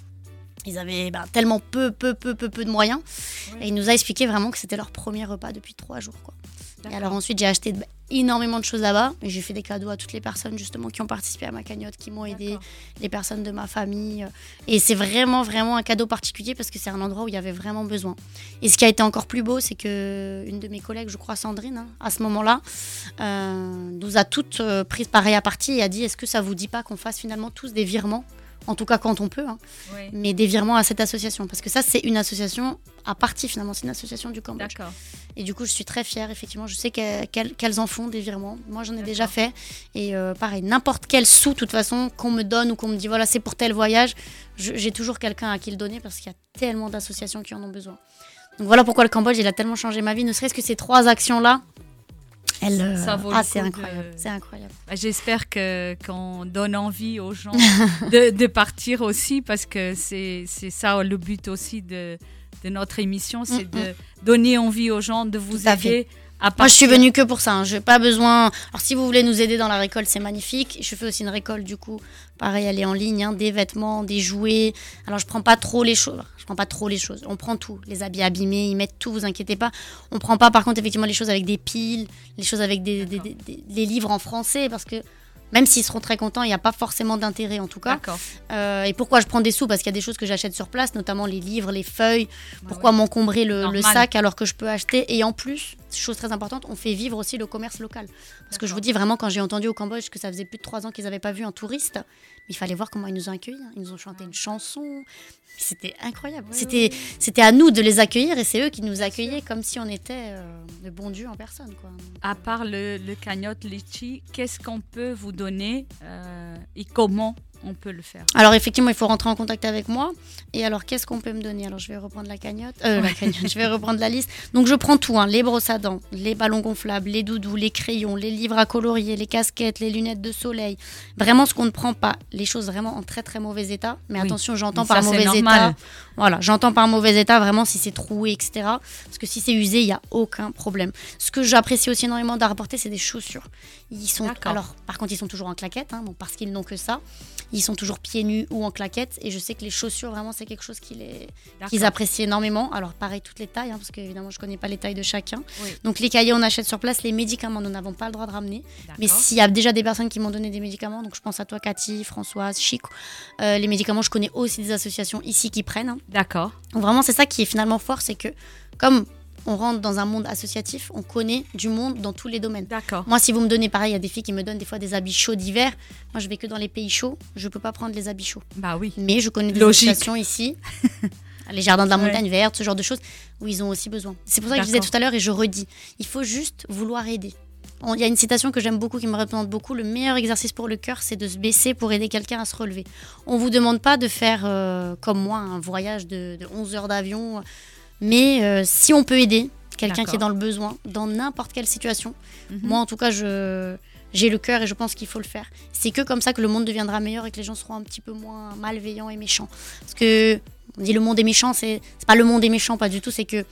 ils avaient ben, tellement peu, peu, peu, peu, peu de moyens. Et il nous a expliqué vraiment que c'était leur premier repas depuis trois jours. Quoi. Et alors ensuite, j'ai acheté énormément de choses là-bas et j'ai fait des cadeaux à toutes les personnes justement qui ont participé à ma cagnotte, qui m'ont aidé, les personnes de ma famille. euh, Et c'est vraiment, vraiment un cadeau particulier parce que c'est un endroit où il y avait vraiment besoin. Et ce qui a été encore plus beau, c'est que une de mes collègues, je crois Sandrine, hein, à ce moment-là, euh, nous a toutes euh, prises pareil à partie et a dit est-ce que ça vous dit pas qu'on fasse finalement tous des virements en tout cas quand on peut, hein, Oui. mais des virements à cette association. Parce que ça, c'est une association à partie finalement, c'est une association du Cambodge. D'accord. Et du coup, je suis très fière, effectivement. Je sais qu'elles en font des virements. Moi, j'en ai déjà fait. Et euh, pareil, n'importe quel sou, de toute façon, qu'on me donne ou qu'on me dit, voilà, c'est pour tel voyage, j'ai toujours quelqu'un à qui le donner parce qu'il y a tellement d'associations qui en ont besoin. Donc voilà pourquoi le Cambodge, il a tellement changé ma vie. Ne serait-ce que ces trois actions-là, elles. euh, Ça vaut ah, le c'est de- incroyable. C'est incroyable. Bah, J'espère que qu'on donne envie aux gens de, de partir aussi parce que c'est ça le but aussi de, de notre émission, c'est Mm, de donner envie aux gens de vous Tout aider à Moi, je suis venue que pour ça. hein. Je n'ai pas besoin. Alors, si vous voulez nous aider dans la récolte, c'est magnifique. Je fais aussi une récolte, du coup. Pareil, elle est en ligne. hein, des vêtements, des jouets. Alors, je prends pas trop les choses. Je prends pas trop les choses. On prend tout. Les habits abîmés, ils mettent tout. Vous inquiétez pas. On prend pas, par contre, effectivement, les choses avec des piles, les choses avec des, des- des- des- les livres en français, parce que même s'ils seront très contents, il n'y a pas forcément d'intérêt, en tout cas. Euh, et pourquoi je prends des sous? Parce qu'il y a des choses que j'achète sur place, notamment les livres, les feuilles. Pourquoi m'encombrer le, le sac alors que je peux acheter? Et en plus, chose très importante, on fait vivre aussi le commerce local. Parce que je vous dis vraiment, quand j'ai entendu au Cambodge que ça faisait plus de trois ans qu'ils n'avaient pas vu un touriste, il fallait voir comment ils nous ont accueillis. hein. Ils nous ont chanté une chanson. C'était incroyable. C'était c'était à nous de les accueillir et c'est eux qui nous accueillaient comme si on était euh, le bon Dieu en personne. Quoi. À part le, le cagnotte litchi, qu'est-ce qu'on peut vous donner euh, et comment on peut le faire Alors effectivement, il faut rentrer en contact avec moi. Et alors, qu'est-ce qu'on peut me donner? Alors, je vais reprendre la cagnotte. Euh, la cagnotte, je vais reprendre la liste. Donc, je prends tout, hein, les brosses à dents, les ballons gonflables, les doudous, les crayons, les livres à colorier, les casquettes, les lunettes de soleil. Vraiment, ce qu'on ne prend pas, les choses vraiment en très très mauvais état. Mais Oui. attention, j'entends par mauvais normal. état. Voilà, j'entends par mauvais état vraiment si c'est troué, etc. Parce que si c'est usé, il n'y a aucun problème. Ce que j'apprécie aussi énormément d'à rapporter, c'est des chaussures. Ils sont, alors, par contre, ils sont toujours en claquettes, hein, bon, parce qu'ils n'ont que ça. Ils sont toujours pieds nus ou en claquettes. Et je sais que les chaussures, vraiment, c'est quelque chose qu'ils apprécient énormément. Alors, pareil, toutes les tailles, hein, parce qu'évidemment, je ne connais pas les tailles de chacun. Oui. Donc, les cahiers, on achète sur place. Les médicaments, nous n'avons pas le droit de ramener. Mais s'il y a déjà des personnes qui m'ont donné des médicaments, donc je pense à toi, Cathy, Françoise, Chico, euh, les médicaments, je connais aussi des associations ici qui prennent. hein. D'accord. Donc vraiment, c'est ça qui est finalement fort, c'est que comme on rentre dans un monde associatif, on connaît du monde dans tous les domaines. D'accord. Moi, si vous me donnez pareil, il y a des filles qui me donnent des fois des habits chauds d'hiver. Moi, je vais que dans les pays chauds, je peux pas prendre les habits chauds. Bah oui. Mais je connais des Logique. associations ici, les jardins de la Ouais. montagne verte, ce genre de choses, où ils ont aussi besoin. C'est pour ça que je disais tout à l'heure et je redis, il faut juste vouloir aider. Il y a une citation que j'aime beaucoup qui me représente beaucoup. Le meilleur exercice pour le cœur, c'est de se baisser pour aider quelqu'un à se relever. On vous demande pas de faire, euh, comme moi, un voyage de, de 11 heures d'avion. Mais euh, si on peut aider quelqu'un qui est dans le besoin, dans n'importe quelle situation, Mhm. moi en tout cas, je, j'ai le cœur et je pense qu'il faut le faire. C'est que comme ça que le monde deviendra meilleur et que les gens seront un petit peu moins malveillants et méchants. Parce que on dit le monde est méchant, c'est c'est pas le monde est méchant, pas du tout, c'est que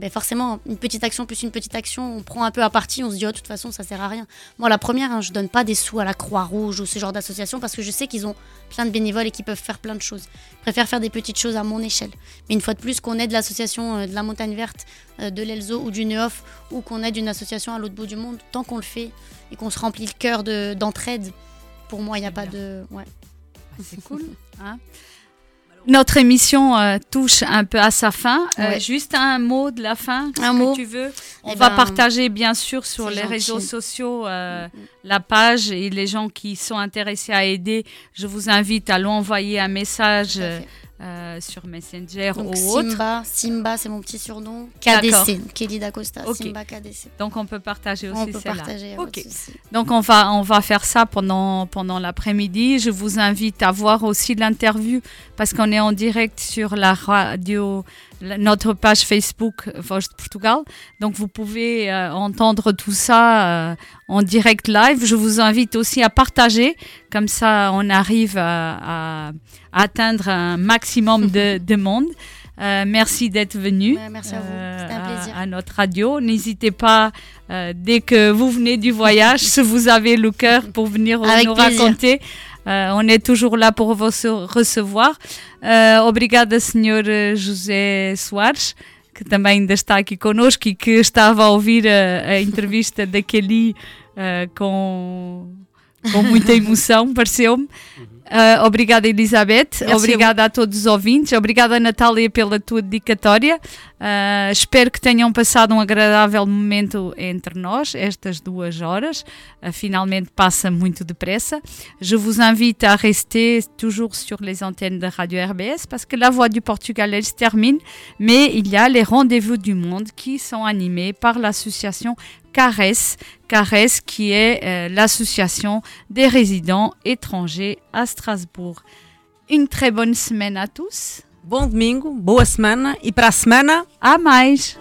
ben forcément, une petite action plus une petite action, on prend un peu à partie, on se dit, oh, de toute façon, ça sert à rien. Moi, la première, hein, je donne pas des sous à la Croix-Rouge ou ce genre d'association parce que je sais qu'ils ont plein de bénévoles et qu'ils peuvent faire plein de choses. Je préfère faire des petites choses à mon échelle. Mais une fois de plus, qu'on aide l'association euh, de la Montagne Verte, euh, de l'Elzo ou du Neof, ou qu'on aide une association à l'autre bout du monde, tant qu'on le fait et qu'on se remplit le cœur de- d'entraide, pour moi, il n'y a pas de. Ouais. C'est cool. hein. Notre émission euh, touche un peu à sa fin. Euh, Ouais. juste un mot de la fin, Un mot. que tu veux. On Eh va ben, partager bien sûr sur les gentil. réseaux sociaux euh, la page et les gens qui sont intéressés à aider. Je vous invite à l'envoyer un message euh, sur Messenger Donc ou autre. Simba, Simba, c'est mon petit surnom. KDC, Kelly Dacosta, Ok. Simba KDC. Donc on peut partager aussi On peut celle-là. Ok. Donc on va on va faire ça pendant pendant l'après-midi. Je vous invite à voir aussi l'interview parce qu'on est en direct sur la radio notre page Facebook Voz de Portugal. Donc vous pouvez euh, entendre tout ça euh, en direct live. Je vous invite aussi à partager comme ça on arrive à, à atteindre un maximum de, de monde. Euh, merci d'être venu merci à vous. Un à- plaisir. à notre radio. N'hésitez pas, euh, dès que vous venez du voyage, si vous avez le cœur pour venir Avec nous plaisir. raconter, euh, on est toujours là pour vous recevoir. Euh, obrigada, Sr. José Soares, que também ainda está aqui conosco e que estava a ouvir a, a entrevista da Kelly eh, com, com muita emoção, pareceu-me. Uh, obrigada, Elizabeth. Obrigada a, todos os ouvintes. Obrigada, Natália, pela tua dedicatória. Uh, espero que tenham passado um agradável momento entre nós, estas duas horas. Uh, finalmente passa muito depressa. Je vous invite à rester toujours sur les antennes de Radio RBS parce que la Voix du Portugal, elle se termine. Mais il y a les rendez-vous du monde qui sont animés par l'association CARES, CARES qui est euh, l'association des résidents étrangers à Strasbourg. Une très bonne semaine à tous. Bom domingo, boa semana e para a semana a mais.